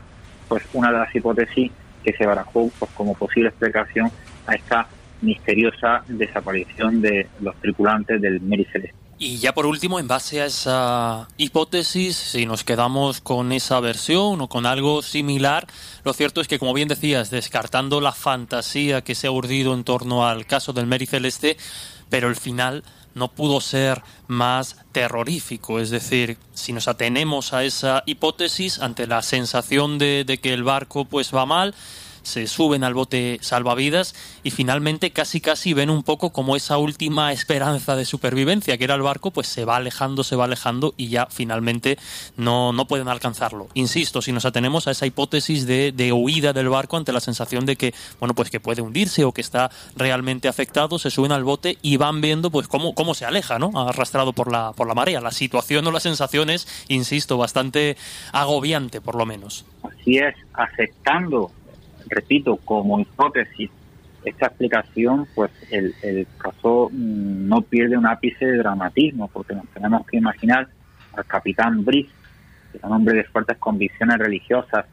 pues una de las hipótesis que se barajó pues, como posible explicación a esta misteriosa desaparición de los tripulantes del Mary Celeste. Y ya por último, en base a esa hipótesis, si nos quedamos con esa versión o con algo similar, lo cierto es que, como bien decías, descartando la fantasía que se ha urdido en torno al caso del Mary Celeste, pero el final no pudo ser más terrorífico. Es decir, si nos atenemos a esa hipótesis, ante la sensación de, de que el barco pues va mal, se suben al bote salvavidas y finalmente casi casi ven un poco como esa última esperanza de supervivencia que era el barco pues se va alejando, se va alejando y ya finalmente no, no pueden alcanzarlo. Insisto, si nos atenemos a esa hipótesis de, de huida del barco ante la sensación de que bueno pues que puede hundirse o que está realmente afectado, se suben al bote y van viendo pues cómo, cómo se aleja, ¿no? Arrastrado por la, por la marea. La situación o la sensación es, insisto, bastante agobiante por lo menos. Así es, aceptando repito, como hipótesis, esta explicación, pues el, caso mm, no pierde un ápice de dramatismo, porque nos tenemos que imaginar al capitán Brice, que era un hombre de fuertes convicciones religiosas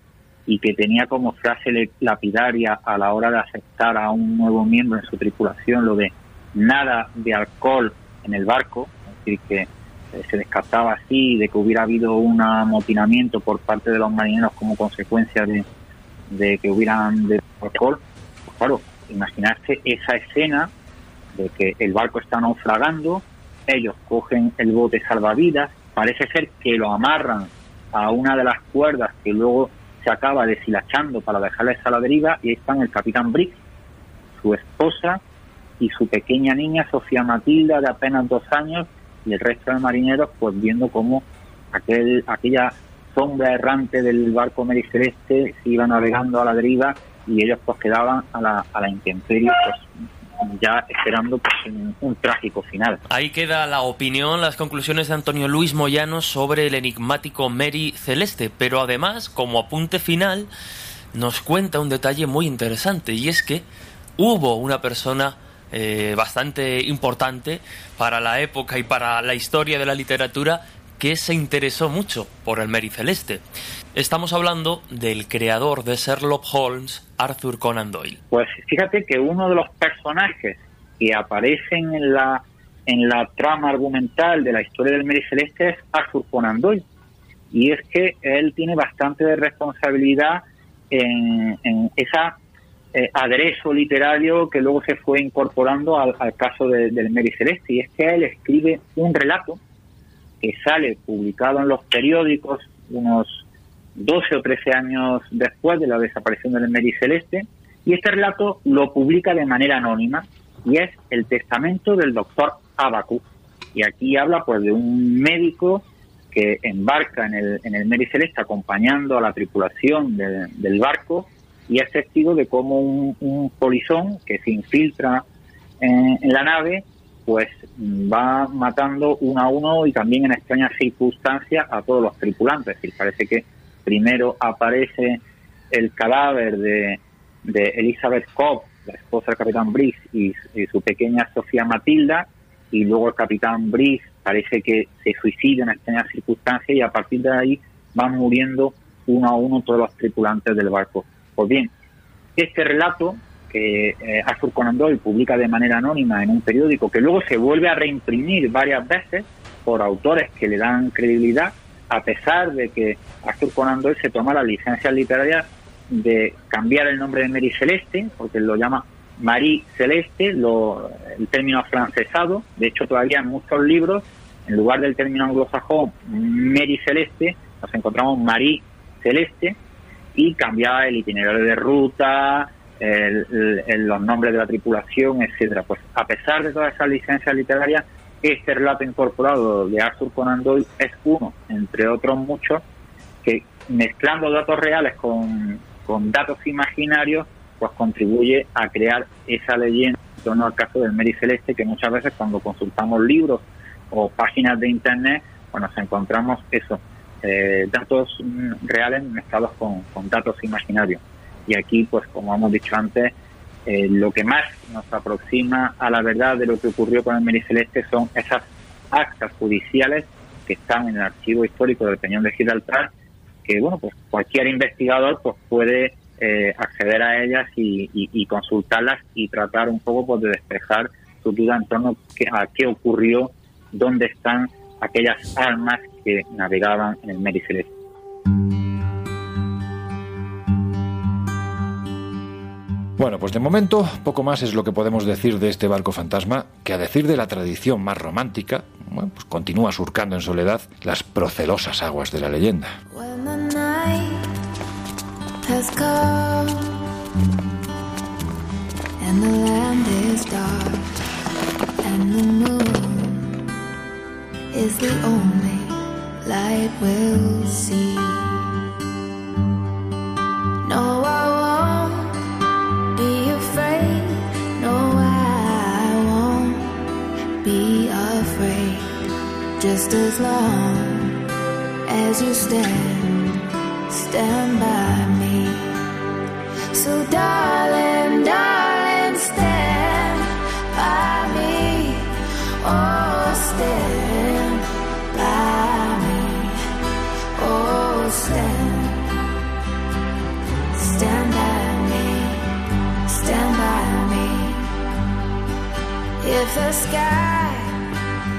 y que tenía como frase lapidaria a la hora de aceptar a un nuevo miembro en su tripulación lo de nada de alcohol en el barco, es decir, que eh, se descartaba así de que hubiera habido un amotinamiento por parte de los marineros como consecuencia de, de que hubieran de alcohol, pues claro, imaginarse esa escena de que el barco está naufragando, ellos cogen el bote salvavidas, parece ser que lo amarran a una de las cuerdas que luego se acaba deshilachando para dejarles a la deriva y ahí están el capitán Briggs, su esposa y su pequeña niña Sofía Matilda de apenas dos años y el resto de marineros pues viendo cómo aquel, aquella sombra errante del barco Mericeleste se iba navegando a la deriva y ellos pues quedaban a la, a la intemperie pues, ya esperando pues, un, trágico final. Ahí queda la opinión, las conclusiones de Antonio Luis Moyano sobre el enigmático Mary Celeste, pero además, como apunte final, nos cuenta un detalle muy interesante y es que hubo una persona eh, bastante importante para la época y para la historia de la literatura que se interesó mucho por el Mary Celeste. Estamos hablando del creador de Sherlock Holmes, Arthur Conan Doyle. Pues fíjate que uno de los personajes que aparecen en la, en la trama argumental de la historia del Mary Celeste es Arthur Conan Doyle. Y es que él tiene bastante responsabilidad en, en esa eh, aderezo literario que luego se fue incorporando al, caso del Mary Celeste. Y es que él escribe un relato que sale publicado en los periódicos unos 12 o 13 años después de la desaparición del Mary Celeste, y este relato lo publica de manera anónima, y es el testamento del doctor Abacu. Y aquí habla pues de un médico que embarca en el, en el Mary Celeste acompañando a la tripulación del barco y es testigo de cómo un, polizón que se infiltra en, la nave pues va matando uno a uno y también en extrañas circunstancias a todos los tripulantes. Y parece que primero aparece el cadáver de, de Elizabeth Cobb, la esposa del capitán Brice, y, su pequeña Sofía Matilda, y luego el capitán Brice parece que se suicida en extrañas circunstancias y a partir de ahí van muriendo uno a uno todos los tripulantes del barco. Pues bien, este relato que eh, Arthur Conan Doyle publica de manera anónima en un periódico que luego se vuelve a reimprimir varias veces por autores que le dan credibilidad, a pesar de que Arthur Conan se toma la licencia literaria de cambiar el nombre de Mary Celeste, porque lo llama Marie Celeste, lo, el término afrancesado. De hecho, todavía en muchos libros, en lugar del término anglosajón Mary Celeste, nos encontramos Marie Celeste, y cambiaba el itinerario de ruta, los nombres de la tripulación, etcétera. Pues a pesar de todas esas licencias literarias, este relato incorporado de Arthur Conan Doyle es uno, entre otros muchos, que mezclando datos reales con, datos imaginarios, pues contribuye a crear esa leyenda en torno al caso del Mary Celeste, que muchas veces cuando consultamos libros o páginas de internet, pues nos encontramos eso, eh, datos reales mezclados con, datos imaginarios. Y aquí, pues como hemos dicho antes, eh, lo que más nos aproxima a la verdad de lo que ocurrió con el Mericeleste son esas actas judiciales que están en el archivo histórico del Peñón de Gibraltar, que bueno, pues cualquier investigador pues puede eh, acceder a ellas y, consultarlas y tratar un poco pues, de despejar su duda en torno a qué ocurrió, dónde están aquellas almas que navegaban en el Mary Bueno, pues de momento poco más es lo que podemos decir de este barco fantasma, que a decir de la tradición más romántica, bueno, pues continúa surcando en soledad las procelosas aguas de la leyenda. No, Just as long as you stand, stand by me. So, darling, darling, stand by me. Oh, stand. By me. Oh, stand, stand by me. Stand by me. If the sky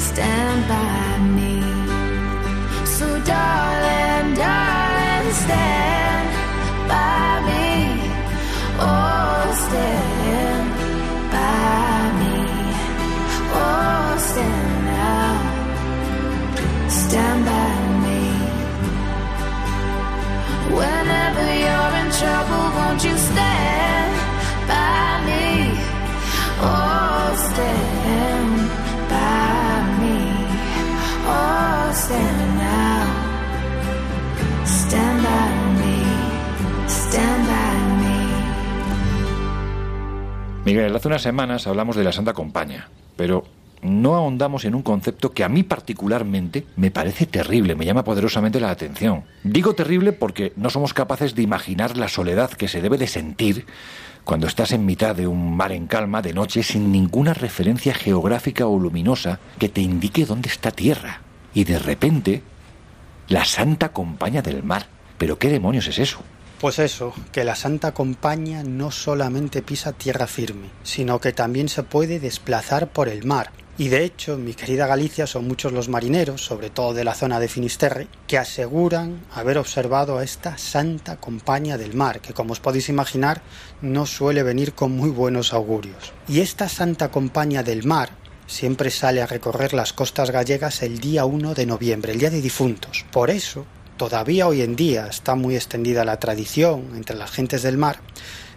stand by me. So, darling, darling, stand by me. Oh, stand by me. Oh, stand now. Stand by me. Whenever you're in trouble, won't you stand by me? Oh, stand. Miguel, hace unas semanas hablamos de la Santa Compañía, pero no ahondamos en un concepto que a mí particularmente me parece terrible, me llama poderosamente la atención. Digo terrible porque no somos capaces de imaginar la soledad que se debe de sentir cuando estás en mitad de un mar en calma de noche sin ninguna referencia geográfica o luminosa que te indique dónde está tierra. Y de repente, la Santa Compaña del Mar. ¿Pero qué demonios es eso? Pues eso, que la Santa Compaña no solamente pisa tierra firme, sino que también se puede desplazar por el mar, y de hecho, mi querida Galicia son muchos los marineros, sobre todo de la zona de Finisterre, que aseguran haber observado a esta santa compañía del mar, que como os podéis imaginar no suele venir con muy buenos augurios. Y esta santa compañía del mar siempre sale a recorrer las costas gallegas el día 1 de noviembre, el día de difuntos. Por eso, todavía hoy en día está muy extendida la tradición entre las gentes del mar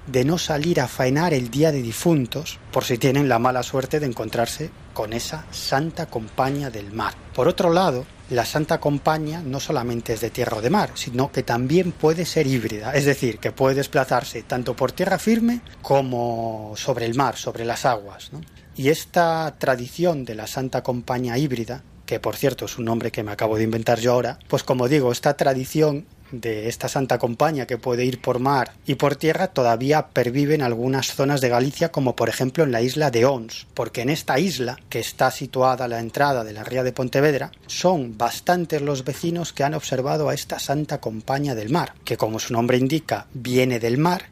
de no salir a faenar el día de difuntos por si tienen la mala suerte de encontrarse con esa santa compañía del mar. Por otro lado, la santa compañía no solamente es de tierra o de mar, sino que también puede ser híbrida, es decir, que puede desplazarse tanto por tierra firme como sobre el mar, sobre las aguas. Y esta tradición de la santa compañía híbrida que por cierto es un nombre que me acabo de inventar yo ahora, pues como digo, esta tradición de esta Santa Compañía que puede ir por mar y por tierra todavía pervive en algunas zonas de Galicia como por ejemplo en la isla de Ons, porque en esta isla, que está situada a la entrada de la ría de Pontevedra, son bastantes los vecinos que han observado a esta Santa Compañía del Mar, que como su nombre indica viene del mar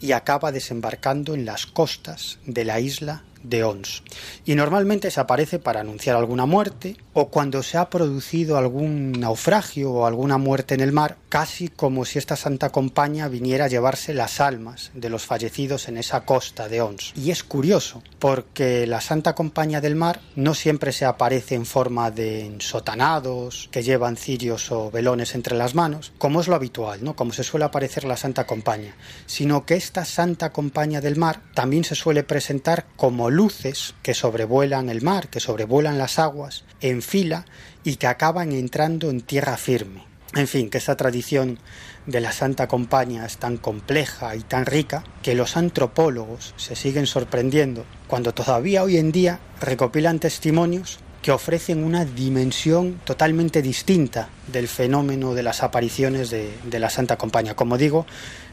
y acaba desembarcando en las costas de la isla de Ons. Y normalmente se aparece para anunciar alguna muerte o cuando se ha producido algún naufragio o alguna muerte en el mar, casi como si esta santa compañía viniera a llevarse las almas de los fallecidos en esa costa de Ons. Y es curioso, porque la santa compañía del mar no siempre se aparece en forma de ensotanados que llevan cirios o velones entre las manos, como es lo habitual, ¿no? Como se suele aparecer la santa compañía, sino que esta santa compañía del mar también se suele presentar como luces que sobrevuelan el mar, que sobrevuelan las aguas, fila y que acaban entrando en tierra firme. En fin, que esta tradición de la Santa Compañía es tan compleja y tan rica que los antropólogos se siguen sorprendiendo cuando todavía hoy en día recopilan testimonios que ofrecen una dimensión totalmente distinta del fenómeno de las apariciones de, de la Santa Compañía. Como digo,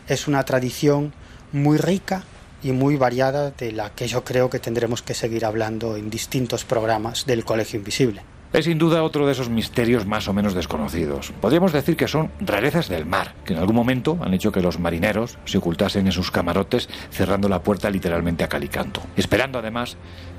es una tradición muy rica y muy variada de la que yo creo que tendremos que seguir hablando en distintos programas del Colegio Invisible. Es sin duda otro de esos misterios más o menos desconocidos. Podríamos decir que son rarezas del mar, que en algún momento han hecho que los marineros se ocultasen en sus camarotes cerrando la puerta literalmente a calicanto, esperando además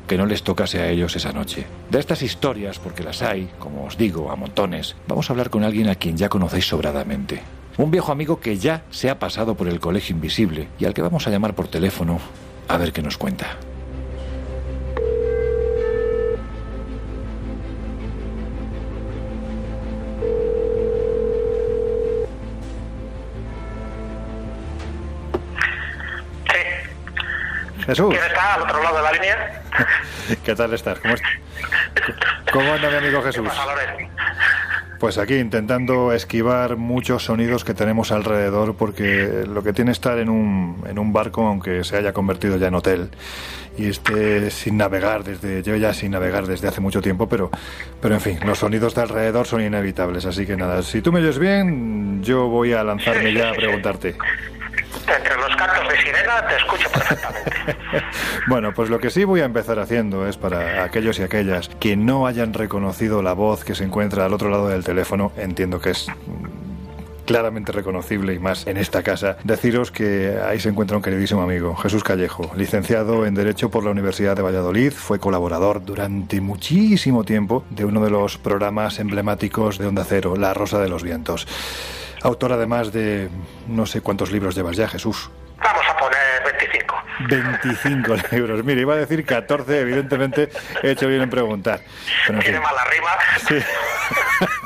que no les tocase a ellos esa noche. De estas historias, porque las hay, como os digo, a montones, vamos a hablar con alguien a quien ya conocéis sobradamente. Un viejo amigo que ya se ha pasado por el colegio invisible y al que vamos a llamar por teléfono a ver qué nos cuenta. Jesús. ¿Quién está al otro lado de la línea? ¿Qué tal estás? ¿Cómo, ¿Cómo anda mi amigo Jesús? Pues aquí intentando esquivar muchos sonidos que tenemos alrededor porque lo que tiene estar en un, en un barco, aunque se haya convertido ya en hotel y esté sin navegar desde, yo ya sin navegar desde hace mucho tiempo, pero, pero en fin, los sonidos de alrededor son inevitables, así que nada, si tú me oyes bien, yo voy a lanzarme ya a preguntarte. Entre los cantos de sirena te escucho perfectamente. bueno, pues lo que sí voy a empezar haciendo es para aquellos y aquellas que no hayan reconocido la voz que se encuentra al otro lado del teléfono, entiendo que es claramente reconocible y más en esta casa, deciros que ahí se encuentra un queridísimo amigo, Jesús Callejo, licenciado en Derecho por la Universidad de Valladolid, fue colaborador durante muchísimo tiempo de uno de los programas emblemáticos de Onda Cero, La Rosa de los Vientos. Autor además de no sé cuántos libros llevas ya, Jesús. Vamos a poner 25. 25 libros. Mire, iba a decir 14, evidentemente he hecho bien en preguntar. Pero Tiene mala rima. Sí.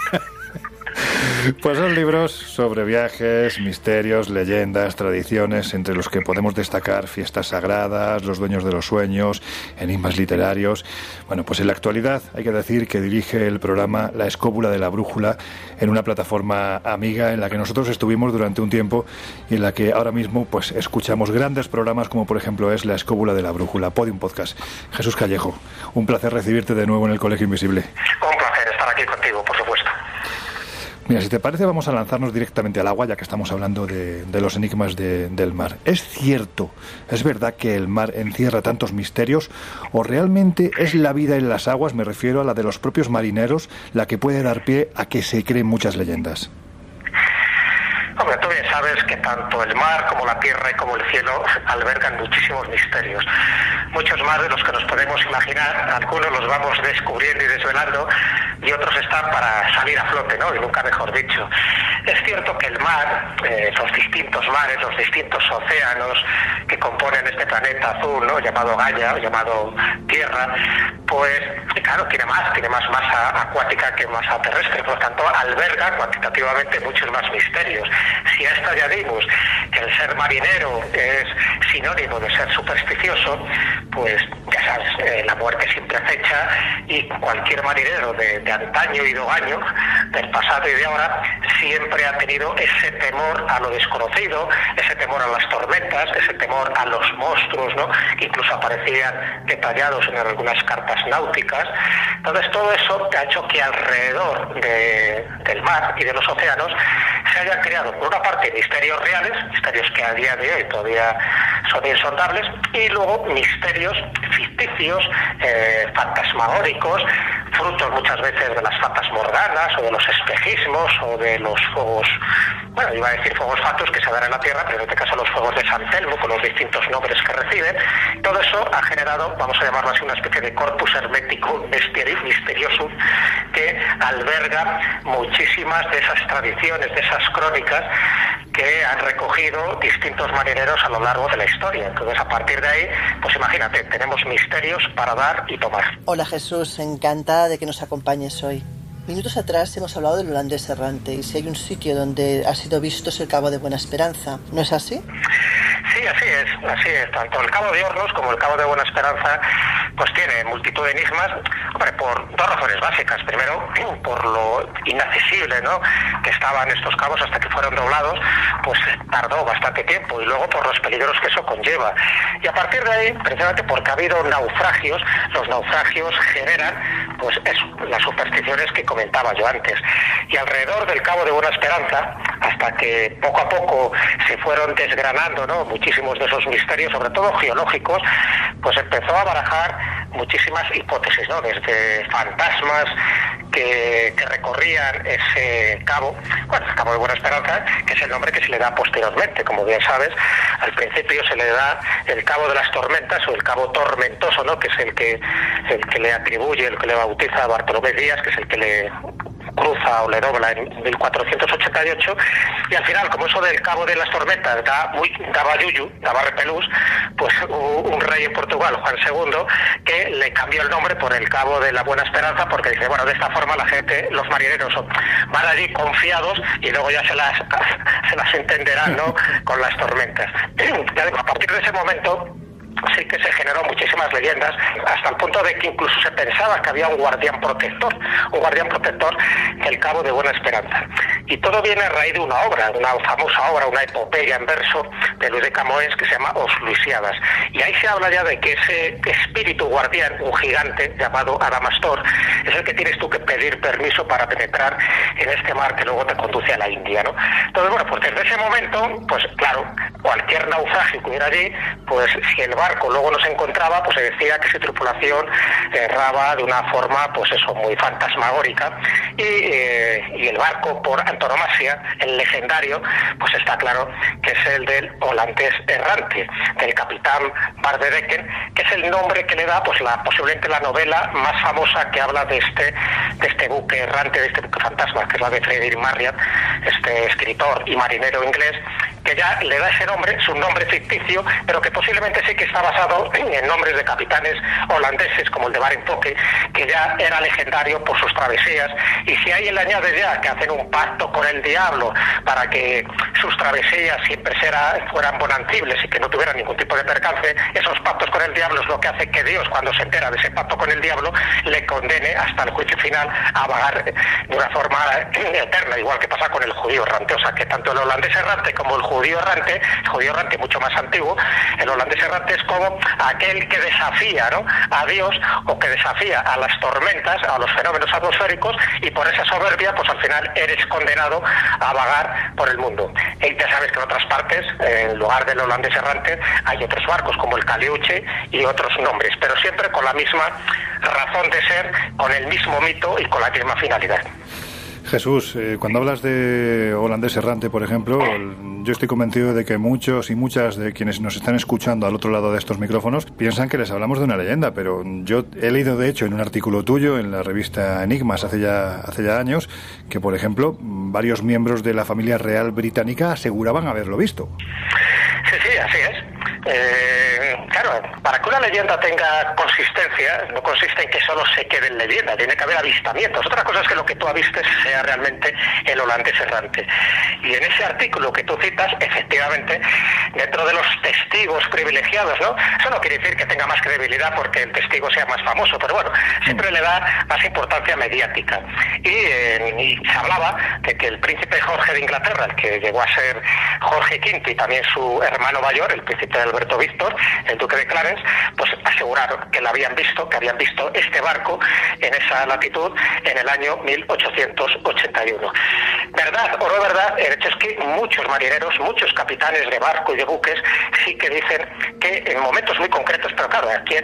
Pues son libros sobre viajes, misterios, leyendas, tradiciones, entre los que podemos destacar fiestas sagradas, los dueños de los sueños, enigmas literarios. Bueno, pues en la actualidad hay que decir que dirige el programa La Escóbula de la Brújula en una plataforma amiga en la que nosotros estuvimos durante un tiempo y en la que ahora mismo pues escuchamos grandes programas como por ejemplo es La Escóbula de la Brújula, Podium Podcast. Jesús Callejo, un placer recibirte de nuevo en el Colegio Invisible. Un placer estar aquí contigo, por supuesto. Mira, si te parece, vamos a lanzarnos directamente al agua, ya que estamos hablando de, los enigmas del mar. ¿Es cierto, es verdad que el mar encierra tantos misterios? ¿O realmente es la vida en las aguas, me refiero a la de los propios marineros, la que puede dar pie a que se creen muchas leyendas? Sabes que tanto el mar como la tierra y como el cielo albergan muchísimos misterios. Muchos más de los que nos podemos imaginar, algunos los vamos descubriendo y desvelando y otros están para salir a flote, ¿no? Y nunca mejor dicho. Es cierto que el mar, eh, los distintos mares, los distintos océanos que componen este planeta azul, ¿no? Llamado Gaia, o llamado Tierra, pues claro, tiene más, tiene más masa acuática que masa terrestre, por lo tanto alberga cuantitativamente muchos más misterios. A esto añadimos que el ser marinero es sinónimo de ser supersticioso, pues ya sabes, eh, la muerte siempre acecha y cualquier marinero de, antaño y de año, del pasado y de ahora, siempre ha tenido ese temor a lo desconocido, ese temor a las tormentas, ese temor a los monstruos, ¿no? incluso aparecían detallados en algunas cartas náuticas. Entonces todo eso ha hecho que alrededor del mar y de los océanos se hayan creado, por una parte, misterios reales, misterios que a día de hoy todavía son insondables, y luego misterios ficticios, eh, fantasmagóricos, frutos muchas veces de las fatas morganas o de los espejismos o de los fuegos, bueno, iba a decir fuegos fatos que se dan en la Tierra, pero en este caso los fuegos de San Telmo con los distintos nombres que reciben. Todo eso ha generado, vamos a llamarlo así, una especie de corpus hermético misterioso que alberga muchísimas de esas tradiciones, de esas crónicas que han recogido distintos marineros a lo largo de la historia. Entonces, a partir de ahí, pues imagínate, tenemos misterios para dar y tomar. Hola Jesús, encantada de que nos acompañes hoy. Minutos atrás hemos hablado del holandés errante y si hay un sitio donde ha sido visto es el Cabo de Buena Esperanza, ¿no es así? Sí, así es, así es. Tanto el Cabo de Hornos como el Cabo de Buena Esperanza pues tiene multitud de enigmas, hombre, por dos razones básicas. Primero, por lo inaccesible ¿no? que estaban estos cabos hasta que fueron doblados, pues tardó bastante tiempo. Y luego por los peligros que eso conlleva. Y a partir de ahí, precisamente porque ha habido naufragios, los naufragios generan pues eso, las supersticiones que comentaba yo antes. Y alrededor del Cabo de Buena Esperanza, hasta que poco a poco se fueron desgranando ¿no? muchísimos de esos misterios, sobre todo geológicos, pues empezó a barajar muchísimas hipótesis, ¿no? Desde fantasmas que, recorrían ese cabo, bueno, el Cabo de Buena Esperanza, que es el nombre que se le da posteriormente, como bien sabes, al principio se le da el Cabo de las Tormentas o el Cabo Tormentoso, ¿no? Que es el que, el que le atribuye, el que le bautiza a Bartolomé Díaz, que es el que le cruza o le dobla en 1488 y al final como eso del cabo de las tormentas da muy, daba yuyu, daba repelús, pues un rey en Portugal, Juan II, que le cambió el nombre por el cabo de la Buena Esperanza porque dice, bueno, de esta forma la gente, los marineros van allí confiados y luego ya se las, se las entenderán ¿no? con las tormentas. a partir de ese momento sí que se generó muchísimas leyendas, hasta el punto de que incluso se pensaba que había un guardián protector, un guardián protector del Cabo de Buena Esperanza. Y todo viene a raíz de una obra, una famosa obra, una epopeya en verso de Luis de Camoens que se llama Os Luisiadas. Y ahí se habla ya de que ese espíritu guardián, un gigante llamado Adamastor, es el que tienes tú que pedir permiso para penetrar en este mar que luego te conduce a la India, ¿no? Entonces, bueno, pues desde ese momento, pues claro, cualquier naufragio que hubiera allí, pues si el barco luego no encontraba, pues se decía que su tripulación erraba de una forma, pues eso, muy fantasmagórica. Y, eh, y el barco, por antonomasia, el legendario, pues está claro que es el del holandés errante, del capitán Bardedecken, que es el nombre que le da, pues la, posiblemente la novela más famosa que habla de este, de este buque errante, de este buque fantasma, que es la de Frederick Marriott, este escritor y marinero inglés, que ya le da ese nombre, su nombre ficticio, pero que posiblemente sí que está basado en nombres de capitanes holandeses como el de Barenfoque, que ya era legendario por sus travesías. Y si ahí le añade ya que hacen un pacto con el diablo para que sus travesías siempre fueran bonancibles y que no tuvieran ningún tipo de percance, esos pactos con el diablo es lo que hace que Dios, cuando se entera de ese pacto con el diablo, le condene hasta el juicio final a vagar de una forma eterna, igual que pasa con el judío errante. O sea que tanto el holandés errante como el judío errante, el judío errante mucho más antiguo, el holandés errante es como aquel que desafía a Dios o que desafía a las tormentas, a los fenómenos atmosféricos y por esa soberbia, pues al final eres condenado a vagar por el mundo. Y ya sabes que en otras partes, en lugar del holandés errante, hay otros barcos como el Caliuche y otros nombres, pero siempre con la misma razón de ser, con el mismo mito y con la misma finalidad. Jesús, eh, cuando hablas de holandés errante, por ejemplo, yo estoy convencido de que muchos y muchas de quienes nos están escuchando al otro lado de estos micrófonos piensan que les hablamos de una leyenda, pero yo he leído de hecho en un artículo tuyo en la revista Enigmas hace ya, hace ya años que, por ejemplo, varios miembros de la familia real británica aseguraban haberlo visto. Sí, sí, así es. Eh, claro, para que una leyenda tenga consistencia, no consiste en que solo se quede en leyenda, tiene que haber avistamientos. Otra cosa es que lo que tú avistes sea realmente el holandés errante. Y en ese artículo que tú citas, efectivamente, dentro de los testigos privilegiados, ¿no? Eso no quiere decir que tenga más credibilidad porque el testigo sea más famoso, pero bueno, siempre le da más importancia mediática. Y, eh, se hablaba de que el príncipe Jorge de Inglaterra, el que llegó a ser Jorge V y también su hermano mayor, el príncipe del Alberto Víctor, el duque de Clarence, pues aseguraron que lo habían visto, que habían visto este barco en esa latitud en el año 1881. ¿Verdad o no verdad? El hecho es que muchos marineros, muchos capitanes de barco y de buques sí que dicen que en momentos muy concretos, pero claro, aquí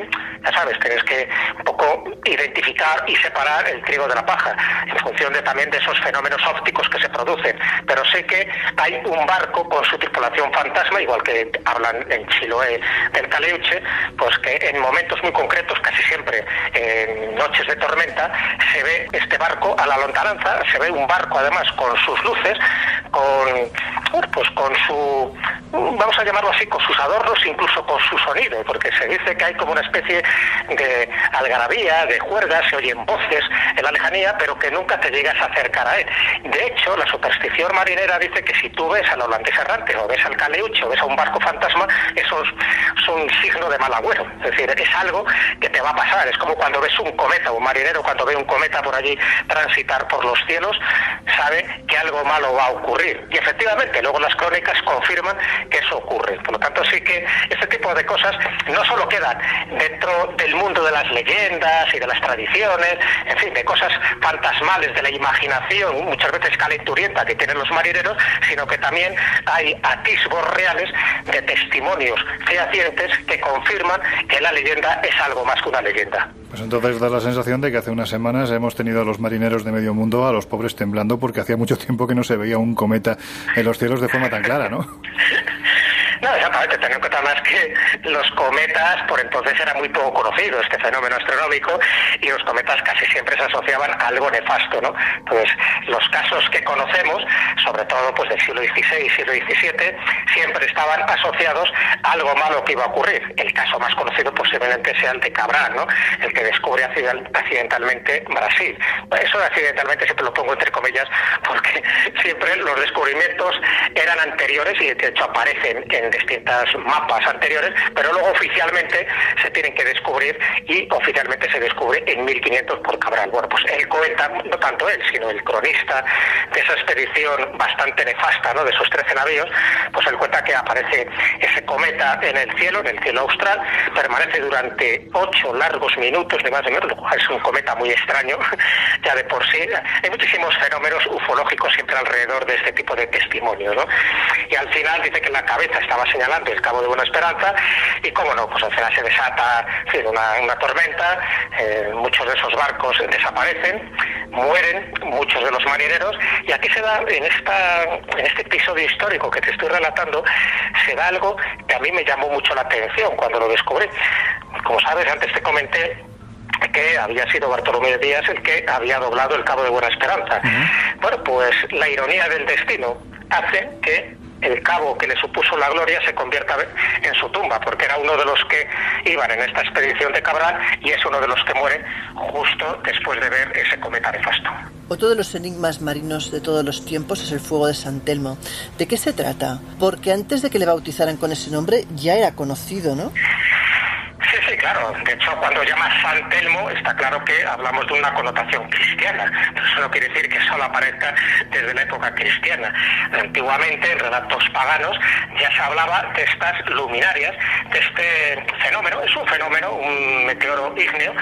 ya sabes, tienes que un poco identificar y separar el trigo de la paja en función de también de esos fenómenos ópticos que se producen. Pero sé que hay un barco con su tripulación fantasma, igual que hablan en Chiloé del Caleuche, pues que en momentos muy concretos, casi siempre en noches de tormenta, se ve este barco a la lontananza, se ve un barco además con sus luces, con pues con su vamos a llamarlo así, con sus adornos, incluso con su sonido, porque se dice que hay como una especie de algarabía, de juergas, se oyen voces en la lejanía, pero que nunca te llegas a acercar a él. De hecho, la superstición marinera dice que si tú ves al holandés errante, o ves al caleuche, o ves a un barco fantasma, es un signo de mal agüero. Es decir, es algo que te va a pasar. Es como cuando ves un cometa, un marinero cuando ve un cometa por allí transitar por los cielos, sabe que algo malo va a ocurrir. Y efectivamente, luego las crónicas confirman que eso ocurre. Por lo tanto, sí que este tipo de cosas no solo quedan dentro del mundo de las leyendas y de las tradiciones, en fin, de cosas fantasmales de la imaginación, muchas veces calenturienta que tienen los marineros, sino que también hay atisbos reales de testimonios fehacientes que confirman que la leyenda es algo más que una leyenda. Pues entonces da la sensación de que hace unas semanas hemos tenido a los marineros de medio mundo, a los pobres temblando, porque hacía mucho tiempo que no se veía un cometa en los cielos de forma tan clara, ¿no? No, exactamente. Ten en cuenta más que los cometas, por entonces era muy poco conocido este fenómeno astronómico y los cometas casi siempre se asociaban a algo nefasto, ¿no? Pues los casos que conocemos, sobre todo pues del siglo XVI siglo XVII, siempre estaban asociados a algo malo que iba a ocurrir. El caso más conocido posiblemente sea el de Cabral, ¿no? El que descubre accidentalmente Brasil. Eso accidentalmente siempre lo pongo entre comillas porque siempre los descubrimientos eran anteriores y de hecho aparecen en distintas mapas anteriores, pero luego oficialmente se tienen que descubrir y oficialmente se descubre en 1500 por Cabral. Bueno, pues él cuenta, no tanto él, sino el cronista de esa expedición bastante nefasta, ¿no? De esos 13 navíos, pues él cuenta que aparece ese cometa en el cielo, en el cielo austral, permanece durante ocho largos minutos, ni más ni menos, es un cometa muy extraño, ya de por sí. Hay muchísimos fenómenos ufológicos siempre alrededor de este tipo de testimonios, ¿no? Y al final dice que la cabeza está señalando el Cabo de Buena Esperanza y cómo no, pues al final se desata una, tormenta, eh, muchos de esos barcos desaparecen, mueren muchos de los marineros y aquí se da, en, esta, en este episodio histórico que te estoy relatando, se da algo que a mí me llamó mucho la atención cuando lo descubrí. Como sabes, antes te comenté que había sido Bartolomé Díaz el que había doblado el Cabo de Buena Esperanza. Bueno, pues la ironía del destino hace que el cabo que le supuso la gloria se convierta en su tumba, porque era uno de los que iban en esta expedición de Cabral y es uno de los que muere justo después de ver ese cometa nefasto. Otro de los enigmas marinos de todos los tiempos es el fuego de San Telmo. ¿De qué se trata? Porque antes de que le bautizaran con ese nombre ya era conocido, ¿no? Sí, sí, claro. De hecho, cuando llamas San Telmo, está claro que hablamos de una connotación cristiana. eso no quiere decir que solo aparezca desde la época cristiana. Antiguamente, en relatos paganos, ya se hablaba de estas luminarias, de este fenómeno. Es un fenómeno, un meteoro ígneo,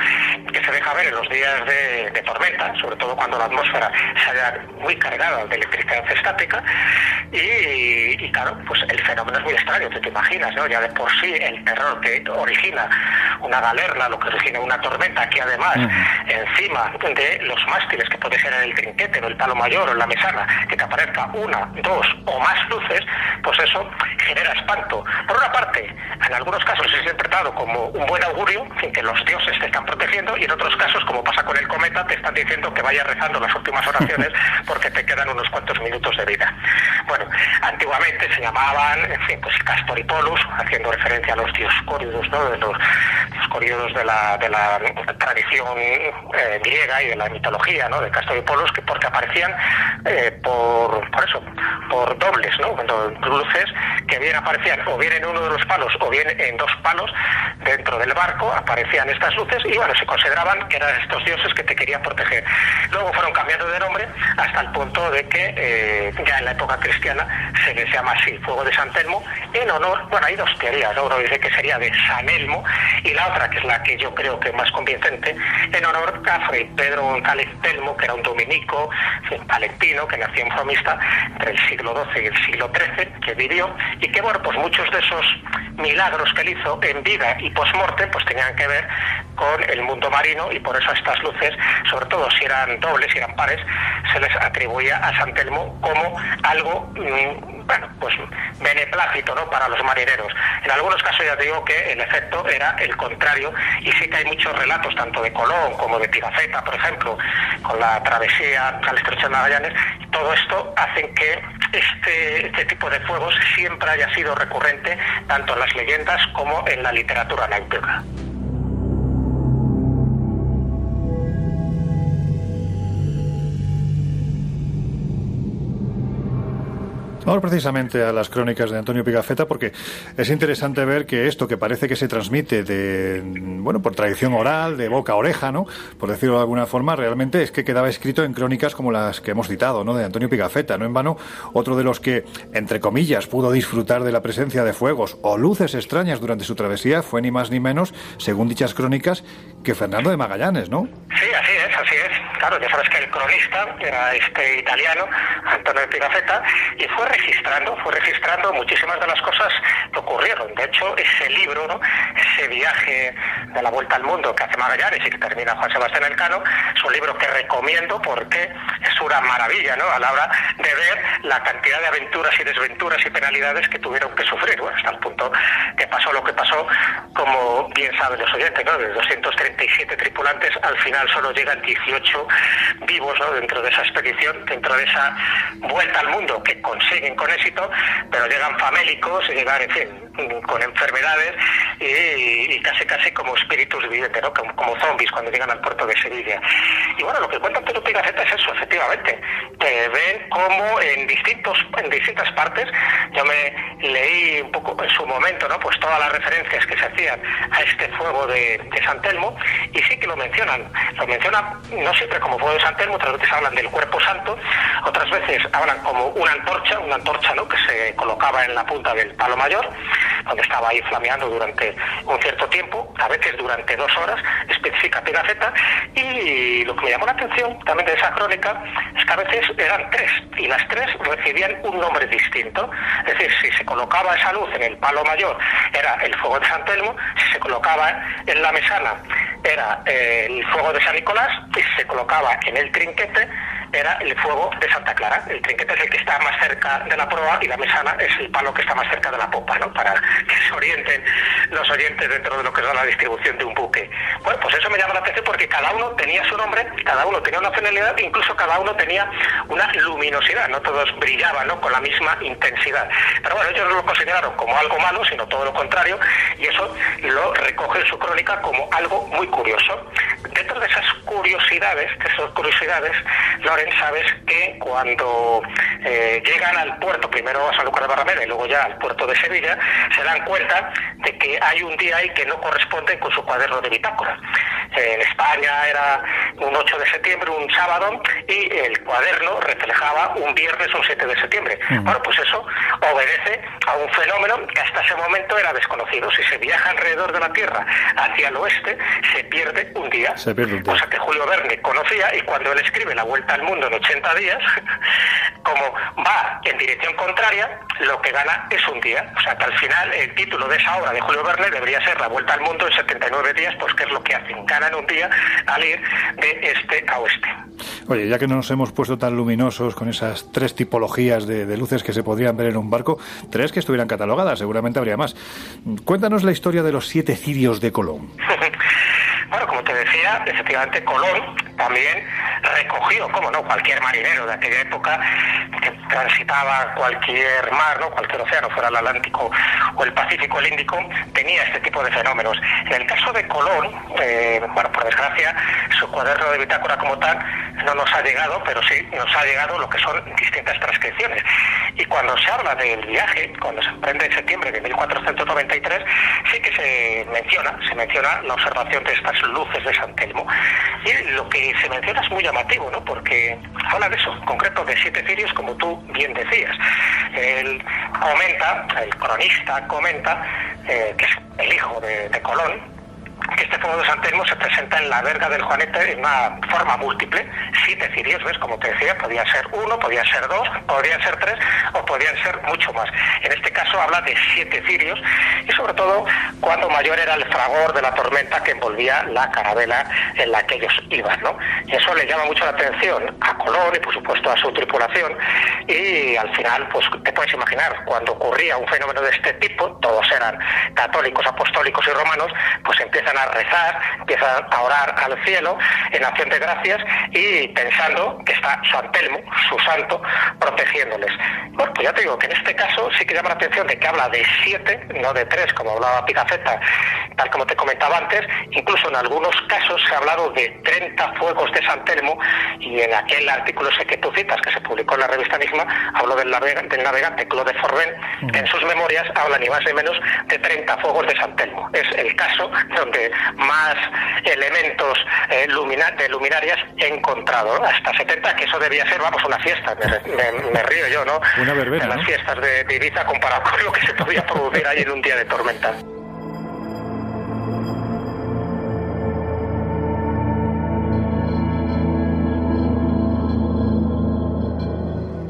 que se deja ver en los días de, tormenta, sobre todo cuando la atmósfera se haya muy cargada de electricidad estática. Y, claro, pues el fenómeno es muy extraño, te, te imaginas, ¿no? Ya de por sí el terror que origina una galerna, lo que origina una tormenta, que además encima de los mástiles, que puede ser en el trinquete, en el palo mayor o en la mesana, que te aparezca una, dos o más luces, pues eso genera espanto. Por una parte, en algunos casos es interpretado como un buen augurio, en que los dioses te están protegiendo, y en otros casos, como pasa con el cometa, te están diciendo que vayas rezando las últimas oraciones porque te quedan unos cuantos minutos de vida. Bueno, antiguamente se llamaban, en fin, pues Castor y Polus, haciendo referencia a los dioscóridos, ¿no? De los, los de la, de la tradición eh, griega y de la mitología, ¿no? De Castor y Polus, que porque aparecían eh, por, por eso, por dobles, ¿no? Luces que bien aparecían o bien en uno de los palos o bien en dos palos dentro del barco aparecían estas luces y bueno, se consideraban que eran estos dioses que te querían proteger. Luego fueron cambiando de nombre hasta el punto de que eh, ya en la época cristiana se les llama así, Fuego de San Telmo, en honor, bueno, hay dos teorías, uno dice que sería de San Elmo y la otra, que es la que yo creo que es más convincente, en honor a Fray Pedro González Telmo, que era un dominico palentino que nació en Fromista entre el siglo XII y el siglo XIII, que vivió y que, bueno, pues muchos de esos milagros que él hizo en vida y post-morte, pues tenían que ver con el mundo marino y por eso estas luces, sobre todo si eran dobles, si eran pares, se les atribuía a San Telmo como algo, mm, bueno, pues beneplácito, ¿no?, para los marineros. En algunos casos ya digo que el efecto era el contrario y sí que hay muchos relatos, tanto de Colón como de Pigafetta, por ejemplo, con la travesía al estrecho de Magallanes, todo esto hace que este, este tipo de fuegos siempre haya sido recurrente tanto en las leyendas como en la literatura náutica. Precisamente a las crónicas de Antonio Pigafetta porque es interesante ver que esto que parece que se transmite de, bueno, por tradición oral, de boca a oreja, ¿no? Por decirlo de alguna forma, realmente es que quedaba escrito en crónicas como las que hemos citado, ¿no? De Antonio Pigafetta, no en vano, otro de los que, entre comillas, pudo disfrutar de la presencia de fuegos o luces extrañas durante su travesía fue ni más ni menos, según dichas crónicas, que Fernando de Magallanes, ¿no? Sí, así es, así es. Claro, ya sabes que el cronista era este italiano, Antonio Pigafetta, y fue registrando, fue registrando muchísimas de las cosas que ocurrieron. De hecho, ese libro, ese viaje de la vuelta al mundo que hace Magallanes y que termina Juan Sebastián Elcano, es un libro que recomiendo porque una maravilla ¿no? a la hora de ver la cantidad de aventuras y desventuras y penalidades que tuvieron que sufrir, bueno, hasta el punto que pasó lo que pasó, como bien saben los oyentes, ¿no? de 237 tripulantes, al final solo llegan 18 vivos ¿no? dentro de esa expedición, dentro de esa vuelta al mundo que consigue con éxito, pero llegan famélicos, llegan, en fin, con enfermedades y, casi casi como espíritus vivientes, ¿no? como, zombies cuando llegan al puerto de Sevilla. Y bueno, lo que cuenta Pedro Pigafetta es eso, efectivamente. Que ven cómo en distintos, en distintas partes, yo me leí un poco en su momento, ¿no? Pues todas las referencias que se hacían a este fuego de, de San Telmo, y sí que lo mencionan. Lo mencionan no siempre como fuego de San Telmo, otras veces hablan del cuerpo santo, otras veces hablan como una antorcha, una antorcha ¿no? que se colocaba en la punta del palo mayor, donde estaba ahí flameando durante un cierto tiempo, a veces durante dos horas, especifica Pigafetta, y lo que me llamó la atención también de esa crónica es que a veces eran tres, y las tres recibían un nombre distinto. Es decir, si se colocaba esa luz en el palo mayor, era el fuego de San Telmo, si se colocaba en la mesana, era eh, el fuego de San Nicolás, y si se colocaba en el trinquete, era el fuego de Santa Clara. El trinquete es el que está más cerca de la proa y la mesana es el palo que está más cerca de la popa, ¿no? Para que se orienten los oyentes dentro de lo que es la distribución de un buque. Bueno, pues eso me llama la atención porque cada uno tenía su nombre, cada uno tenía una finalidad, incluso cada uno tenía una luminosidad, no todos brillaban ¿no? con la misma intensidad. Pero bueno, ellos no lo consideraron como algo malo, sino todo lo contrario, y eso lo recoge en su crónica como algo muy curioso. Dentro de esas curiosidades, de esas curiosidades, Sabes que cuando eh, llegan al puerto, primero a Sanlúcar de Barrameda y luego ya al puerto de Sevilla, se dan cuenta de que hay un día ahí que no corresponde con su cuaderno de bitácora. En España era un 8 de septiembre, un sábado, y el cuaderno reflejaba un viernes, un 7 de septiembre. Bueno, pues eso obedece a un fenómeno que hasta ese momento era desconocido. Si se viaja alrededor de la Tierra hacia el oeste, se pierde un día. Se pierde un día. Cosa que Julio Verne conocía y cuando él escribe La Vuelta al Mundo en 80 días, como va en dirección contraria, lo que gana es un día. O sea que al final el título de esa obra de Julio Verne debería ser La Vuelta al Mundo en 79 días, pues que es lo que hacen, ganan un día al ir de este a oeste. Oye, ya que nos hemos puesto tan luminosos con esas tres tipologías de, de luces que se podrían ver en un barco, tres que estuvieran catalogadas, seguramente habría más. Cuéntanos la historia de los siete cirios de Colón. Bueno, como te decía, efectivamente Colón también recogió, como no, cualquier marinero de aquella época que transitaba cualquier mar, ¿no? cualquier océano, fuera el Atlántico o el Pacífico, el Índico, tenía este tipo de fenómenos. En el caso de Colón, eh, bueno, por desgracia, su cuaderno de bitácora como tal no nos ha llegado, pero sí nos ha llegado lo que son distintas transcripciones. Y cuando se habla del viaje, cuando se emprende en septiembre de 1493, sí que se menciona, se menciona la observación de estas luces de San Telmo. Y lo que se menciona es muy llamativo, ¿no? Porque habla de eso, en concreto de siete cirios, como tú bien decías. Él comenta, el cronista comenta, eh, que es el hijo de, Colón, este fuego de San Telmo se presenta en la verga del Juanete en una forma múltiple, siete cirios, ¿ves? Como te decía, podía ser uno, podía ser dos, podrían ser tres o podían ser mucho más. En este caso habla de siete cirios y sobre todo cuando mayor era el fragor de la tormenta que envolvía la carabela en la que ellos iban, ¿no? Eso le llama mucho la atención a Colón y por supuesto a su tripulación y al final, pues te puedes imaginar, cuando ocurría un fenómeno de este tipo, todos eran católicos, apostólicos y romanos, pues empiezan a rezar, empiezan a orar al cielo en acción de gracias y pensando que está San Telmo, su santo, protegiéndoles. Bueno, pues ya te digo que en este caso sí que llama la atención de que habla de siete, no de tres, como hablaba Picafetta, tal como te comentaba antes, incluso en algunos casos se ha hablado de 30 fuegos de San Telmo y en aquel artículo ese que tú citas, que se publicó en la revista Enigma, habló del, del navegante Claude Forben, que en sus memorias habla ni más ni menos de 30 fuegos de San Telmo. Es el caso donde más elementos eh, lumina de luminarias he encontrado, ¿no? hasta 70, que eso debía ser, vamos, una fiesta, me, me- me río yo, ¿no? Una verbena, En las ¿no? fiestas de, de Ibiza comparado con lo que se podía producir ahí en un día de tormenta.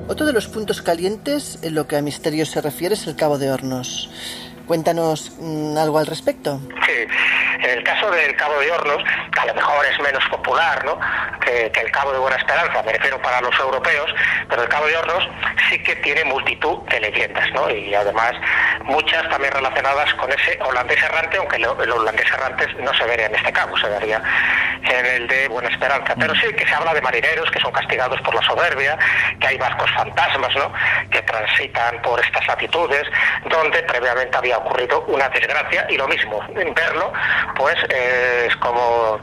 Otro de los puntos calientes en lo que a misterios se refiere es el Cabo de Hornos. Cuéntanos mm, algo al respecto. Sí, en el caso del Cabo de Hornos, a lo mejor es menos popular ¿no? que, que el Cabo de Buena Esperanza, me refiero para los europeos, pero el Cabo de Hornos sí que tiene multitud de leyendas, ¿no? y además muchas también relacionadas con ese holandés errante, aunque lo- el holandés errante no se vería en este cabo, se vería en el de Buena Esperanza. Pero sí que se habla de marineros que son castigados por la soberbia, que hay barcos fantasmas ¿no? que transitan por estas latitudes, donde previamente había ocurrido una desgracia, y lo mismo, verlo, pues eh, es como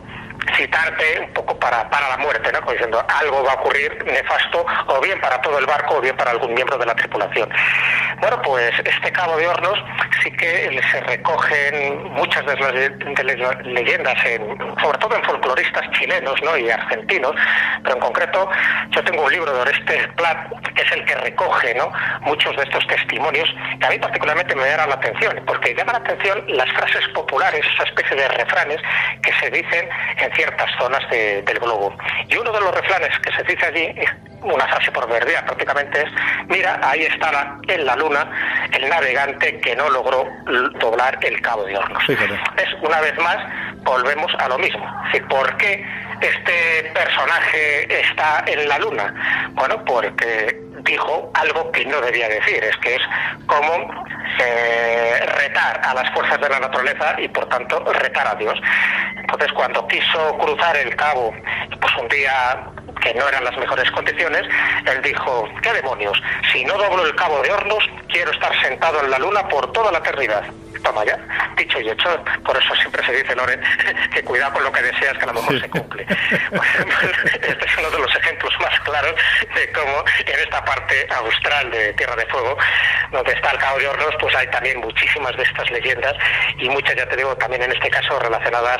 citarte un poco para, para la muerte, ¿no? Como diciendo algo va a ocurrir nefasto o bien para todo el barco o bien para algún miembro de la tripulación. Bueno, pues este Cabo de Hornos sí que se recogen muchas de las, leyendas, en- sobre todo en folcloristas chilenos ¿no? y argentinos, pero en concreto yo tengo un libro de Oreste Plat, que es el que recoge ¿no? muchos de estos testimonios, que a mí particularmente me llaman la atención, porque llama la atención las frases populares, esa especie de refranes que se dicen en ciertas zonas de- del globo. Y uno de los refranes que se dice allí, una frase proverbial prácticamente es, mira, ahí está en la luna el navegante que no logró doblar el cabo de hornos. Es una vez más, volvemos a lo mismo. Es decir, ¿Por qué este personaje está en la luna? Bueno, porque dijo algo que no debía decir, es que es como eh, retar a las fuerzas de la naturaleza y por tanto retar a Dios. Entonces cuando quiso cruzar el cabo, pues un día que no eran las mejores condiciones, él dijo, ¿qué demonios? Si no doblo el cabo de hornos, quiero estar sentado en la luna por toda la eternidad toma ya, dicho y hecho, por eso siempre se dice, Loren, que cuidado con lo que deseas, que a lo mejor se cumple. este es uno de los ejemplos más claros de cómo en esta parte austral de Tierra de Fuego, donde está el Cabo de Hornos, pues hay también muchísimas de estas leyendas y muchas, ya te digo, también en este caso relacionadas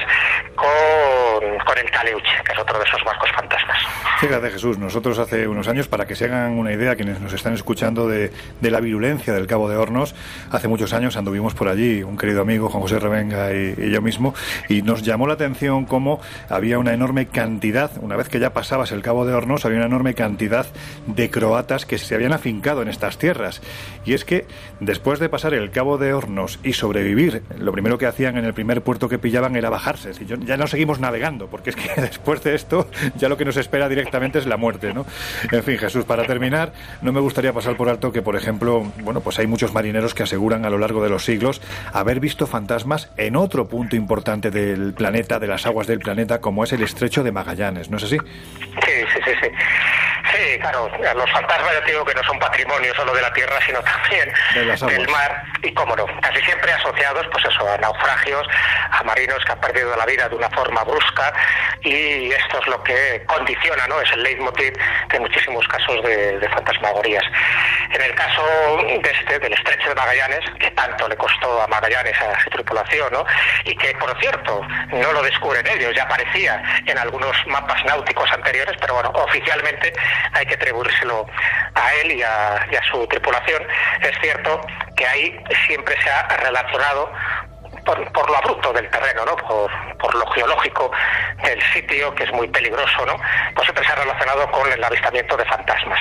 con, el Caleuche, que es otro de esos barcos fantasmas. Fíjate Jesús, nosotros hace unos años, para que se hagan una idea quienes nos están escuchando de, de la virulencia del Cabo de Hornos, hace muchos años anduvimos por allí un querido amigo, Juan José Revenga y, yo mismo, y nos llamó la atención cómo había una enorme cantidad, una vez que ya pasabas el Cabo de Hornos, había una enorme cantidad de croatas que se habían afincado en estas tierras. Y es que después de pasar el Cabo de Hornos y sobrevivir, lo primero que hacían en el primer puerto que pillaban era bajarse. Ya no seguimos navegando, porque es que después de esto ya lo que nos espera directamente es la muerte, ¿no? En fin, Jesús, para terminar, no me gustaría pasar por alto que, por ejemplo, bueno, pues hay muchos marineros que aseguran a lo largo de los siglos haber visto fantasmas en otro punto importante del planeta, de las aguas del planeta, como es el estrecho de Magallanes, ¿no es así? Sí, sí, sí, sí. Sí, claro, los fantasmas ya digo que no son patrimonio solo de la tierra, sino también del mar y, cómo no, casi siempre asociados, pues eso, a naufragios, a marinos que han perdido la vida de una forma brusca y esto es lo que condiciona, ¿no? Es el leitmotiv de muchísimos casos de, de fantasmagorías. En el caso de este, del estrecho de Magallanes, que tanto le costó a Magallanes a su tripulación, ¿no? Y que, por cierto, no lo descubren ellos, ya aparecía en algunos mapas náuticos anteriores, pero bueno, oficialmente hay que atribuírselo a él y a, su tripulación. Es cierto que ahí siempre se ha relacionado por, lo abrupto del terreno, ¿no? Por, por, lo geológico del sitio, que es muy peligroso, ¿no? Pues siempre se ha relacionado con el avistamiento de fantasmas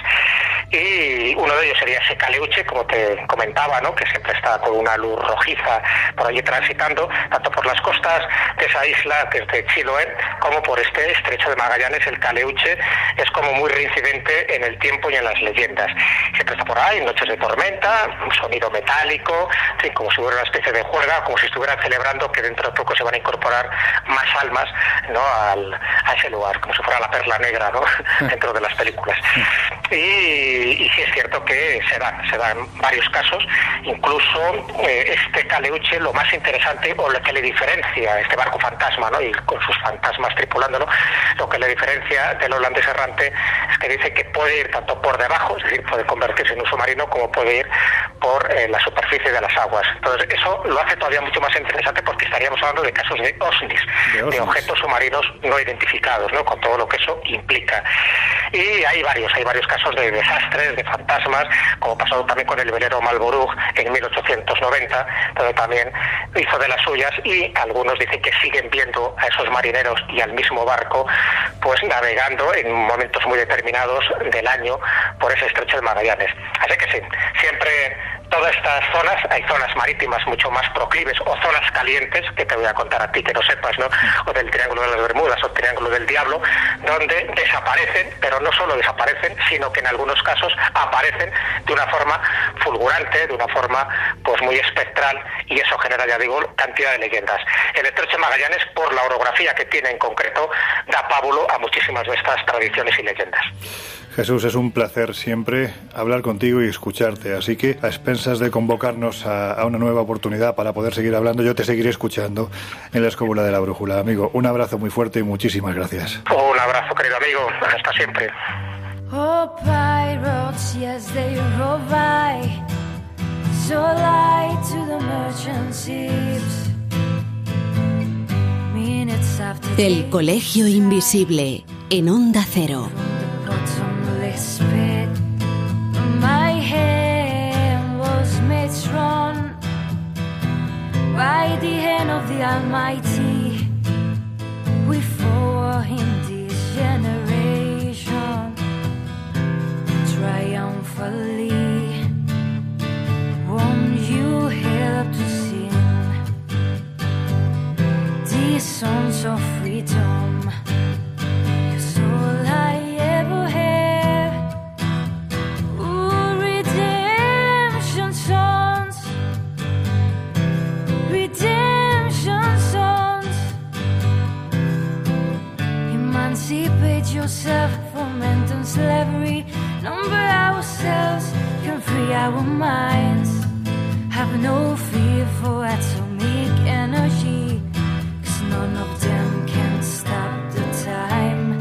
y uno de ellos sería ese caleuche, como te comentaba, ¿no? que siempre está con una luz rojiza por allí transitando, tanto por las costas de esa isla, desde Chiloé, como por este estrecho de Magallanes, el caleuche es como muy reincidente en el tiempo y en las leyendas. Siempre está por ahí, noches de tormenta, un sonido metálico, como si hubiera una especie de juega, como si estuvieran celebrando que dentro de poco se van a incorporar más almas ¿no? Al, a ese lugar, como si fuera la perla negra ¿no? dentro de las películas. Y y, sí es cierto que se dan, se dan varios casos, incluso eh, este Caleuche, lo más interesante o lo que le diferencia este barco fantasma, ¿no? y con sus fantasmas tripulándolo, lo que le diferencia del holandés errante es que dice que puede ir tanto por debajo, es decir, puede convertirse en un submarino, como puede ir por eh, la superficie de las aguas. Entonces, eso lo hace todavía mucho más interesante porque estaríamos hablando de casos de OSNIs, de, objetos submarinos no identificados, ¿no? con todo lo que eso implica. Y hay varios, hay varios casos de desastres de fantasmas, como pasó también con el velero Malborug en 1890, donde también hizo de las suyas y algunos dicen que siguen viendo a esos marineros y al mismo barco pues navegando en momentos muy determinados del año por ese estrecho de Magallanes. Así que sí, siempre todas estas zonas, hay zonas marítimas mucho más proclives o zonas calientes, que te voy a contar a ti que no sepas, ¿no? O del Triángulo de las Bermudas o Triángulo del Diablo, donde desaparecen, pero no solo desaparecen, sino que en algunos casos aparecen de una forma fulgurante, de una forma pues muy espectral, y eso genera, ya digo, cantidad de leyendas. El estrecho Magallanes, por la orografía que tiene en concreto, da pábulo a muchísimas de estas tradiciones y leyendas. Jesús, es un placer siempre hablar contigo y escucharte. Así que, a expensas de convocarnos a, una nueva oportunidad para poder seguir hablando, yo te seguiré escuchando en la escóbula de la brújula. Amigo, un abrazo muy fuerte y muchísimas gracias. Un abrazo, querido amigo. Hasta siempre. Oh, El Colegio Invisible en Onda Cero. By the hand of the Almighty. We for in this generation triumphantly. Won't you help to sing these songs of freedom? Yourself from mental slavery. Number ourselves can free our minds. Have no fear for atomic energy. Cause none of them can stop the time.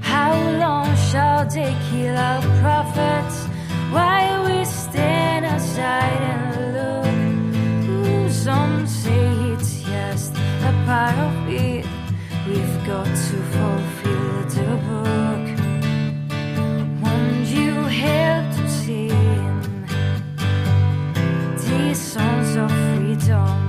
How long shall they kill our prophets while we stand aside and look? Ooh, some say it's just a part of it. We've got to fulfill don't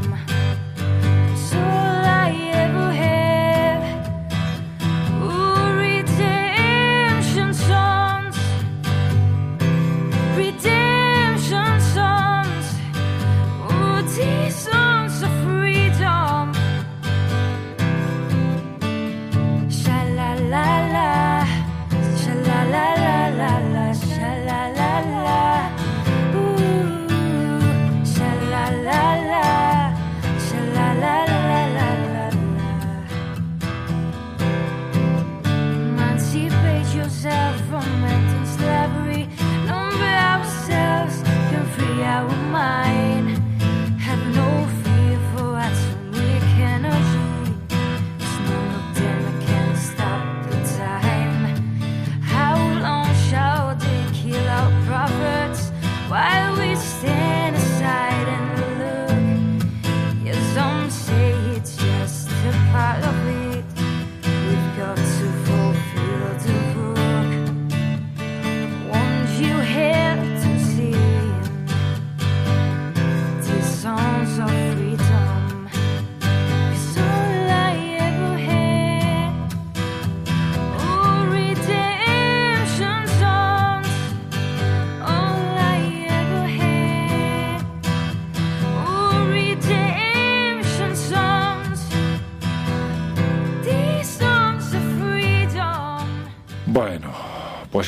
seria o mais.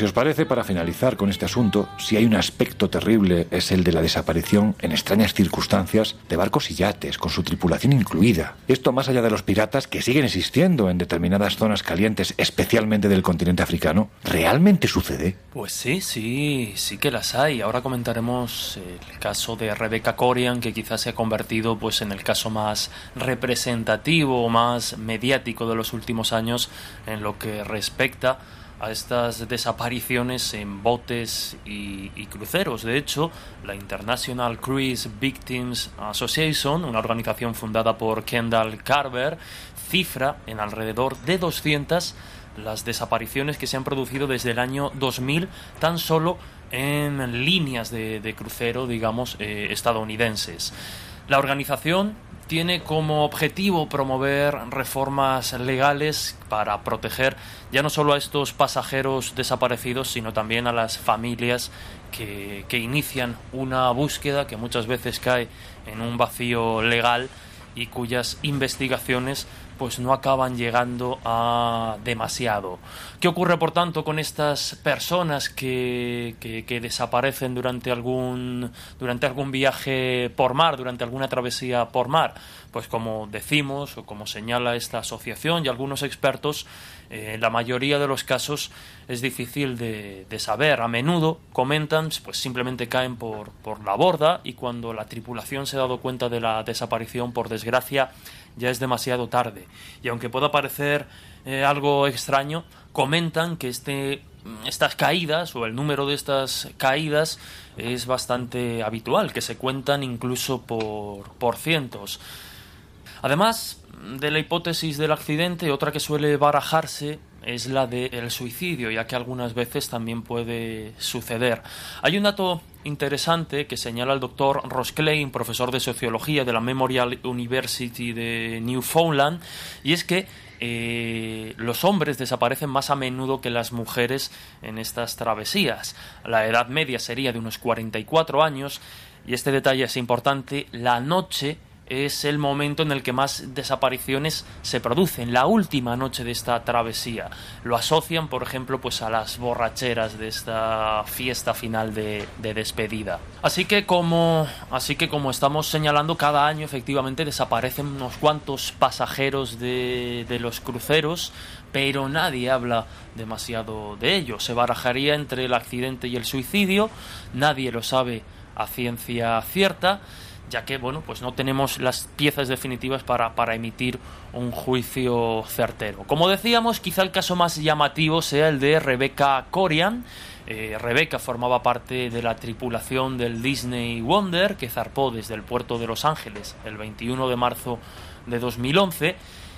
Si os parece, para finalizar con este asunto, si hay un aspecto terrible es el de la desaparición en extrañas circunstancias de barcos y yates, con su tripulación incluida. Esto más allá de los piratas que siguen existiendo en determinadas zonas calientes, especialmente del continente africano, ¿realmente sucede? Pues sí, sí, sí que las hay. Ahora comentaremos el caso de Rebecca Corian, que quizás se ha convertido pues en el caso más representativo, más mediático de los últimos años en lo que respecta a estas desapariciones en botes y, cruceros. De hecho, la International Cruise Victims Association, una organización fundada por Kendall Carver, cifra en alrededor de 200 las desapariciones que se han producido desde el año 2000 tan solo en líneas de, de crucero, digamos, eh, estadounidenses. La organización tiene como objetivo promover reformas legales para proteger ya no solo a estos pasajeros desaparecidos, sino también a las familias que, que, inician una búsqueda que muchas veces cae en un vacío legal y cuyas investigaciones pues no acaban llegando a demasiado. ¿Qué ocurre, por tanto, con estas personas que, que, desaparecen durante algún, durante algún viaje por mar, durante alguna travesía por mar? Pues como decimos, o como señala esta asociación y algunos expertos, eh, la mayoría de los casos es difícil de, de, saber. A menudo comentan, pues simplemente caen por, por la borda y cuando la tripulación se ha dado cuenta de la desaparición, por desgracia, ya es demasiado tarde. Y aunque pueda parecer eh, algo extraño, comentan que este, estas caídas o el número de estas caídas es bastante habitual, que se cuentan incluso por, por cientos. Además de la hipótesis del accidente, otra que suele barajarse es la del suicidio, ya que algunas veces también puede suceder. Hay un dato interesante que señala el doctor Ross Klein, profesor de sociología de la Memorial University de Newfoundland, y es que eh, los hombres desaparecen más a menudo que las mujeres en estas travesías. La edad media sería de unos 44 años, y este detalle es importante, la noche es el momento en el que más desapariciones se producen, la última noche de esta travesía. Lo asocian, por ejemplo, pues a las borracheras de esta fiesta final de, de despedida. Así que como así que como estamos señalando, cada año efectivamente desaparecen unos cuantos pasajeros de, de los cruceros, pero nadie habla demasiado de ello. Se barajaría entre el accidente y el suicidio, nadie lo sabe a ciencia cierta, ya que bueno, pues no tenemos las piezas definitivas para, para emitir un juicio certero. Como decíamos, quizá el caso más llamativo sea el de Rebecca Corian. Eh, Rebecca formaba parte de la tripulación del Disney Wonder que zarpó desde el puerto de Los Ángeles el 21 de marzo de 2011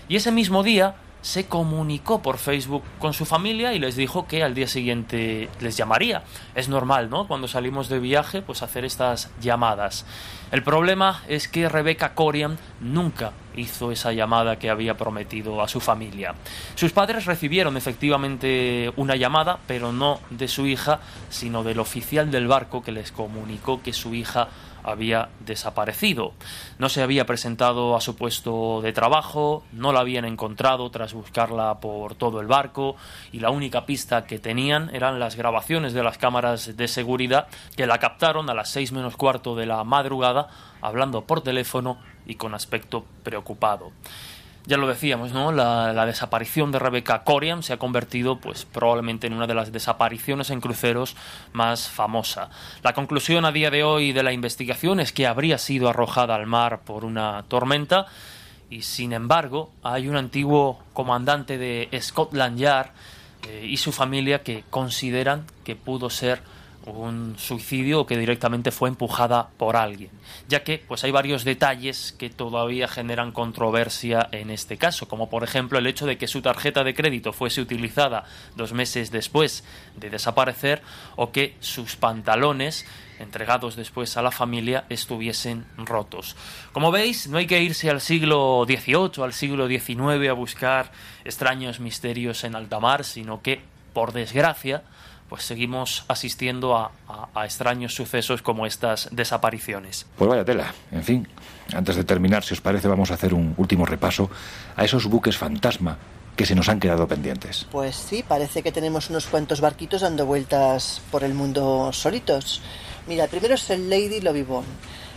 y ese mismo día se comunicó por Facebook con su familia y les dijo que al día siguiente les llamaría. Es normal, ¿no? Cuando salimos de viaje, pues hacer estas llamadas. El problema es que Rebecca Corian nunca hizo esa llamada que había prometido a su familia. Sus padres recibieron efectivamente una llamada, pero no de su hija, sino del oficial del barco que les comunicó que su hija había desaparecido. No se había presentado a su puesto de trabajo, no la habían encontrado tras buscarla por todo el barco y la única pista que tenían eran las grabaciones de las cámaras de seguridad que la captaron a las seis menos cuarto de la madrugada hablando por teléfono y con aspecto preocupado. Ya lo decíamos, ¿no? La, desaparición de Rebecca Coriam se ha convertido, pues, probablemente en una de las desapariciones en cruceros más famosa. La conclusión a día de hoy de la investigación es que habría sido arrojada al mar por una tormenta y, sin embargo, hay un antiguo comandante de Scotland Yard eh, y su familia que consideran que pudo ser un suicidio o que directamente fue empujada por alguien, ya que pues hay varios detalles que todavía generan controversia en este caso, como por ejemplo el hecho de que su tarjeta de crédito fuese utilizada dos meses después de desaparecer o que sus pantalones entregados después a la familia estuviesen rotos. Como veis, no hay que irse al siglo XVIII, al siglo XIX a buscar extraños misterios en alta mar, sino que, por desgracia, pues seguimos asistiendo a, a, a, extraños sucesos como estas desapariciones. Pues vaya tela, en fin. Antes de terminar, si os parece, vamos a hacer un último repaso a esos buques fantasma que se nos han quedado pendientes. Pues sí, parece que tenemos unos cuantos barquitos dando vueltas por el mundo solitos. Mira, el primero es el Lady Lobibon.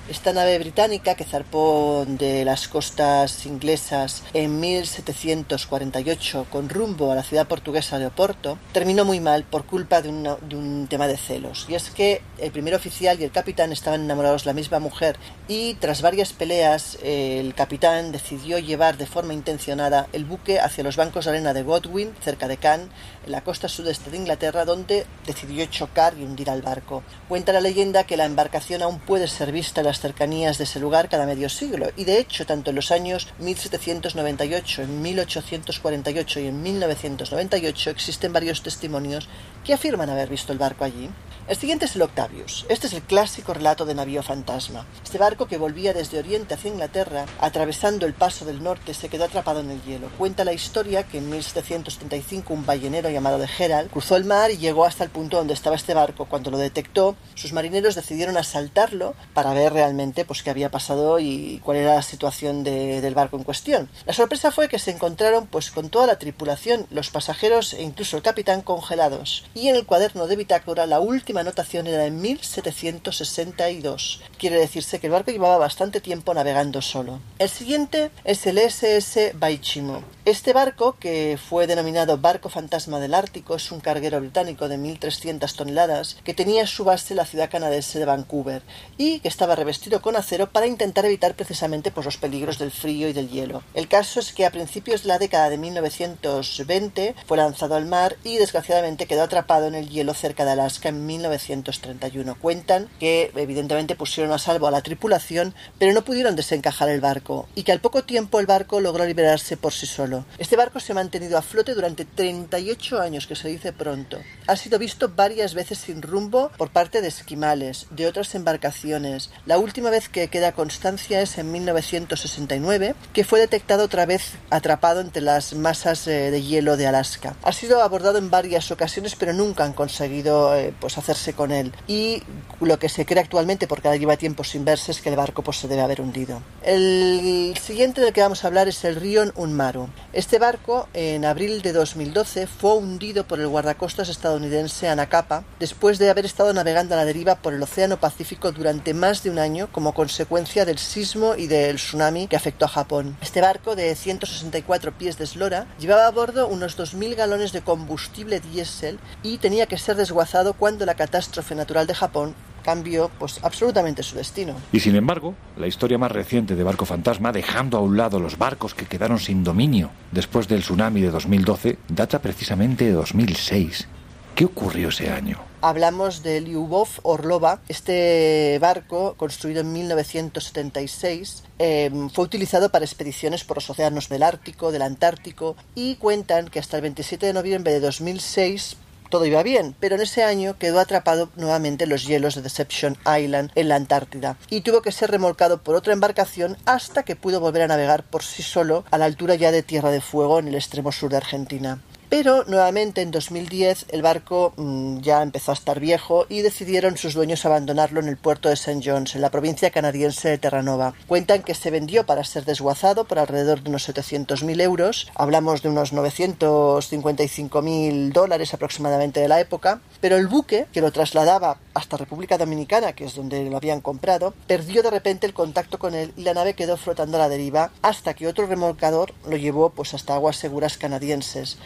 Esta nave británica que zarpó de las costas inglesas en 1748 con rumbo a la ciudad portuguesa de Oporto terminó muy mal por culpa de, de, un tema de celos. Y es que el primer oficial y el capitán estaban enamorados de la misma mujer y tras varias peleas el capitán decidió llevar de forma intencionada el buque hacia los bancos de arena de Godwin, cerca de Cannes, en la costa sudeste de Inglaterra, donde decidió chocar y hundir al barco. Cuenta la leyenda que la embarcación aún puede ser vista en las cercanías de ese lugar cada medio siglo, y de hecho, tanto en los años 1798, en 1848 y en 1998 existen varios testimonios que afirman haber visto el barco allí. El siguiente es el Octavius. Este es el clásico relato de navío fantasma. Este barco que volvía desde Oriente hacia Inglaterra, atravesando el paso del norte, se quedó atrapado en el hielo. Cuenta la historia que en 1735 un ballenero llamado de Gerald cruzó el mar y llegó hasta el punto donde estaba este barco. Cuando lo detectó, sus marineros decidieron asaltarlo para ver realmente pues, qué había pasado y cuál era la situación de, del barco en cuestión. La sorpresa fue que se encontraron pues, con toda la tripulación, los pasajeros e incluso el capitán congelados. Y en el cuaderno de bitácora la última anotación era en 1762. Quiere decirse que el barco llevaba bastante tiempo navegando solo. El siguiente es el SS Baichimo. Este barco, que fue denominado Barco Fantasma del Ártico, es un carguero británico de 1.300 toneladas que tenía su base en la ciudad canadiense de Vancouver y que estaba revestido con acero para intentar evitar precisamente pues, los peligros del frío y del hielo. El caso es que a principios de la década de 1920 fue lanzado al mar y desgraciadamente quedó atrapado en el hielo cerca de Alaska en 1931. Cuentan que evidentemente pusieron a salvo a la tripulación, pero no pudieron desencajar el barco y que al poco tiempo el barco logró liberarse por sí solo. Este barco se ha mantenido a flote durante 38 años, que se dice pronto. Ha sido visto varias veces sin rumbo por parte de esquimales, de otras embarcaciones. La última vez que queda constancia es en 1969, que fue detectado otra vez atrapado entre las masas eh, de hielo de Alaska. Ha sido abordado en varias ocasiones, pero nunca han conseguido eh, pues hacerse con él. Y lo que se cree actualmente, porque ahora lleva tiempo sin verse, es que el barco pues, se debe haber hundido. El siguiente del que vamos a hablar es el Rion Unmaru. Este barco, en abril de 2012, fue hundido por el guardacostas estadounidense Anacapa después de haber estado navegando a la deriva por el Océano Pacífico durante más de un año como consecuencia del sismo y del tsunami que afectó a Japón. Este barco de 164 pies de eslora llevaba a bordo unos 2.000 galones de combustible diésel y tenía que ser desguazado cuando la catástrofe natural de Japón cambió pues absolutamente su destino. Y sin embargo, la historia más reciente de Barco Fantasma, dejando a un lado los barcos que quedaron sin dominio después del tsunami de 2012, data precisamente de 2006. ¿Qué ocurrió ese año? Hablamos de Lyubov Orlova. Este barco, construido en 1976, eh, fue utilizado para expediciones por los océanos del Ártico, del Antártico, y cuentan que hasta el 27 de noviembre de 2006 todo iba bien, pero en ese año quedó atrapado nuevamente en los hielos de Deception Island en la Antártida y tuvo que ser remolcado por otra embarcación hasta que pudo volver a navegar por sí solo a la altura ya de Tierra de Fuego en el extremo sur de Argentina. Pero nuevamente en 2010 el barco mmm, ya empezó a estar viejo y decidieron sus dueños abandonarlo en el puerto de St. John's, en la provincia canadiense de Terranova. Cuentan que se vendió para ser desguazado por alrededor de unos 700.000 euros, hablamos de unos 955.000 dólares aproximadamente de la época, pero el buque, que lo trasladaba hasta República Dominicana, que es donde lo habían comprado, perdió de repente el contacto con él y la nave quedó flotando a la deriva hasta que otro remolcador lo llevó pues hasta aguas seguras canadienses.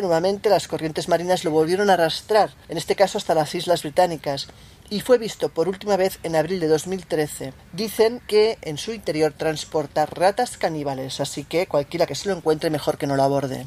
Nuevamente las corrientes marinas lo volvieron a arrastrar, en este caso hasta las Islas Británicas, y fue visto por última vez en abril de 2013. Dicen que en su interior transporta ratas caníbales, así que cualquiera que se lo encuentre mejor que no lo aborde.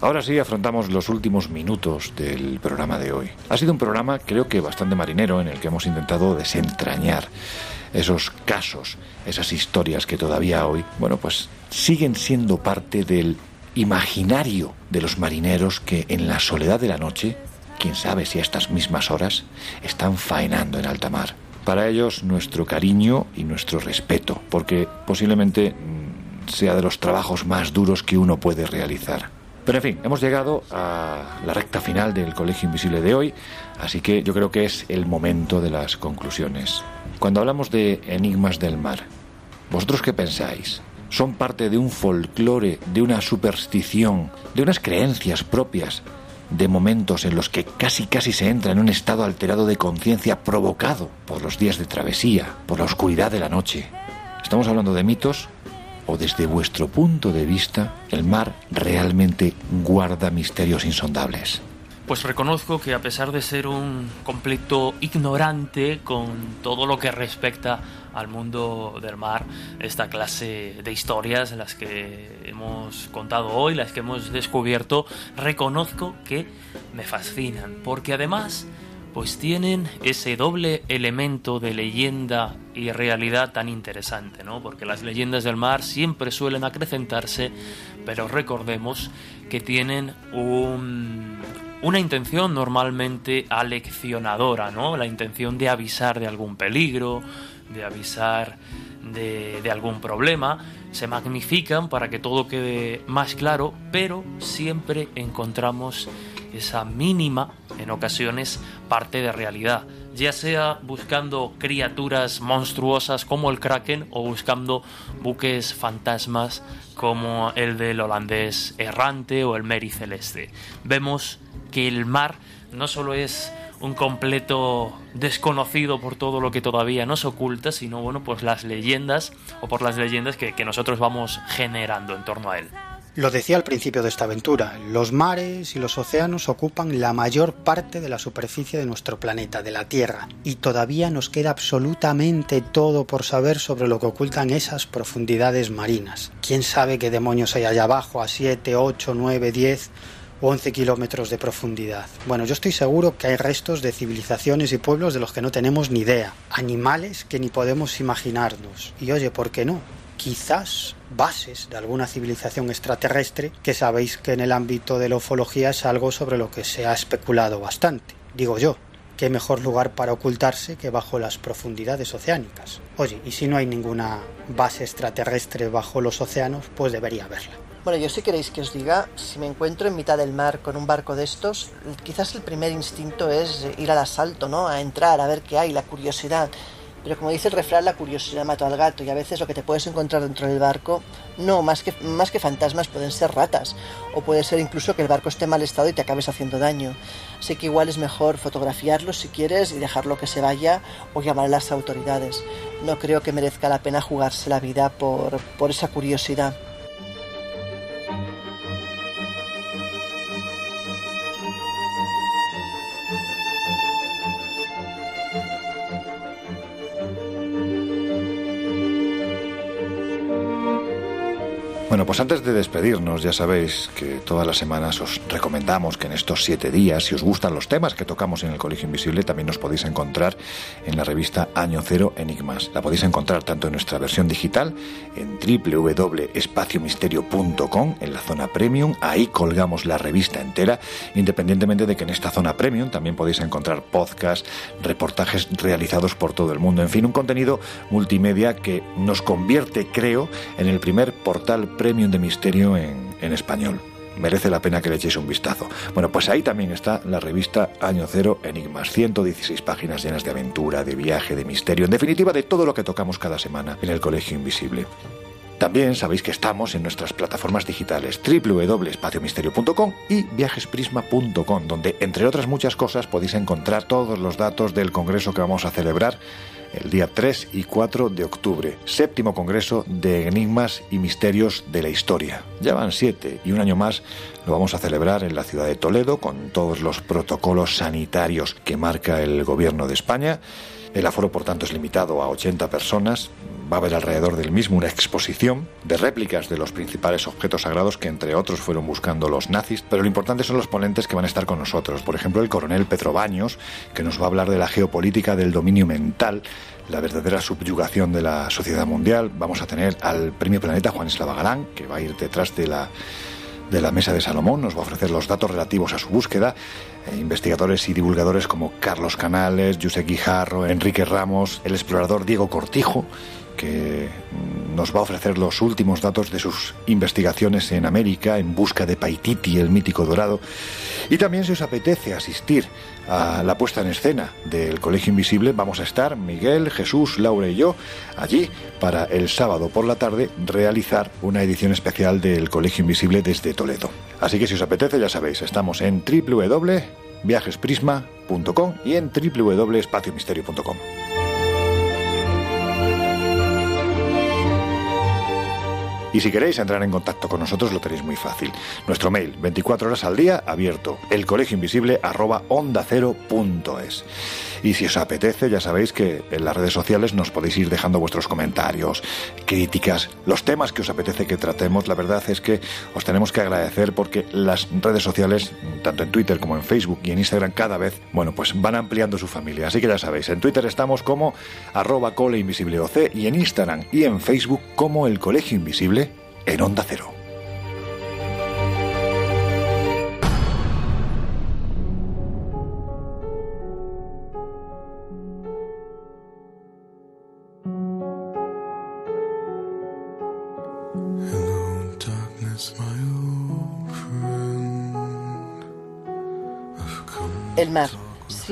Ahora sí, afrontamos los últimos minutos del programa de hoy. Ha sido un programa, creo que bastante marinero, en el que hemos intentado desentrañar esos casos, esas historias que todavía hoy, bueno, pues siguen siendo parte del imaginario de los marineros que en la soledad de la noche, quién sabe si a estas mismas horas, están faenando en alta mar. Para ellos nuestro cariño y nuestro respeto, porque posiblemente sea de los trabajos más duros que uno puede realizar. Pero en fin, hemos llegado a la recta final del Colegio Invisible de hoy, así que yo creo que es el momento de las conclusiones. Cuando hablamos de enigmas del mar, ¿vosotros qué pensáis? ¿Son parte de un folclore, de una superstición, de unas creencias propias, de momentos en los que casi casi se entra en un estado alterado de conciencia provocado por los días de travesía, por la oscuridad de la noche? ¿Estamos hablando de mitos? ¿O desde vuestro punto de vista el mar realmente guarda misterios insondables? Pues reconozco que a pesar de ser un completo ignorante con todo lo que respecta al mundo del mar, esta clase de historias, las que hemos contado hoy, las que hemos descubierto, reconozco que me fascinan, porque además pues tienen ese doble elemento de leyenda y realidad tan interesante, ¿no? Porque las leyendas del mar siempre suelen acrecentarse, pero recordemos que tienen un, una intención normalmente aleccionadora, ¿no? La intención de avisar de algún peligro, de avisar de, de, algún problema, se magnifican para que todo quede más claro, pero siempre encontramos esa mínima, en ocasiones, parte de realidad, ya sea buscando criaturas monstruosas como el kraken o buscando buques fantasmas como el del holandés errante o el Mary Celeste. Vemos que el mar no solo es un completo desconocido por todo lo que todavía nos oculta, sino bueno, pues las leyendas o por las leyendas que, que nosotros vamos generando en torno a él. Lo decía al principio de esta aventura, los mares y los océanos ocupan la mayor parte de la superficie de nuestro planeta, de la Tierra, y todavía nos queda absolutamente todo por saber sobre lo que ocultan esas profundidades marinas. ¿Quién sabe qué demonios hay allá abajo, a 7, 8, 9, 10 o 11 kilómetros de profundidad? Bueno, yo estoy seguro que hay restos de civilizaciones y pueblos de los que no tenemos ni idea, animales que ni podemos imaginarnos. Y oye, ¿por qué no? quizás bases de alguna civilización extraterrestre, que sabéis que en el ámbito de la ufología es algo sobre lo que se ha especulado bastante. Digo yo, qué mejor lugar para ocultarse que bajo las profundidades oceánicas. Oye, y si no hay ninguna base extraterrestre bajo los océanos, pues debería haberla. Bueno, yo si queréis que os diga, si me encuentro en mitad del mar con un barco de estos, quizás el primer instinto es ir al asalto, ¿no? A entrar, a ver qué hay, la curiosidad. Pero como dice el refrán, la curiosidad mató al gato y a veces lo que te puedes encontrar dentro del barco, no, más que, más que fantasmas pueden ser ratas o puede ser incluso que el barco esté en mal estado y te acabes haciendo daño. Así que igual es mejor fotografiarlo si quieres y dejarlo que se vaya o llamar a las autoridades. No creo que merezca la pena jugarse la vida por, por esa curiosidad. Bueno, pues antes de despedirnos, ya sabéis que todas las semanas os recomendamos que en estos siete días, si os gustan los temas que tocamos en el Colegio Invisible, también nos podéis encontrar en la revista Año Cero Enigmas. La podéis encontrar tanto en nuestra versión digital, en www.espaciomisterio.com, en la zona premium. Ahí colgamos la revista entera, independientemente de que en esta zona premium también podéis encontrar podcasts, reportajes realizados por todo el mundo. En fin, un contenido multimedia que nos convierte, creo, en el primer portal premium de misterio en, en español. Merece la pena que le echéis un vistazo. Bueno, pues ahí también está la revista Año Cero Enigmas. 116 páginas llenas de aventura, de viaje, de misterio, en definitiva de todo lo que tocamos cada semana en el Colegio Invisible. También sabéis que estamos en nuestras plataformas digitales www.espaciomisterio.com y viajesprisma.com, donde, entre otras muchas cosas, podéis encontrar todos los datos del congreso que vamos a celebrar el día 3 y 4 de octubre, séptimo Congreso de Enigmas y Misterios de la Historia. Ya van siete y un año más lo vamos a celebrar en la ciudad de Toledo con todos los protocolos sanitarios que marca el Gobierno de España. El aforo, por tanto, es limitado a 80 personas. Va a haber alrededor del mismo una exposición de réplicas de los principales objetos sagrados que, entre otros, fueron buscando los nazis. Pero lo importante son los ponentes que van a estar con nosotros. Por ejemplo, el coronel Petro Baños, que nos va a hablar de la geopolítica del dominio mental, la verdadera subyugación de la sociedad mundial. Vamos a tener al Premio Planeta Juan Eslava Galán, que va a ir detrás de la de la Mesa de Salomón, nos va a ofrecer los datos relativos a su búsqueda. Eh, investigadores y divulgadores como Carlos Canales, José Guijarro, Enrique Ramos, el explorador Diego Cortijo, que nos va a ofrecer los últimos datos de sus investigaciones en América en busca de Paititi, el mítico dorado. Y también si os apetece asistir a la puesta en escena del Colegio Invisible, vamos a estar Miguel, Jesús, Laura y yo allí para el sábado por la tarde realizar una edición especial del Colegio Invisible desde Toledo. Así que si os apetece, ya sabéis, estamos en www.viajesprisma.com y en www.espaciomisterio.com. Y si queréis entrar en contacto con nosotros lo tenéis muy fácil. Nuestro mail, 24 horas al día, abierto, elcolegioinvisible arroba onda cero. Y si os apetece, ya sabéis que en las redes sociales nos podéis ir dejando vuestros comentarios, críticas, los temas que os apetece que tratemos. La verdad es que os tenemos que agradecer porque las redes sociales, tanto en Twitter como en Facebook y en Instagram, cada vez, bueno, pues van ampliando su familia. Así que ya sabéis, en Twitter estamos como arroba coleinvisibleoc y en Instagram y en Facebook como el Colegio Invisible en Onda Cero.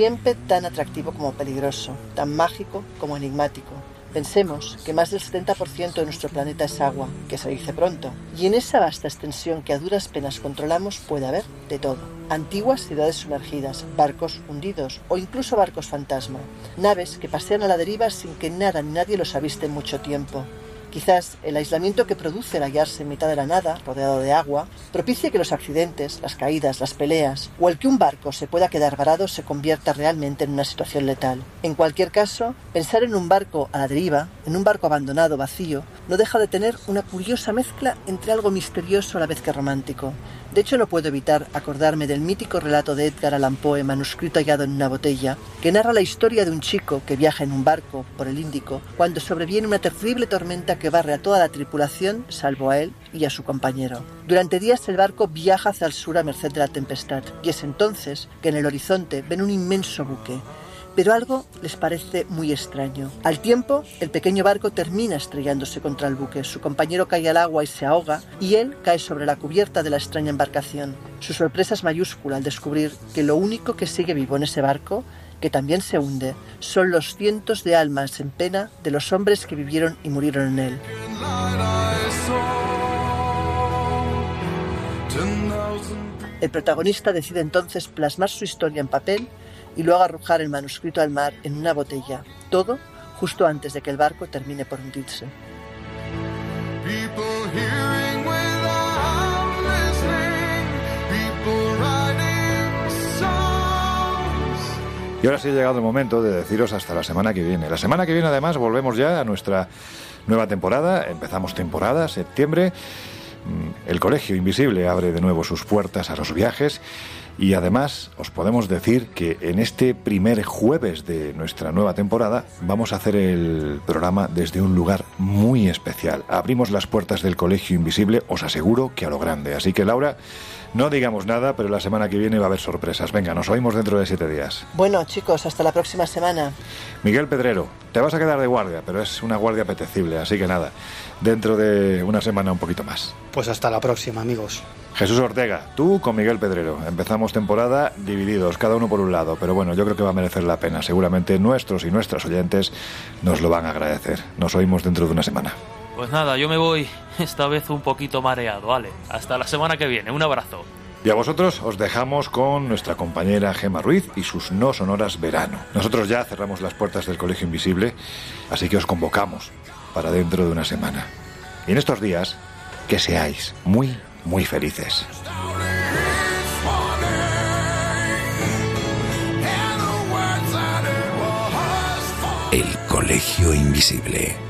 Siempre tan atractivo como peligroso, tan mágico como enigmático. Pensemos que más del 70% de nuestro planeta es agua, que se dice pronto, y en esa vasta extensión que a duras penas controlamos puede haber de todo. Antiguas ciudades sumergidas, barcos hundidos o incluso barcos fantasma, naves que pasean a la deriva sin que nada ni nadie los aviste en mucho tiempo, Quizás el aislamiento que produce el hallarse en mitad de la nada, rodeado de agua, propicie que los accidentes, las caídas, las peleas o el que un barco se pueda quedar varado se convierta realmente en una situación letal. En cualquier caso, pensar en un barco a la deriva, en un barco abandonado, vacío, no deja de tener una curiosa mezcla entre algo misterioso a la vez que romántico. De hecho, no puedo evitar acordarme del mítico relato de Edgar Allan Poe, manuscrito hallado en una botella, que narra la historia de un chico que viaja en un barco por el Índico cuando sobreviene una terrible tormenta que barre a toda la tripulación, salvo a él y a su compañero. Durante días el barco viaja hacia el sur a merced de la tempestad, y es entonces que en el horizonte ven un inmenso buque, pero algo les parece muy extraño. Al tiempo, el pequeño barco termina estrellándose contra el buque, su compañero cae al agua y se ahoga, y él cae sobre la cubierta de la extraña embarcación. Su sorpresa es mayúscula al descubrir que lo único que sigue vivo en ese barco que también se hunde, son los cientos de almas en pena de los hombres que vivieron y murieron en él. El protagonista decide entonces plasmar su historia en papel y luego arrojar el manuscrito al mar en una botella, todo justo antes de que el barco termine por hundirse. Y ahora sí ha llegado el momento de deciros hasta la semana que viene. La semana que viene además volvemos ya a nuestra nueva temporada, empezamos temporada, septiembre. Mm, El Colegio Invisible abre de nuevo sus puertas a los viajes y además os podemos decir que en este primer jueves de nuestra nueva temporada vamos a hacer el programa desde un lugar muy especial. Abrimos las puertas del Colegio Invisible, os aseguro que a lo grande. Así que Laura, no digamos nada, pero la semana que viene va a haber sorpresas. Venga, nos oímos dentro de siete días. Bueno, chicos, hasta la próxima semana. Miguel Pedrero, te vas a quedar de guardia, pero es una guardia apetecible, así que nada, dentro de una semana un poquito más. Pues hasta la próxima, amigos. Jesús Ortega, tú con Miguel Pedrero. Empezamos temporada divididos, cada uno por un lado, pero bueno, yo creo que va a merecer la pena. Seguramente nuestros y nuestras oyentes nos lo van a agradecer. Nos oímos dentro de una semana. Pues nada, yo me voy esta vez un poquito mareado, vale. Hasta la semana que viene, un abrazo. Y a vosotros os dejamos con nuestra compañera Gema Ruiz y sus no sonoras verano. Nosotros ya cerramos las puertas del Colegio Invisible, así que os convocamos para dentro de una semana. Y en estos días, que seáis muy, muy felices. El Colegio Invisible.